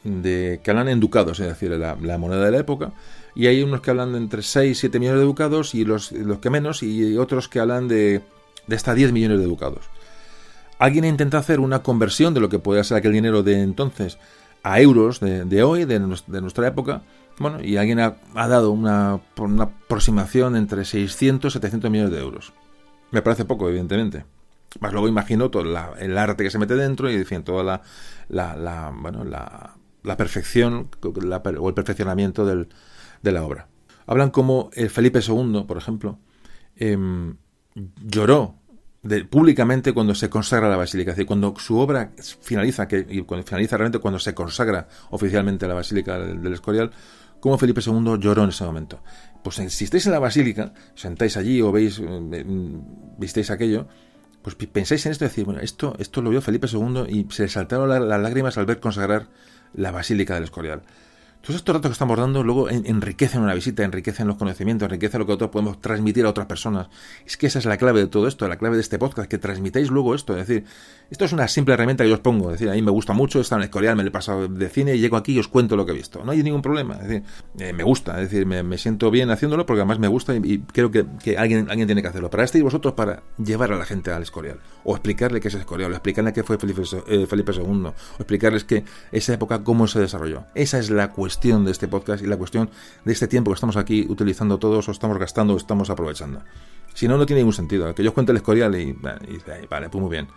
de que hablan en ducados, es decir, la, moneda de la época, y hay unos que hablan de entre 6 y 7 millones de ducados y los, los que menos, y otros que hablan de, de hasta 10 millones de ducados. Alguien intenta hacer una conversión de lo que podía ser aquel dinero de entonces a euros de, hoy, de, nuestra época, bueno, y alguien ha, dado una, una aproximación entre 600 y 700 millones de euros. Me parece poco, evidentemente. Más luego imagino todo el arte que se mete dentro y toda la, la, bueno, la, la perfección o el perfeccionamiento del, de la obra. Hablan como el Felipe II, por ejemplo, em, lloró públicamente cuando se consagra la basílica, es decir, cuando su obra finaliza, que, cuando finaliza realmente cuando se consagra oficialmente la basílica del, Escorial, como Felipe II lloró en ese momento. Pues si estáis en la basílica, sentáis allí o veis, eh, visteis aquello, pues pensáis en esto y decir, bueno, esto, esto lo vio Felipe II y se le saltaron las lágrimas al ver consagrar la Basílica del Escorial. Todos estos datos que estamos dando luego enriquecen una visita, enriquecen los conocimientos, enriquecen lo que nosotros podemos transmitir a otras personas. Es que esa es la clave de todo esto, la clave de este podcast, que transmitáis luego esto. Es decir, esto es una simple herramienta que yo os pongo. Es decir, a mí me gusta mucho, está en el Escorial, me lo he pasado de cine y llego aquí y os cuento lo que he visto. No hay ningún problema. Es decir, eh, me gusta, es decir, me, siento bien haciéndolo porque además me gusta y, creo que, alguien, alguien tiene que hacerlo. Para este y vosotros para llevar a la gente al Escorial. O explicarle qué es Escorial, o explicarle qué fue Felipe, eh, Felipe II, o explicarles que esa época cómo se desarrolló. Esa es la cuestión de este podcast y la cuestión de este tiempo que estamos aquí utilizando todos o estamos gastando o estamos aprovechando. Si no, no tiene ningún sentido. Que yo cuente el escorial y, vale, pues muy bien.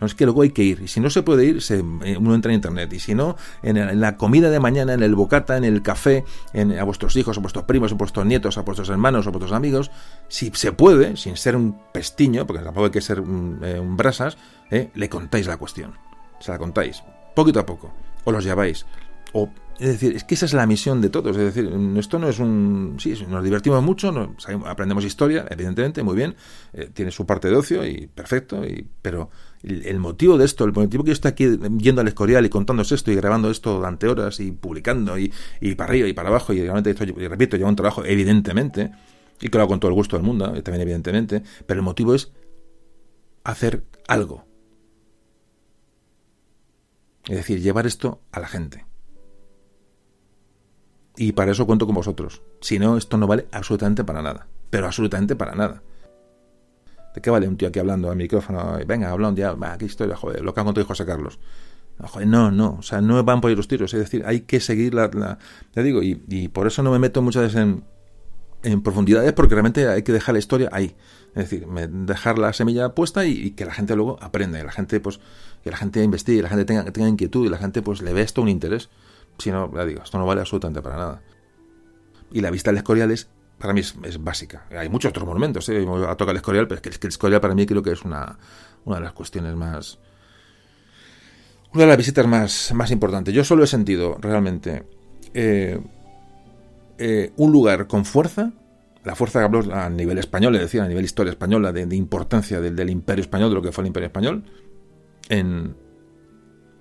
No es que luego hay que ir. Y si no se puede ir, se, eh, uno entra en internet. Y si no, en, la comida de mañana, en el bocata, en el café, en, a vuestros hijos, a vuestros primos, a vuestros nietos, a vuestros hermanos, a vuestros amigos, si se puede, sin ser un pestiño, porque tampoco hay que ser un, eh, brasas, eh, le contáis la cuestión. Se la contáis, poquito a poco. O los lleváis. O es decir, es que esa es la misión de todos. Es decir, esto no es un. Sí, nos divertimos mucho, aprendemos historia, evidentemente, muy bien. Eh, tiene su parte de ocio y perfecto. Y, pero el, motivo de esto, el motivo que yo estoy aquí yendo al Escorial y contándose esto y grabando esto durante horas y publicando y, y para arriba y para abajo, y realmente esto, y repito, lleva un trabajo, evidentemente, y hago con todo el gusto del mundo, también, evidentemente, pero el motivo es hacer algo. Es decir, llevar esto a la gente. Y para eso cuento con vosotros. Si no, esto no vale absolutamente para nada. Pero absolutamente para nada. ¿De qué vale un tío aquí hablando al micrófono? Venga, hablando ya, va, qué historia, joder, lo que ha contado José Carlos. No, no, o sea, no van por ir los tiros. Es decir, hay que seguir la. te digo, y, y, por eso no me meto muchas veces en, en profundidades, porque realmente hay que dejar la historia ahí. Es decir, dejar la semilla puesta y, que la gente luego aprenda, y la gente, pues, que la gente investigue, y la gente tenga, tenga inquietud, y la gente, pues, le ve esto un interés. Si no, ya digo, esto no vale absolutamente para nada. Y la vista del Escorial es, para mí es, básica. Hay muchos otros monumentos, ¿eh? a tocar el Escorial, pero es que, el Escorial para mí creo que es una, una de las cuestiones más... Una de las visitas más, más importantes. Yo solo he sentido realmente eh, eh, un lugar con fuerza, la fuerza que habló a nivel español, es decir, a nivel historia española, de, importancia del, del, imperio español, de lo que fue el imperio español, en,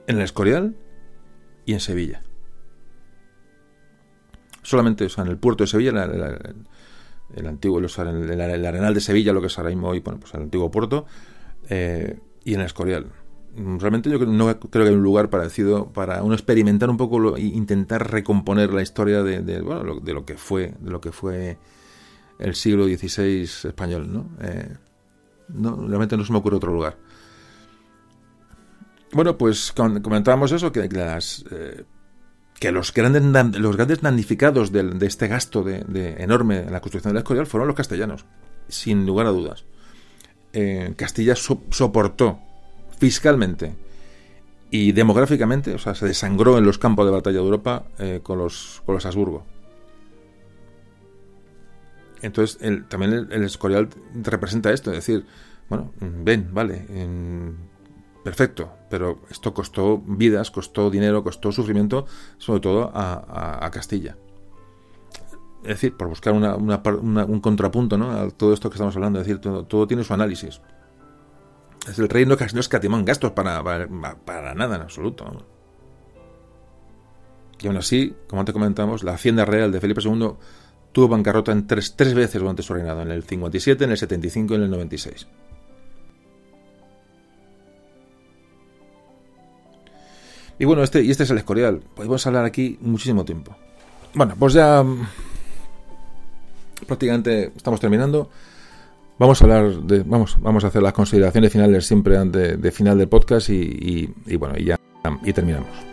en el Escorial y en Sevilla solamente en el puerto de Sevilla, el antiguo, el, Arenal de Sevilla, lo que es ahora mismo hoy, bueno, pues el antiguo puerto, eh, y en el Escorial. Realmente yo no creo que hay un lugar parecido para uno experimentar un poco e intentar recomponer la historia de, bueno, lo, de lo que fue de lo que fue el siglo XVI español, ¿no? Eh, no realmente no se me ocurre otro lugar. Bueno, pues comentábamos eso, que las... Eh, que los grandes, los grandes damnificados de, este gasto de, enorme en la construcción del Escorial fueron los castellanos, sin lugar a dudas. Eh, Castilla soportó fiscalmente y demográficamente, o sea, se desangró en los campos de batalla de Europa eh, con, los, con los Habsburgo. Entonces, también el, Escorial representa esto, es decir, bueno, ven, vale, perfecto, pero esto costó vidas, costó dinero, costó sufrimiento, sobre todo a, Castilla. Es decir, por buscar un contrapunto ¿no? a todo esto que estamos hablando, es decir, todo, tiene su análisis. Es el rey no, no escatimó en gastos para, para, nada en absoluto. Y aún así, como antes comentamos, la hacienda real de Felipe II tuvo bancarrota en tres, tres veces durante su reinado, en el 57, en el 75 y en el 96. Y bueno, este, y este es el Escorial. Podemos hablar aquí muchísimo tiempo. Bueno, pues ya mm, prácticamente estamos terminando. Vamos a hablar de, vamos, vamos a hacer las consideraciones finales siempre antes de final del podcast y, y bueno, y ya y terminamos.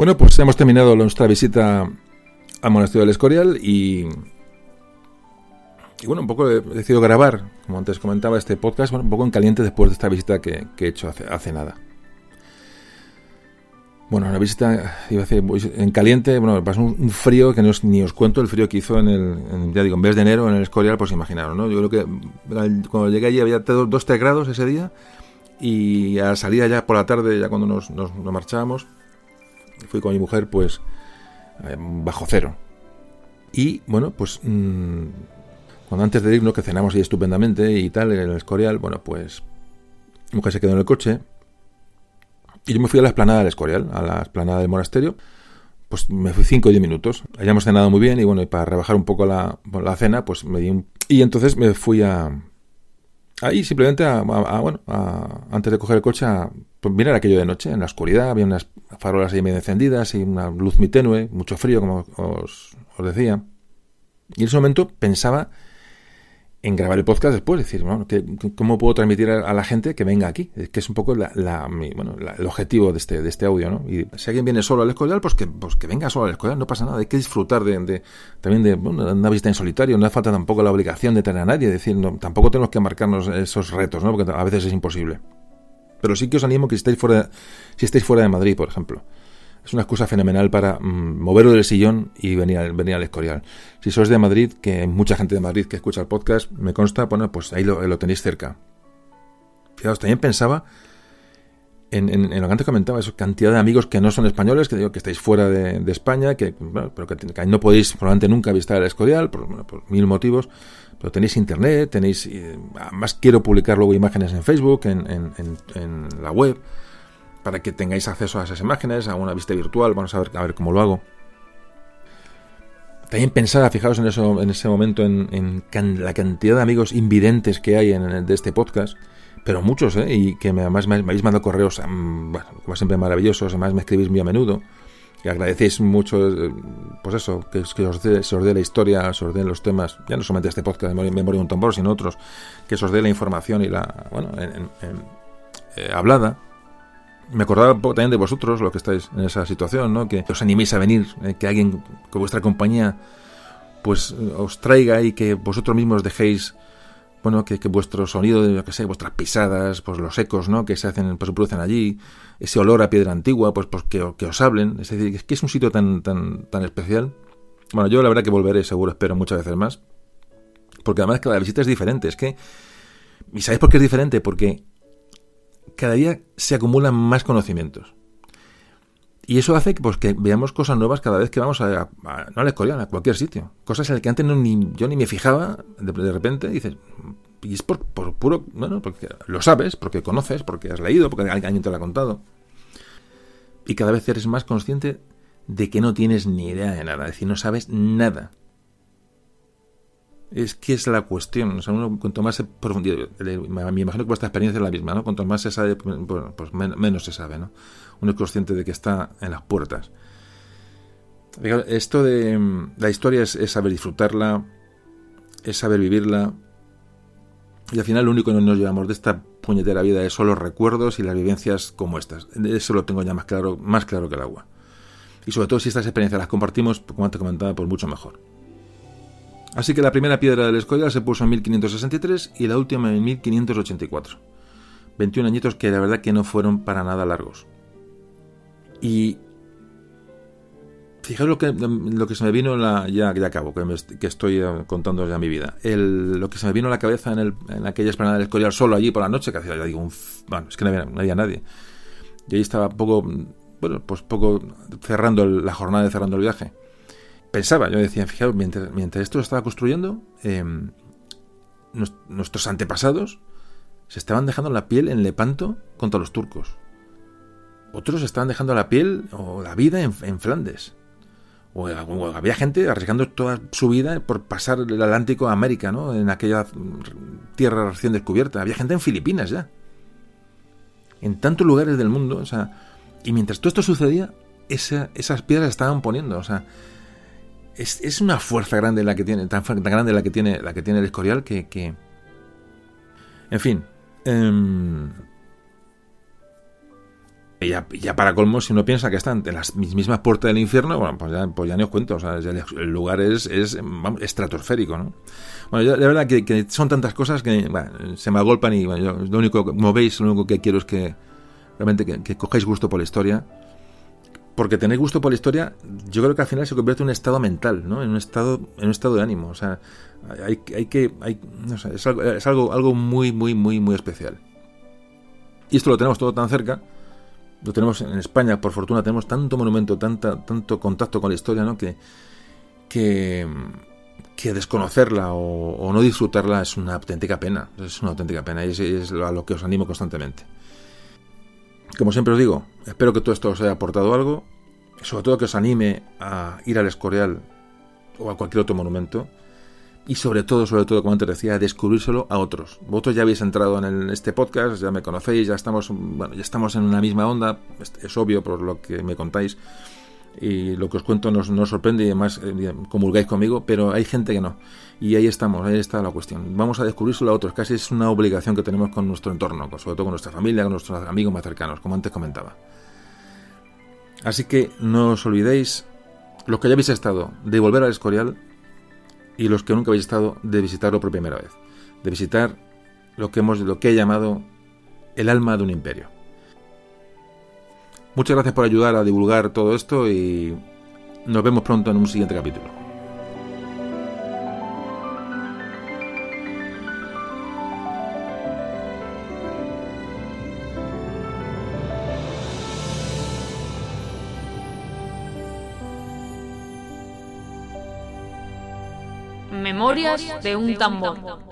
Bueno, pues hemos terminado nuestra visita al monasterio del Escorial y, y bueno, un poco he decidido grabar, como antes comentaba, este podcast, un poco en caliente después de esta visita que, he hecho hace, hace, nada. Bueno, una visita, iba a decir, en caliente, bueno, pasó un, frío que no os, ni os cuento el frío que hizo en el, ya digo, en vez de enero en el Escorial, pues imaginaros, ¿no? Yo creo que cuando llegué allí había 2-3 grados ese día y al salir allá por la tarde, ya cuando nos, nos marchábamos, fui con mi mujer pues eh, bajo cero. Y bueno, pues mm, cuando antes de irnos, que cenamos ahí estupendamente y tal, en el Escorial, bueno, pues mi mujer se quedó en el coche y yo me fui a la esplanada del Escorial, a la esplanada del monasterio. Pues me fui 5 o 10 minutos. Hayamos cenado muy bien y bueno, y para rebajar un poco la, la cena, pues me di un... Y entonces me fui a, ahí simplemente, a, bueno, antes de coger el coche, a pues, mirar aquello de noche, en la oscuridad, había unas farolas ahí medio encendidas y una luz muy tenue, mucho frío, como os, os decía. Y en ese momento pensaba en grabar el podcast después, decir, bueno, ¿cómo puedo transmitir a, la gente que venga aquí? Que es un poco la, bueno, el objetivo de este, de este audio, ¿no? Y si alguien viene solo al escorial, pues que, pues que venga solo al escorial, no pasa nada, hay que disfrutar de, también de una visita en solitario, no hace falta tampoco la obligación de tener a nadie, es decir, tampoco tenemos que marcarnos esos retos, ¿no? Porque a veces es imposible. Pero sí que os animo que si estáis fuera, si estáis fuera de Madrid, por ejemplo, es una excusa fenomenal para mm, moverlo del sillón y venir, venir al Escorial. Si sois de Madrid, que hay mucha gente de Madrid que escucha el podcast, me consta, bueno, pues ahí lo, tenéis cerca. Fijaos, también pensaba en, lo que antes comentaba, esa cantidad de amigos que no son españoles, que digo que estáis fuera de, España, que, pero que, no podéis probablemente nunca visitar el Escorial, por, mil motivos, pero tenéis internet, tenéis... Eh, además quiero publicar luego imágenes en Facebook, en, en la web para que tengáis acceso a esas imágenes, a una vista virtual, vamos a ver, a ver cómo lo hago. También pensaba, fijaos en, eso, en ese momento, en, la cantidad de amigos invidentes que hay en, de este podcast, pero muchos, ¿eh? y que además me, habéis mandado correos, mm, bueno, como siempre maravillosos, además me escribís muy a menudo, y agradecéis mucho, eh, pues eso, que, os os dé la historia, os den los temas, ya no solamente este podcast de Memoria un tambor, sino otros, que os dé la información y la, bueno, eh, hablada, me acordaba también de vosotros, lo que estáis en esa situación, ¿no? Que os animéis a venir, eh, que alguien con vuestra compañía pues os traiga y que vosotros mismos dejéis bueno, que, vuestro sonido, de, que sé, vuestras pisadas, pues los ecos, ¿no? Que se hacen, pues se producen allí, ese olor a piedra antigua, pues, pues que, que, os hablen. Es decir, que es un sitio tan, tan, tan especial. Bueno, yo la verdad que volveré, seguro, espero muchas veces más. Porque además cada visita es diferente. Es que. ¿Y sabéis por qué es diferente? Porque cada día se acumulan más conocimientos. Y eso hace que, pues, que veamos cosas nuevas cada vez que vamos a, no a la a cualquier sitio. Cosas en las que antes no, ni, yo ni me fijaba, de, repente dices, y es por, puro, bueno, porque lo sabes, porque conoces, porque has leído, porque alguien te lo ha contado. Y cada vez eres más consciente de que no tienes ni idea de nada, es decir, no sabes nada. Es que es la cuestión. O sea, uno, cuanto más se profundidad, me imagino que vuestra experiencia es la misma, ¿no? Cuanto más se sabe, bueno, pues menos se sabe, ¿no? Uno es consciente de que está en las puertas. Esto de la historia es, saber disfrutarla, es saber vivirla. Y al final lo único que nos llevamos de esta puñetera vida es solo recuerdos y las vivencias como estas. Eso lo tengo ya más claro, más claro que el agua. Y sobre todo si estas experiencias las compartimos, como antes comentaba, pues mucho mejor. Así que la primera piedra del Escorial se puso en 1563 y la última en 1584. 21 añitos que la verdad que no fueron para nada largos. Y fijaos lo que, lo que se me vino, la, ya, ya acabo, que, que estoy eh, contando ya mi vida. Lo que se me vino a la cabeza en, el, aquella esplanada del Escorial solo allí por la noche, que hacía, ya digo, bueno, es que no había, nadie. Y ahí estaba poco, bueno, pues poco cerrando la jornada de cerrando el viaje. Pensaba, yo decía, fijaos, mientras, mientras esto lo estaba construyendo, em, nuestros antepasados se estaban dejando la piel en Lepanto contra los turcos. Otros estaban dejando la piel o la vida en, en Flandes. O, había gente arriesgando toda su vida por pasar el Atlántico a América, ¿no? En aquella tierra recién descubierta. Había gente en Filipinas ya. En tantos lugares del mundo, o sea, y mientras todo esto sucedía, esas piedras estaban poniendo, o sea, es, una fuerza grande la que tiene, tan, grande la que tiene, la que tiene el Escorial que, que... en fin, eh, ya, para colmo, si uno piensa que están en las mismas puertas del infierno, bueno, pues ya, pues ya ni os cuento, o sea, el lugar es, es estratosférico, ¿no? Bueno, yo, la verdad que, son tantas cosas que se me agolpan y bueno, lo único, como veis, lo único que quiero es que realmente que, que cojáis gusto por la historia, porque tenéis gusto por la historia, yo creo que al final se convierte en un estado mental, ¿no? En un estado, en un estado de ánimo, o sea, hay, hay que, hay, es algo, es algo, muy, muy, muy, muy especial. Y esto lo tenemos todo tan cerca lo tenemos en España, por fortuna, tenemos tanto monumento, tanta, tanto contacto con la historia, ¿no? Que, que, desconocerla o, no disfrutarla es una auténtica pena. Es una auténtica pena y es, a lo que os animo constantemente. Como siempre os digo, espero que todo esto os haya aportado algo, sobre todo que os anime a ir al Escorial o a cualquier otro monumento y sobre todo, sobre todo, como antes decía, descubrírselo a otros. Vosotros ya habéis entrado en este podcast, ya me conocéis, ya estamos, bueno, ya estamos en una misma onda, es, obvio por lo que me contáis y lo que os cuento nos, sorprende y además eh, comulgáis conmigo, pero hay gente que no. Y ahí estamos, ahí está la cuestión. Vamos a descubrírselo a otros, casi es una obligación que tenemos con nuestro entorno, sobre todo con nuestra familia, con nuestros amigos más cercanos, como antes comentaba. Así que no os olvidéis, los que ya habéis estado, de volver al Escorial, y los que nunca habéis estado de visitarlo por primera vez, de visitar lo que hemos lo que he llamado el alma de un imperio. Muchas gracias por ayudar a divulgar todo esto y nos vemos pronto en un siguiente capítulo. Memorias de un tambor.